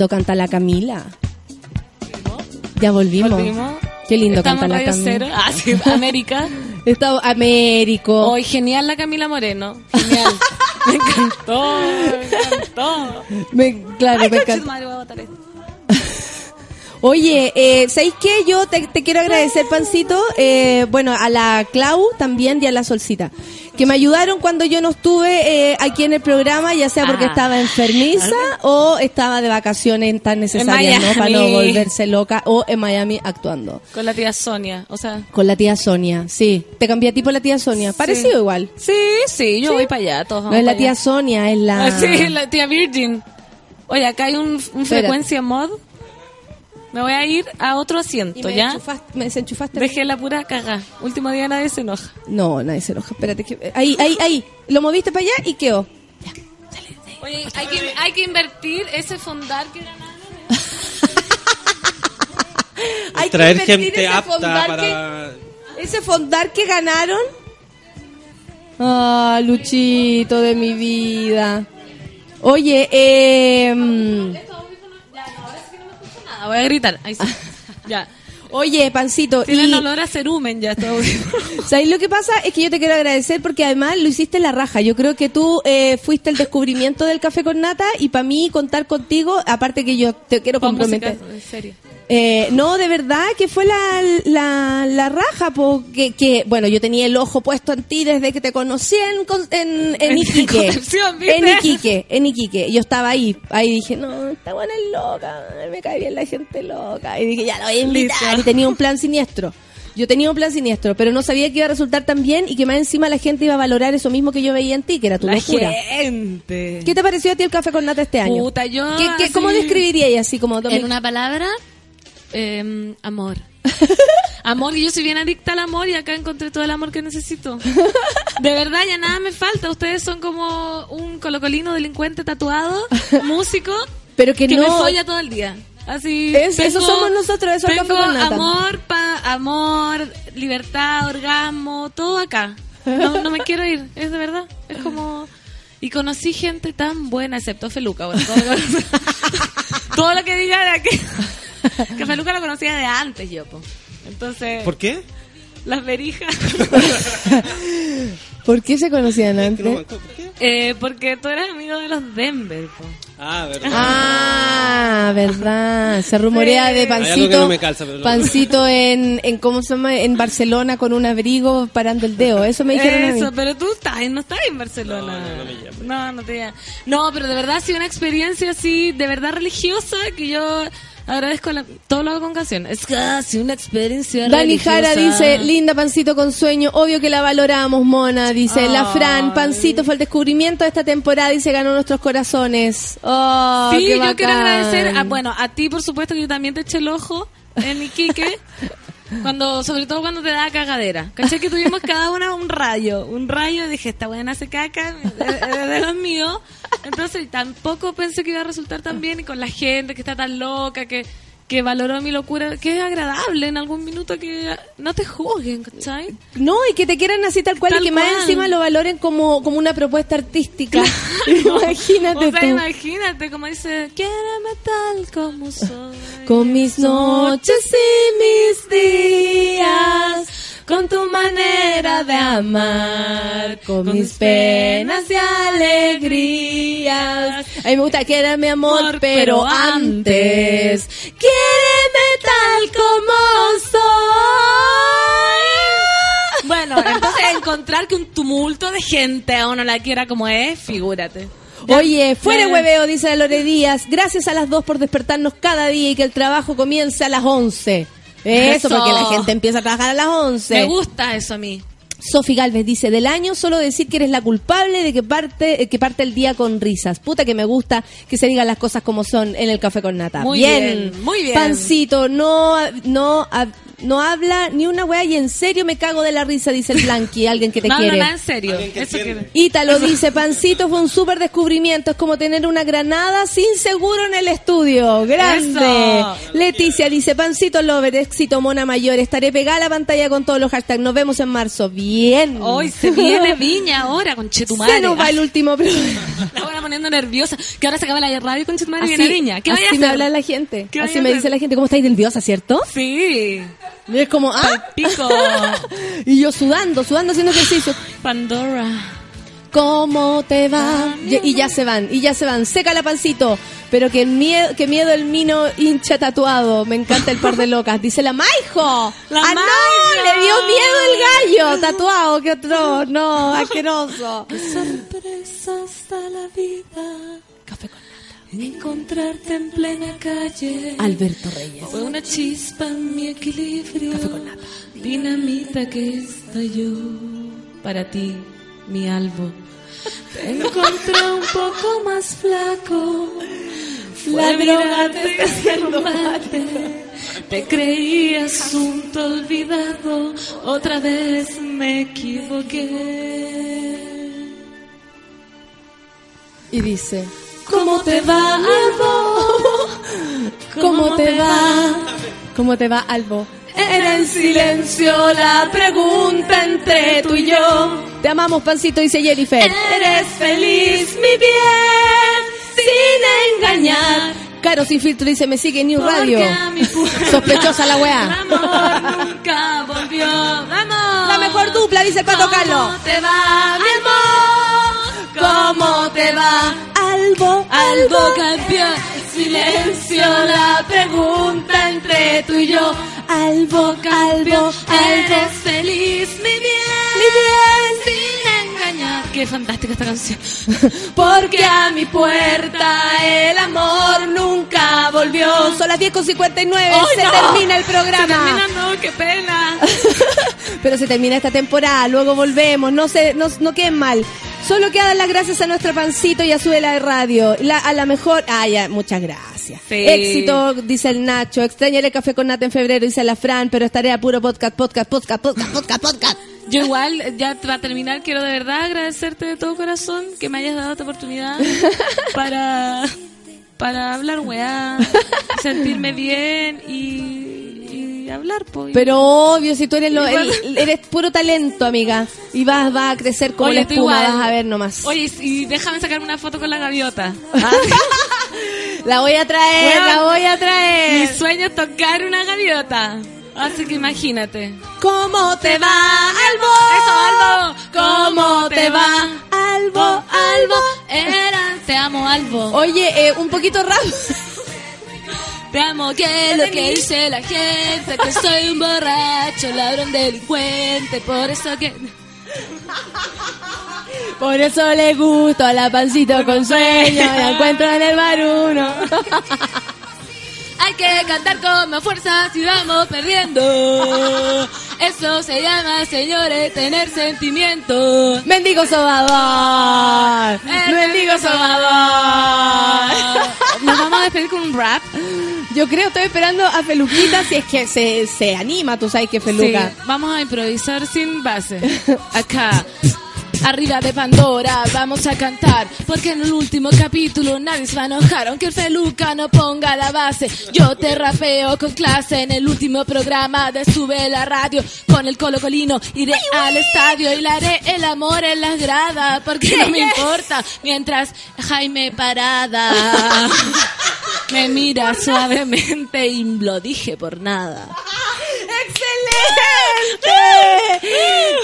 Lindo canta la Camila. Ya volvimos. Volvimos. Qué lindo Estamos canta la Radio Camila. Cero. Ah, sí, América. Está Américo. Hoy genial la Camila Moreno. Genial. me encantó, me encantó. Me- claro, Ay, me esto. Oye, eh, ¿sabéis qué? Yo te, te quiero agradecer, Pancito, eh, bueno, a la Clau también y a la Solcita, que me ayudaron cuando yo no estuve eh, aquí en el programa, ya sea porque Ah. estaba enfermiza o estaba de vacaciones tan necesarias, ¿no? Para no volverse loca o en Miami actuando. Con la tía Sonia. O sea, Con la tía Sonia, sí. Te cambié a ti por la tía Sonia. Parecido igual. sí, sí, yo voy para allá. Todos No es la tía. Sonia, es la... Ah, sí, la tía Virgin. Oye, acá hay un, frecuencia mod. Me voy a ir a otro Y asiento, me, ¿ya? enchufaste- me desenchufaste. Dejé la pura cagá. Último día nadie se enoja. No, nadie se enoja. Espérate. Que... Ahí, ahí, ahí. Lo moviste para allá y quedó. Oye, hay que, hay que invertir ese fondar que ganaron. Hay que Traer invertir gente ese apta fondar para... Ese fondar que ganaron. Ah, Luchito de mi vida. Oye, eh, Nada, voy a gritar. Ahí sí. ya. oye, Pancito, Tienen y, olor a cerumen ya todo. ¿sabes lo que pasa? Es que yo te quiero agradecer porque además lo hiciste en la raja. Yo creo que tú eh, fuiste el descubrimiento del café con nata y para mí contar contigo, aparte que yo te quiero Con música, comprometer. en serio. Eh, no, de verdad que fue la, la, la raja, porque que, bueno, yo tenía el ojo puesto en ti desde que te conocí en, en, en En Iquique. En Iquique, en Iquique. Yo estaba ahí, ahí dije, no, esta buena es loca, me cae bien la gente loca. Y dije, ya la voy a invitar. Y tenía un plan siniestro. Yo tenía un plan siniestro, pero no sabía que iba a resultar tan bien y que más encima la gente iba a valorar eso mismo que yo veía en ti, que era tu La locura. gente. ¿Qué te pareció a ti el café con nata este año? Puta, yo ¿Qué, qué- ¿Cómo describirías así como En una palabra, eh, amor. amor, yo soy bien adicta al amor y acá encontré todo el amor que necesito. De verdad, ya nada me falta. Ustedes son como un colocolino delincuente tatuado, músico, Pero que, que no... me folla todo el día. Así. Es- eso somos nosotros, eso es tengo con amor, pa, amor, libertad, orgasmo, todo acá. No, no me quiero ir, es de verdad. Es como. Y conocí gente tan buena, excepto Feluca. Bueno, todo, lo que, todo lo que diga era que. Que Feluca lo conocía de antes yo, po. Entonces. ¿Por qué? Las verijas. ¿Por qué se conocían No, antes? ¿Por qué? Eh, porque tú eres amigo de los Denver, po. Ah, verdad. Ah, verdad. Se rumorea Sí. de Hay algo pancito. que no me calza, pero no. Pancito en, en, ¿cómo se llama? En Barcelona con un abrigo parando el dedo. Eso me dijeron a mí. Eso, pero tú estás, no estás en Barcelona. No, no, no me llamo. No, no te llamo. No, pero de verdad ha sido una experiencia así, de verdad religiosa, que yo agradezco la- todo lo hago con canciones. Es casi una experiencia Dani religiosa. Jara dice, linda pancito con sueño, obvio que la valoramos, mona, dice la Fran, pancito fue el descubrimiento de esta temporada y se ganó nuestros corazones. Oh, Sí, yo quiero agradecer, a, bueno, a ti por supuesto que yo también te eché el ojo en Iquique, cuando, sobre todo cuando te da cagadera. ¿Cachai? Que tuvimos cada una un rayo, un rayo, dije, esta buena hace caca, de los míos. Entonces tampoco pensé que iba a resultar tan bien y con la gente que está tan loca, que, que valoró mi locura, que es agradable en algún minuto que no te juzguen, ¿cachai? No, y que te quieran así tal cual Tal y que más encima lo valoren como, como una propuesta artística. Imagínate O sea, tú. imagínate, como dice, quiéreme tal como soy. Con mis noches y mis días, con tu manera de amar, con, mis penas y alegrías. A mí me gusta que era mi amor, Amor, pero pero antes, quiéreme tal como soy. Bueno, entonces encontrar que un tumulto de gente a uno la quiera como es, figúrate. Ya- Oye, fuera hueveo, dice Lore Díaz. Gracias a las dos por despertarnos cada día y que el trabajo comience a las 11. Eso, Eso. porque la gente empieza a trabajar a las 11. Me gusta eso a mí. Sofi Galvez dice, del año solo decir que eres la culpable de que parte, eh, que parte el día con risas. Puta que me gusta que se digan las cosas como son en el café con nata. Muy bien, muy bien. Pancito, no, no, no habla ni una weá y en serio me cago de la risa, dice el Blanqui, alguien que te no, quiere. no, no, en serio. Eso. Ítalo dice, Pancito fue un súper descubrimiento, es como tener una granada sin seguro en el estudio. Grande. Eso. Leticia dice, Pancito Lover, éxito Mona Mayor, estaré pegada a la pantalla con todos los hashtags, nos vemos en marzo. Bien. Hoy se viene Viña ahora con Chetumare. Se nos va el último programa. La buena poniendo nerviosa. Que ahora se acaba la radio con madre Así, viene niña. ¿Qué vaya a así me hacer? habla la gente. ¿Qué Así me hacer? dice la gente, ¿cómo estáis nerviosa, cierto? Sí. Y es como, ah, Pico. y yo sudando, sudando haciendo ejercicio. Pandora. ¿Cómo te va? Y, y ya se van, y ya se van. Seca la pancito. Pero que miedo, que miedo el mino hincha tatuado. Me encanta el par de locas. Dice la Maijo. La ¡Ah, no! Le dio miedo el gallo. Tatuado, qué otro. No, asqueroso. Sorpresas da la vida. Café con Encontrarte en plena calle. Alberto Reyes. Fue una chispa en mi equilibrio. Dinamita que estalló para ti, mi albo. Te encontré un poco más flaco. La droga te está haciendo mate. Te creí asunto olvidado. Otra vez me equivoqué. Y dice, ¿Cómo te va, Albo? ¿cómo te va? ¿Cómo te va, Albo? Era en silencio la pregunta entre tú y yo. Te amamos, pancito, dice Jennifer. Eres feliz, mi bien, sin engañar. Caro sin filtro dice, me sigue New Radio. Porque Sospechosa la weá. amor nunca volvió. ¡Vamos! La mejor dupla, dice Pato Carlos. ¿Cómo te va, mi amor? ¿Cómo te va? Albo, Algo cambió. Silencio la pregunta entre tú y yo. Algo, albo, eres feliz, mi bien. Mi bien. Sin engañar. Qué fantástica esta canción. Porque a mi puerta el amor nunca volvió. Son las 10 con 59, ¡Ay, se no! termina el programa. Se termina, no, qué pena. Pero se termina esta temporada, luego volvemos, no se, no, no queden mal. Solo quedan las gracias a nuestra pancito y a su de radio. La, a la mejor, ah, ya, muchas gracias. Sí. Éxito, dice el Nacho. Extrañaré el café con nata en febrero, dice la Fran, pero estaré a puro podcast, podcast, podcast, podcast, podcast, podcast. Yo igual, ya para terminar, quiero de verdad agradecerte de todo corazón que me hayas dado esta oportunidad para, para hablar weá, sentirme bien y, hablar, pues. Pero obvio, si tú eres lo, eres puro talento, amiga. Y vas, vas a crecer como Oye, la espuma, vas a ver nomás. Oye, y déjame sacarme una foto con la gaviota. La voy a traer, la voy a Mi traer. sueño es tocar una gaviota. Así que imagínate. ¿Cómo te va, Albo? Eso, Albo. ¿Cómo te va? Albo, Albo, era, te amo, Albo. Oye, eh, un poquito rápido. Es lo que dice la gente, que soy un borracho, ladrón, delincuente, por eso que... Por eso le gusto a la pancito con sueño, la encuentro en el bar uno. Hay que cantar con más fuerza si vamos perdiendo. Eso se llama, señores, tener sentimientos. Mendigo sobador, mendigo sobador. Nos vamos a despedir con un rap. Yo creo, estoy esperando a Feluquita si es que se, se anima, tú sabes que Feluca. Sí, vamos a improvisar sin base. Acá. Arriba de Pandora vamos a cantar Porque en el último capítulo nadie se va a enojar Aunque el Feluca no ponga la base. Yo te rapeo con clase En el último programa de Sube la Radio Con el Colo Colino iré al estadio Y le haré el amor en las gradas Porque no me importa Mientras Jaime Parada Me mira suavemente Y lo dije por nada ¡Excelente!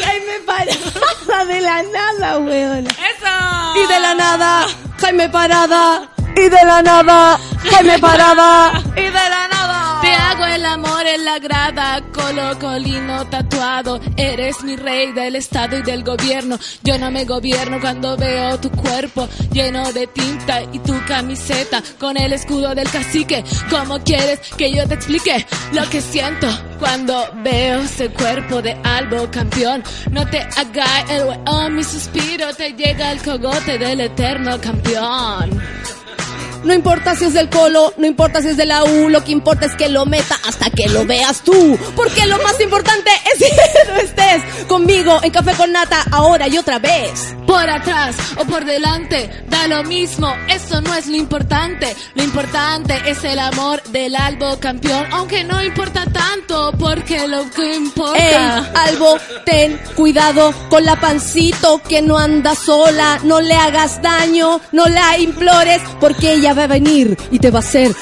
Jaime Parada de la nada, weón. ¡Eso! Y de la nada, Jaime Parada. Y de la nada, Jaime Parada. Y de la amor en la grada, colo colino tatuado. Eres mi rey del estado y del gobierno. Yo no me gobierno cuando veo tu cuerpo lleno de tinta y tu camiseta con el escudo del cacique. ¿Cómo quieres que yo te explique lo que siento cuando veo ese cuerpo de albo campeón? No te hagas el weón, mi suspiro te llega al cogote del eterno campeón. No importa si es del Colo, no importa si es de la U, lo que importa es que lo meta hasta que lo veas tú. Porque lo más importante es que no estés conmigo en Café con Nata ahora y otra vez. Por atrás o por delante, da lo mismo, eso no es lo importante. Lo importante es el amor del albo campeón, aunque no importa tanto, porque lo que Ey, importa. Albo, ten cuidado con la pancito que no anda sola, no le hagas daño, no la implores, porque ella va a venir y te va a hacer.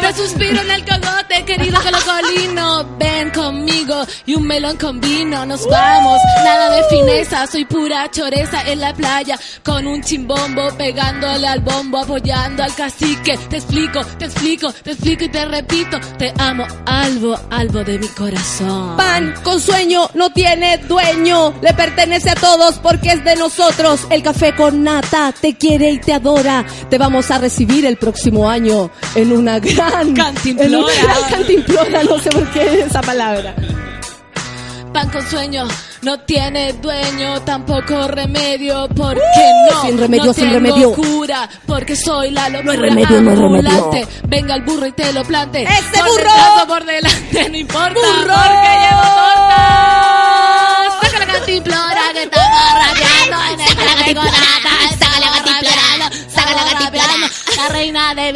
Te suspiro en el cogote, querido colocolino. Ven conmigo y un melón con vino. Nos vamos, nada de fineza. Soy pura choreza en la playa con un chimbombo pegándole al bombo, apoyando al cacique. Te explico, te explico, te explico y te repito. Te amo, albo, albo de mi corazón. Pan con sueño no tiene dueño, le pertenece a todos porque es de nosotros. El café con nata te quiere y te adora. Te vamos a recibir el próximo año en una gran Cantimplora. una gran cantimplora, no sé por qué esa palabra. Pan con sueño no tiene dueño, tampoco remedio, porque no. sin remedio, no sin tengo remedio. cura, porque soy la locura hay remedio, no hay remedio. Venga el burro y te lo plante. ¡Ese por burro! detrás por delante, no importa, ¡Burro! porque llevo torta. Saca la cantimplora que estamos rapeando en el café con nata. Saca la cantimplora, saca la cantimplora. La reina de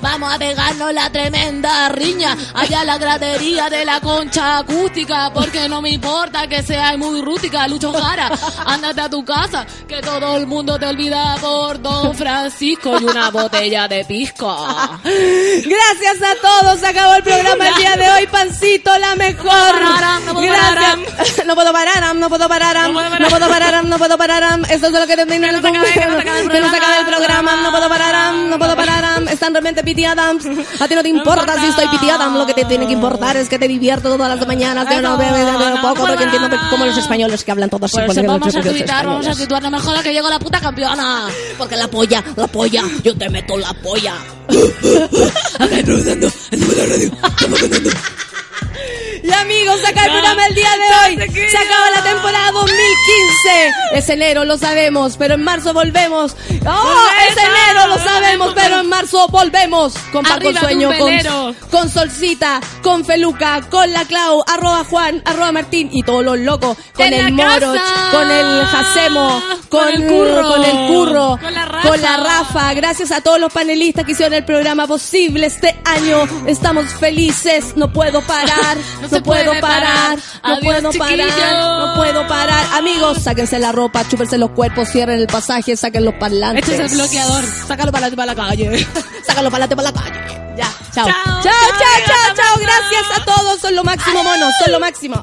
Vamos a pegarnos la tremenda riña. Allá en la gradería de la concha acústica, porque no me importa que seas muy rústica, Lucho Jara. Ándate a tu casa, que todo el mundo te olvida por Don Francisco y una botella de pisco. Gracias a todos, se acabó el programa el día de hoy, Pancito, la mejor. parar, no puedo Gracias. No puedo parar, no puedo parar, no puedo parar, no puedo parar. Esto es lo que termina el que no se el programa. programa, no puedo parar, no puedo parar. Están realmente Piti Adams. A ti no te importa si estoy Piti Adams, lo que te tiene que importar es que te divierto todas las mañanas. Yo no no, poco no, porque no, entiendo no. como los españoles que hablan todos eso porque vamos a tuitar, vamos a tuitar, no mejor que llegó la puta campeona. Porque la polla, la polla, yo te meto la polla. Y amigos, acaba el programa el día de hoy. Se acaba la temporada 2015. Es enero, lo sabemos, pero en marzo volvemos. ¡Oh! Es enero, lo sabemos, pero en marzo volvemos. Con de Sueño, con, con Solcita, con Feluca, con la Clau, arroba Juan, arroba Martín y todos los locos. Con el Moroch, con el Jacemo, con, Con el Curro. con el Curro, Con la Rafa. con la Rafa. Gracias a todos los panelistas que hicieron el programa posible este año. Estamos felices. No puedo parar. Se puedo puede parar. parar. No Adiós, puedo parar. No puedo parar. Amigos, sáquense la ropa, chúpense los cuerpos, cierren el pasaje, saquen los parlantes. Este es el bloqueador. Sácalo para, para la calle. Sácalo para para la calle. Ya. Chao. Chao, Chao, chao, chao. Gracias a todos. Son lo máximo, monos. Son lo máximo.